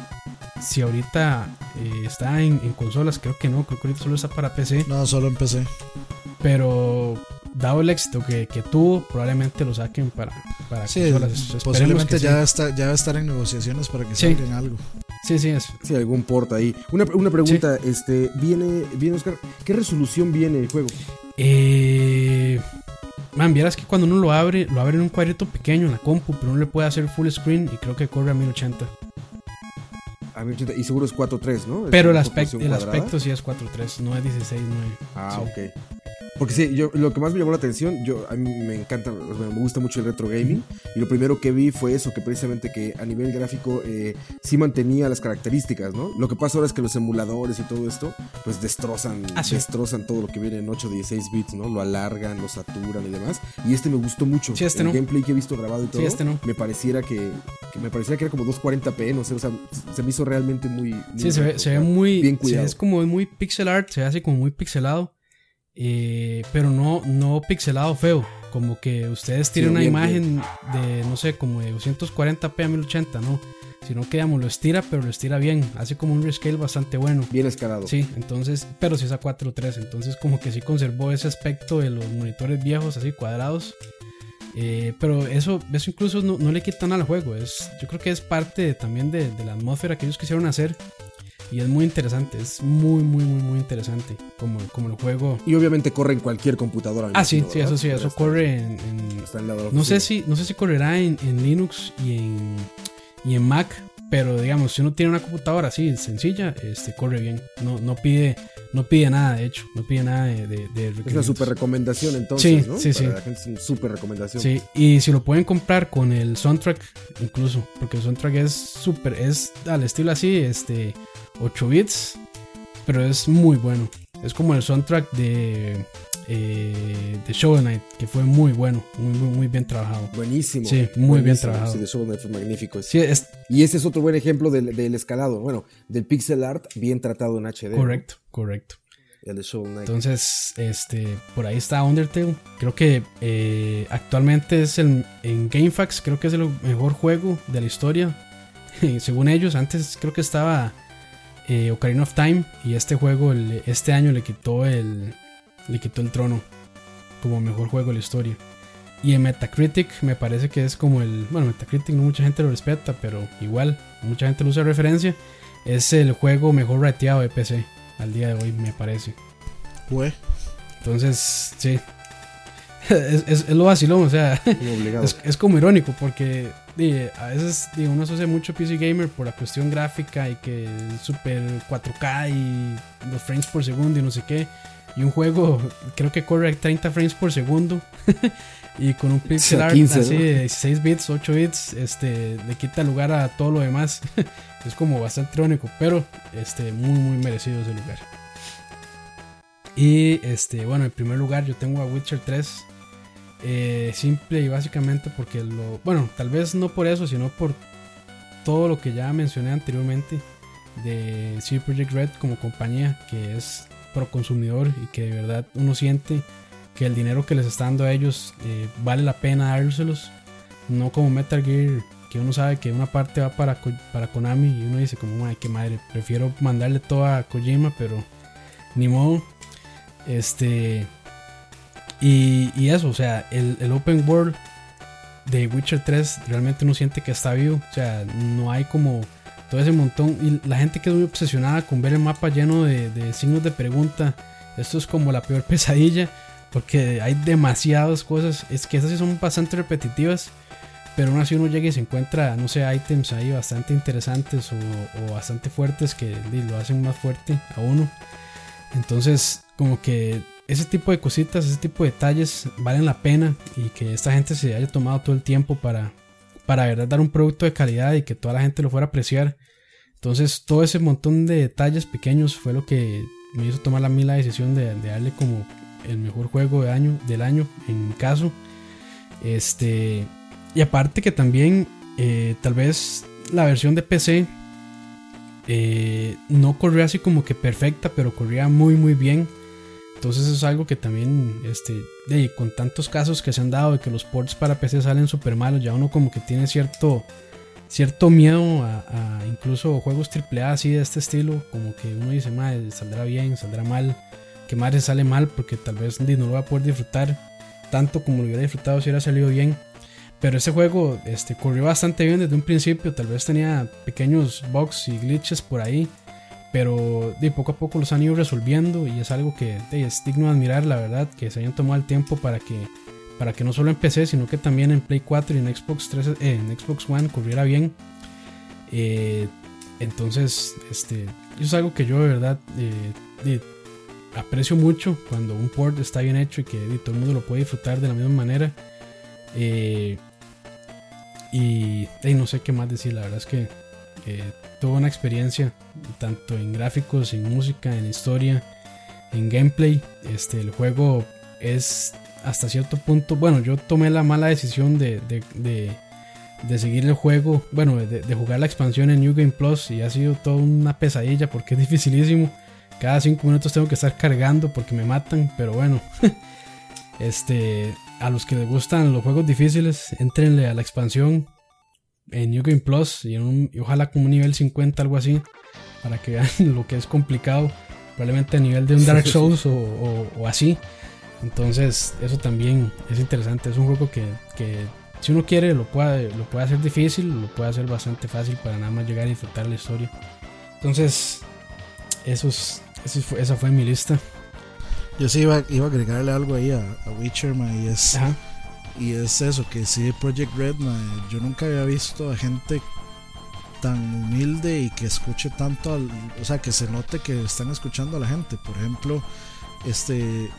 si ahorita eh, está en, consolas, creo que no, creo que ahorita solo está para PC. No, solo en PC. Pero dado el éxito que, tuvo, probablemente lo saquen para, para sí, Posiblemente ya, está, ya va a estar en negociaciones para que salgan algo. Sí, sí, es. Sí, algún port ahí. Una, una pregunta, este, viene, viene Oscar, ¿qué resolución viene el juego? Eh, man, vieras que cuando uno lo abre, lo abre en un cuadrito pequeño en la compu, pero uno le puede hacer full screen y creo que corre a 1080. A 1080, y seguro es 4.3, ¿no? Pero el proporción el aspecto sí es 4.3, no es 16.9. Ah, Sí. ok. Porque sí, yo, lo que más me llamó la atención, yo a mí me encanta, me gusta mucho el retro gaming y lo primero que vi fue eso, que precisamente que a nivel gráfico eh, sí mantenía las características, ¿no? Lo que pasa ahora es que los emuladores y todo esto, pues destrozan, Ah, sí. destrozan todo lo que viene en 8, 16 bits, ¿no? Lo alargan, lo saturan y demás. Y este me gustó mucho. Sí, este el no. gameplay que he visto grabado y todo, este no. me pareciera que, que me pareciera que era como 240p, no sé, o sea, se me hizo realmente muy, muy Sí, se ve, se ve muy. bien cuidado. es como muy pixel art, se así como muy pixelado. Eh, pero no, no pixelado feo. Como que ustedes tienen una bien, imagen de, no sé, como de 240p a 1080, ¿no? Sino que, digamos, lo estira, pero lo estira bien. Hace como un rescale bastante bueno. Bien escalado. Sí, entonces, pero si es a 4.3, entonces como que sí conservó ese aspecto de los monitores viejos, así cuadrados. Eh, pero eso, eso incluso no, no le quita nada al juego. Es, yo creo que es parte también de, de la atmósfera que ellos quisieron hacer. Y es muy interesante, es muy, muy, muy, muy interesante como, como el juego. Y obviamente corre en cualquier computadora. Ah, sí, sí, eso sí, eso corre en... en- está de la no sé si, no sé si correrá en, en Linux y en, y en Mac, pero digamos, si uno tiene una computadora así, sencilla, este, corre bien. No, no pide, no pide nada, de hecho, no pide nada de, de, de Es una super recomendación entonces, Sí, ¿no? sí, Para sí. la gente es una super recomendación. Sí, y si lo pueden comprar con el soundtrack, incluso, porque el soundtrack es súper, es al estilo así, este, 8 bits, pero es muy bueno. Es como el soundtrack de, eh, de Shovel Knight, que fue muy bueno, muy, muy, muy bien trabajado. Buenísimo. Sí, muy bien trabajado. Sí, de Shovel Knight fue magnífico. Sí, es Y ese es otro buen ejemplo del, del escalado. Bueno, del pixel art bien tratado en HD. ¿no? correcto, correcto. El de Shovel Knight. Entonces, este, por ahí está Undertale. Creo que eh, actualmente es el, en GameFAQs, creo que es el mejor juego de la historia. Según ellos, antes creo que estaba eh, Ocarina of Time y este juego el- este año le quitó el le quitó el trono como mejor juego de la historia. Y en Metacritic me parece que es como el, bueno, Metacritic no mucha gente lo respeta, pero igual mucha gente lo usa de referencia. Es el juego mejor rateado de PC al día de hoy, me parece. Fue. Entonces, sí. Es, es- es lo vacilón, o sea, es, es como irónico porque a veces di, uno asocia mucho PC Gamer por la cuestión gráfica y que es super 4K y los frames por segundo y no sé qué. Y un juego creo que corre a 30 frames por segundo y con un pixel art 15, así ¿no? de 16 bits, 8 bits, este, le quita lugar a todo lo demás. es como bastante irónico, pero este, muy muy merecido ese lugar. Y este, bueno, en primer lugar yo tengo a Witcher 3. Eh, simple y básicamente porque lo. Bueno, tal vez no por eso, sino por todo lo que ya mencioné anteriormente de CD Projekt Red como compañía que es pro consumidor y que de verdad uno siente que el dinero que les está dando a ellos eh, vale la pena dárselos. No como Metal Gear, que uno sabe que una parte va para, para Konami y uno dice como, ay, qué madre, prefiero mandarle todo a Kojima, pero ni modo. Este. Y, eso, o sea, el, el open world de Witcher 3 realmente uno siente que está vivo. O sea, no hay como todo ese montón. Y la gente que es muy obsesionada con ver el mapa lleno de, de signos de pregunta. Esto es como la peor pesadilla. Porque hay demasiadas cosas. Es que esas sí son bastante repetitivas. Pero aún así uno llega y se encuentra, no sé, ítems ahí bastante interesantes o, o bastante fuertes que lo hacen más fuerte a uno. Entonces, como que ese tipo de cositas, ese tipo de detalles valen la pena y que esta gente se haya tomado todo el tiempo para, para verdad dar un producto de calidad y que toda la gente lo fuera a apreciar. Entonces, todo ese montón de detalles pequeños fue lo que me hizo tomar a mí la decisión de, de darle como el mejor juego de año, del año, en mi caso. Este, y aparte que también, eh, tal vez la versión de PC eh, no corría así como que perfecta, pero corría muy muy bien. Entonces es algo que también, este, de, con tantos casos que se han dado de que los ports para PC salen súper malos, ya uno como que tiene cierto, cierto miedo a, a incluso juegos AAA así de este estilo, como que uno dice, madre, saldrá bien, saldrá mal, que madre sale mal porque tal vez no lo va a poder disfrutar tanto como lo hubiera disfrutado si hubiera salido bien. pero ese juego este, corrió bastante bien desde un principio. Tal vez tenía pequeños bugs y glitches por ahí. Pero de poco a poco los han ido resolviendo y es algo que es digno de admirar, la verdad, que se hayan tomado el tiempo para que, para que no solo en PC, sino que también en Play 4 y en Xbox, 3, eh, en Xbox One corriera bien. Eh, entonces, este, eso es algo que yo de verdad eh, aprecio mucho cuando un port está bien hecho y que todo el mundo lo puede disfrutar de la misma manera. y, no sé qué más decir, la verdad es que tuve una experiencia tanto en gráficos, en música, en historia, en gameplay. Este, el juego es hasta cierto punto, bueno, yo tomé la mala decisión de, de, seguir el juego, bueno, de, jugar la expansión en New Game Plus y ha sido toda una pesadilla porque es dificilísimo. Cada 5 minutos tengo que estar cargando porque me matan, pero bueno. este, a los que les gustan los juegos difíciles, entrenle a la expansión en New Game Plus y, ojalá como un nivel 50, algo así, para que vean lo que es complicado, probablemente a nivel de un Dark Souls o, así. Entonces, eso también es interesante. Es un juego que, si uno quiere, lo puede, lo puede hacer difícil, lo puede hacer bastante fácil para nada más llegar y disfrutar la historia. Entonces, eso, esa fue mi lista. Yo sí iba, iba a agregarle algo ahí a, a Witcher, y es. Y es eso, que sí, Project Red, yo nunca había visto a gente tan humilde y que escuche tanto, al, o sea, que se note que están escuchando a la gente. Por ejemplo, este,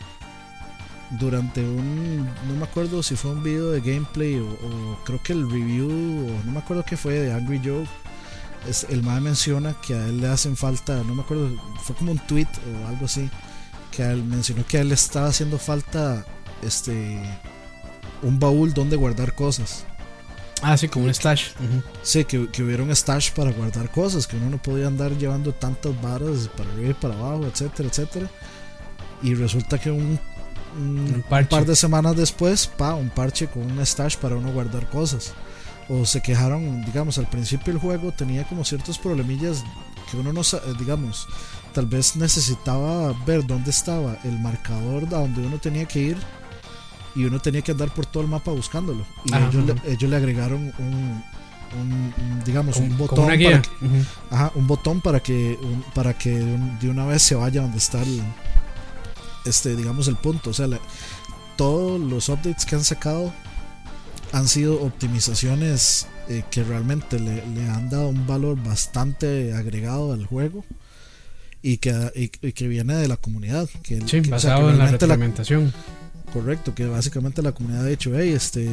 durante un, no me acuerdo si fue un video de gameplay o, creo que el review, o no me acuerdo qué fue, de Angry Joe, el MAE menciona que a él le hacen falta, no me acuerdo, fue como un tweet o algo así, que él mencionó que a él le estaba haciendo falta, este, un baúl donde guardar cosas. Ah, sí, como un stash. Sí, que, hubiera un stash para guardar cosas, que uno no podía andar llevando tantas varas para arriba y para abajo, etcétera, etcétera. Y resulta que un, un, par de semanas después, pa, un parche con un stash para uno guardar cosas. O se quejaron, digamos, al principio el juego tenía como ciertos problemillas que uno no, digamos, tal vez necesitaba ver dónde estaba el marcador a donde uno tenía que ir y uno tenía que andar por todo el mapa buscándolo. Y ellos, le, ellos le agregaron un, digamos un botón para que, ajá, un botón para que para que de una vez se vaya donde está el este digamos el punto. O sea todos los updates que han sacado han sido optimizaciones eh, que realmente le, han dado un valor bastante agregado al juego y que, y, que viene de la comunidad que, sí, basado en la retroalimentación Correcto, que básicamente la comunidad ha dicho, hey, este,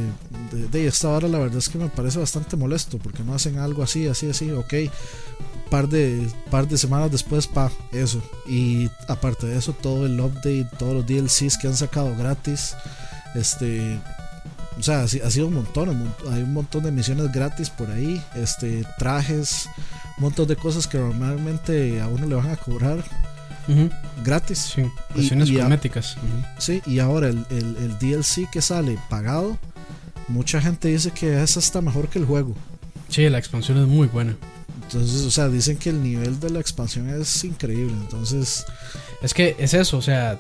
de, esta hora la verdad es que me parece bastante molesto porque no hacen algo así, así, así, ok. Par de, par de semanas después, pa, eso. Y aparte de eso, todo el update, todos los DLCs que han sacado gratis, este, o sea, ha, sido un montón, hay un montón de misiones gratis por ahí, este, trajes, un montón de cosas que normalmente a uno le van a cobrar gratis. Sí, y, cosméticas. Sí, y ahora el, el, DLC que sale pagado, mucha gente dice que esa está mejor que el juego. Sí, la expansión es muy buena. Entonces, o sea, dicen que el nivel de la expansión es increíble. Entonces. Es que es eso, o sea,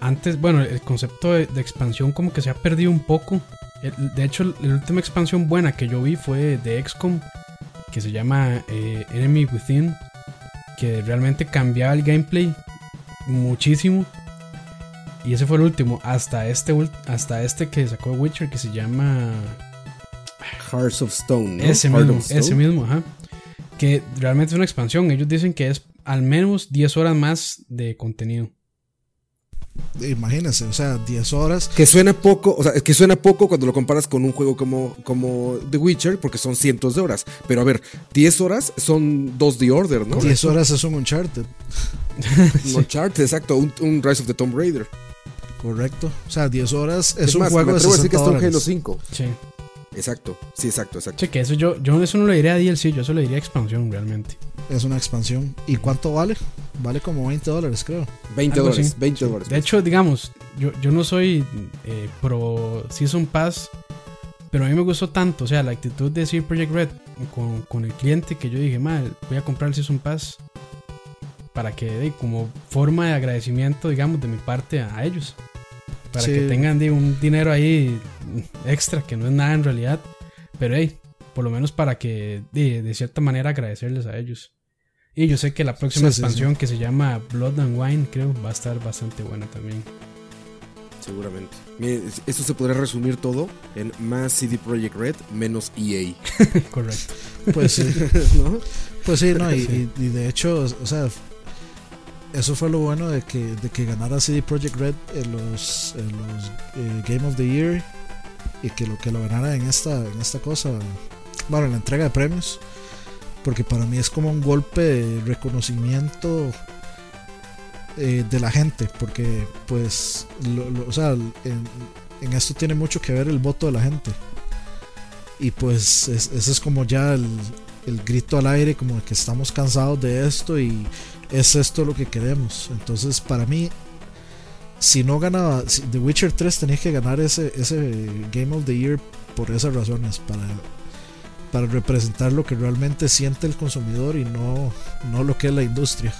antes, bueno, el concepto de, expansión como que se ha perdido un poco. De hecho, la última expansión buena que yo vi fue de XCOM, que se llama eh, Enemy Within, que realmente cambiaba el gameplay muchísimo. Y ese fue el último. Hasta este, hasta este que sacó Witcher que se llama. Hearts of Stone. Ese mismo, ese mismo, ajá. Que realmente es una expansión. Ellos dicen que es al menos 10 horas más de contenido. Imagínense, o sea, 10 horas. Que suena poco, o sea, que suena poco cuando lo comparas con un juego como, como The Witcher, porque son cientos de horas. Pero a ver, 10 horas son dos The Order, ¿no? 10 horas es un Uncharted. un Uncharted, exacto, un, Rise of the Tomb Raider. Correcto. O sea, 10 horas es, un juego de 60 a decir que es un Halo 5. Sí. Exacto, sí, exacto, exacto. Sí, que eso yo, yo eso no le diría a DLC, yo eso le diría expansión realmente. Es una expansión. ¿Y cuánto vale? Vale como 20 dólares, creo. 20 dólares, 20 dólares. De hecho, digamos, yo, yo no soy eh, pro Season Pass, pero a mí me gustó tanto, o sea, la actitud de Sir Project Red con, con el cliente que yo dije, mal, voy a comprar el Season Pass para que, como forma de agradecimiento, digamos, de mi parte a ellos para que tengan un dinero ahí extra, que no es nada en realidad. Pero hey, por lo menos para que de, cierta manera agradecerles a ellos. Y yo sé que la próxima expansión que se llama Blood and Wine, creo, va a estar bastante buena también. Seguramente. esto se podría resumir todo en más CD Projekt Red menos EA. Correcto. Pues sí. Pues sí, no, y, de hecho, o sea, eso fue lo bueno de que, de que ganara CD Projekt Red en los, los eh, Game of the Year y que lo que lo ganara en esta, en esta cosa, bueno, en la entrega de premios, porque para mí es como un golpe de reconocimiento eh, de la gente, porque pues, o sea, en, esto tiene mucho que ver el voto de la gente. Y pues ese es como ya el, el grito al aire, como que estamos cansados de esto y es esto lo que queremos. Entonces, para mí, si no ganaba, The Witcher 3 tenía que ganar ese, ese Game of the Year por esas razones, para, para representar lo que realmente siente el consumidor y no, no lo que es la industria.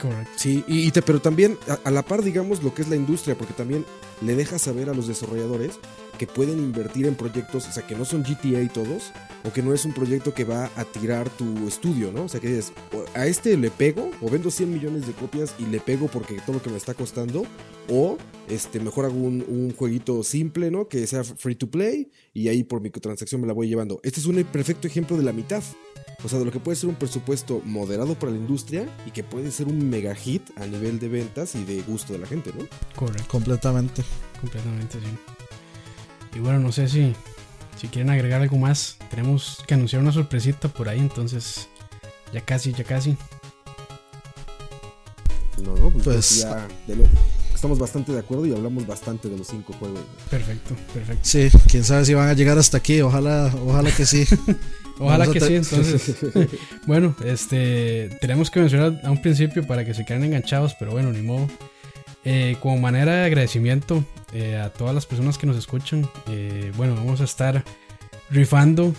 Correcto. Sí, y, te, pero también a, la par, digamos, lo que es la industria, porque también le deja saber a los desarrolladores que pueden invertir en proyectos, o sea, que no son GTA y todos, o que no es un proyecto que va a tirar tu estudio, ¿no? O sea, que dices, a este le pego, o vendo 100 millones de copias y le pego porque todo lo que me está costando, o este, mejor hago un, un jueguito simple, ¿no? Que sea free to play y ahí por microtransacción me la voy llevando. Este es un perfecto ejemplo de la mitad. O sea, de lo que puede ser un presupuesto moderado para la industria y que puede ser un mega hit a nivel de ventas y de gusto de la gente, ¿no? Correcto. Completamente. Completamente, sí. Y bueno, no sé si, si quieren agregar algo más. Tenemos que anunciar una sorpresita por ahí, entonces ya casi, ya casi. No, no, pues, pues ya estamos bastante de acuerdo y hablamos bastante de los cinco juegos. Perfecto, perfecto. Sí, quién sabe si van a llegar hasta aquí, ojalá, ojalá que sí. Ojalá que sí, entonces. bueno, este tenemos que mencionar a un principio para que se queden enganchados, pero bueno, ni modo. Eh, como manera de agradecimiento eh, a todas las personas que nos escuchan, eh, bueno, vamos a estar rifando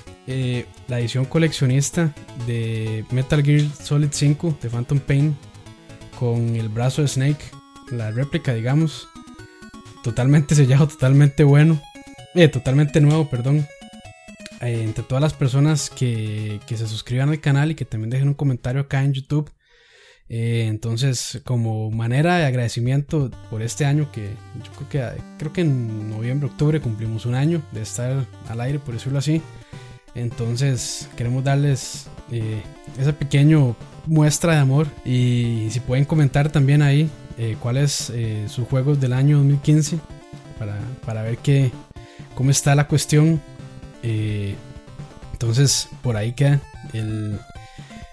la edición coleccionista de Metal Gear Solid 5 de Phantom Pain con el brazo de Snake, la réplica, digamos, totalmente sellado, totalmente bueno, totalmente nuevo, perdón. Entre todas las personas que, que, se suscriban al canal y que también dejen un comentario acá en YouTube. Eh, entonces, como manera de agradecimiento por este año, que yo creo que creo que en noviembre, octubre cumplimos un año de estar al aire, por decirlo así. Entonces, queremos darles eh, esa pequeña muestra de amor. Y si pueden comentar también ahí eh, cuáles sus juegos del año 2015 para, para ver qué, cómo está la cuestión eh, entonces, por ahí queda el,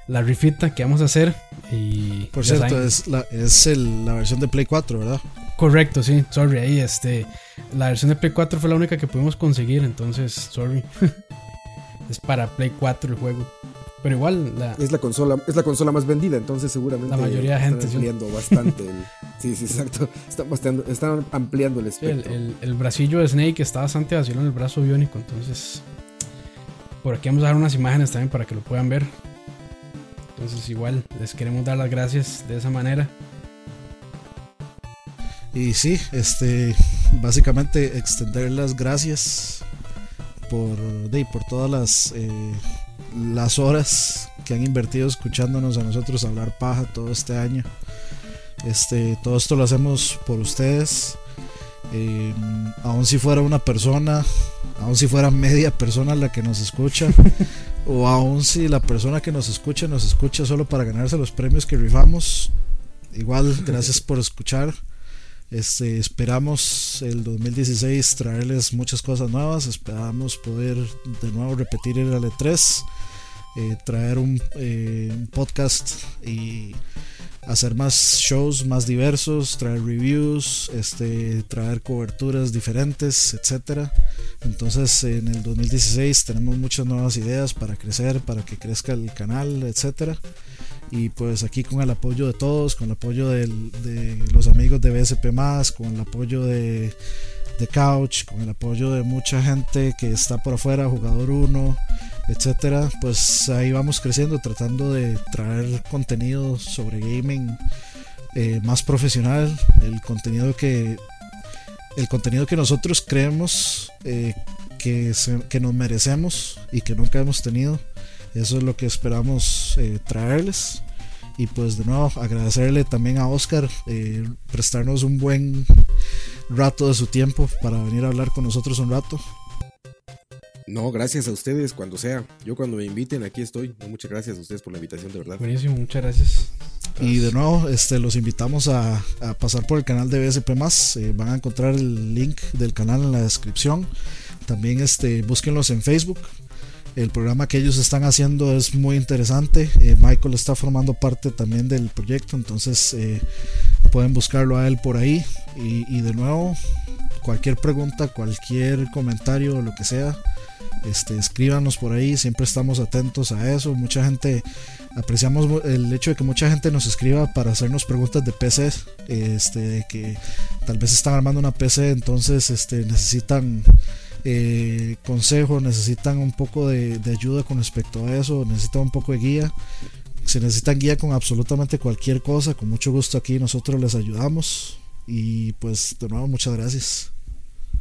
la rifita que vamos a hacer. Y por cierto, es, la, es la versión de Play 4, ¿verdad? Correcto, sí, sorry, ahí este. La versión de Play 4 fue la única que pudimos conseguir, entonces, sorry. es para Play 4 el juego. Pero igual es la consola es la consola más vendida, entonces seguramente la mayoría de gente están ampliando bastante. sí, sí, exacto. Están, están ampliando el espectro. El, el, bracillo de Snake está bastante vacío en el brazo biónico, entonces por aquí vamos a dar unas imágenes también para que lo puedan ver. Entonces igual les queremos dar las gracias de esa manera. Y sí, este básicamente extender las gracias por, de, por todas las eh, las horas que han invertido escuchándonos a nosotros hablar paja todo este año. Este, todo esto lo hacemos por ustedes. Eh, aun si fuera una persona, aun si fuera media persona la que nos escucha, o aun si la persona que nos escucha nos escucha solo para ganarse los premios que rifamos, igual gracias por escuchar. Este, esperamos el 2016 traerles muchas cosas nuevas. Esperamos poder de nuevo repetir el Ale3, eh, traer eh, un, podcast y hacer más shows más diversos, traer reviews, este, traer coberturas diferentes, etcétera. Entonces en el 2016 tenemos muchas nuevas ideas para crecer, para que crezca el canal, etcétera. Y pues aquí con el apoyo de todos, con el apoyo de los amigos de BSP, con el apoyo de, de Couch, con el apoyo de mucha gente que está por afuera, jugador 1, etcétera, pues ahí vamos creciendo, tratando de traer contenido sobre gaming eh, más profesional, el contenido que el contenido que nosotros creemos eh, que, que, nos merecemos y que nunca hemos tenido. Eso es lo que esperamos eh, traerles. Y pues de nuevo agradecerle también a Oscar prestarnos un buen rato de su tiempo para venir a hablar con nosotros un rato. No, gracias a ustedes cuando sea. Yo cuando me inviten aquí estoy. muchas gracias a ustedes por la invitación, de verdad. Buenísimo, muchas gracias. Y de nuevo, este, los invitamos a, pasar por el canal de BSP eh, van a encontrar el link del canal en la descripción. También este, búsquenlos en Facebook. El programa que ellos están haciendo es muy interesante. Eh, Michael está formando parte también del proyecto, entonces eh, pueden buscarlo a él por ahí. Y, y, de nuevo, cualquier pregunta, cualquier comentario, lo que sea, este, escríbanos por ahí. Siempre estamos atentos a eso. Mucha gente apreciamos el hecho de que mucha gente nos escriba para hacernos preguntas de PC, este, que tal vez están armando una PC, entonces este, necesitan eh, consejo, necesitan un poco de, ayuda con respecto a eso, necesitan un poco de guía. Si necesitan guía con absolutamente cualquier cosa, con mucho gusto aquí nosotros les ayudamos. Y pues de nuevo, muchas gracias.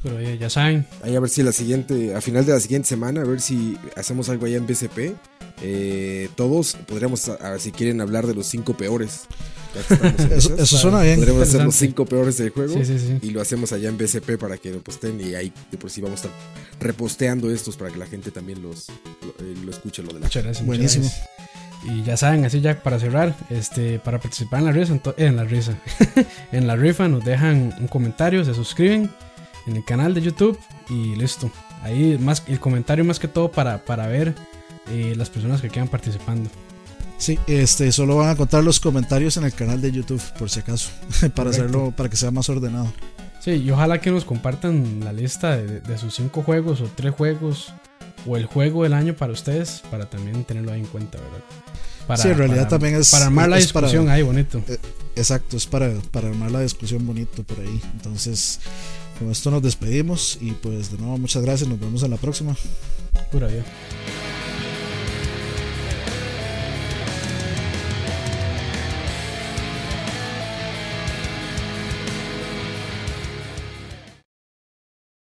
Pero ya, saben. Ahí a ver si la siguiente, a final de la siguiente semana, a ver si hacemos algo allá en BCP eh, todos podríamos, si quieren, hablar de los cinco peores. eso, suena bien. Podríamos hacer los cinco peores del juego y lo hacemos allá en BCP para que lo posten y ahí de por sí vamos a estar reposteando estos para que la gente también los lo, eh, escuche lo de la Muchas gracias. Buenísimo. Y ya saben, así ya para cerrar, este, para participar en la risa, en la risa, en la rifa nos dejan un comentario, se suscriben en el canal de YouTube y listo. Ahí más el comentario más que todo para, para ver eh, las personas que quedan participando. Sí, este, solo van a contar los comentarios en el canal de YouTube, por si acaso, para hacerlo, para que sea más ordenado. Sí, y ojalá que nos compartan la lista de, sus cinco juegos o tres juegos o el juego del año para ustedes, para también tenerlo ahí en cuenta, ¿verdad? Para, sí, en realidad también es. Para armar la discusión ahí, bonito. Eh, exacto, es para, para armar la discusión bonito por ahí. Entonces, con esto nos despedimos y pues de nuevo muchas gracias, nos vemos en la próxima. Pura vida.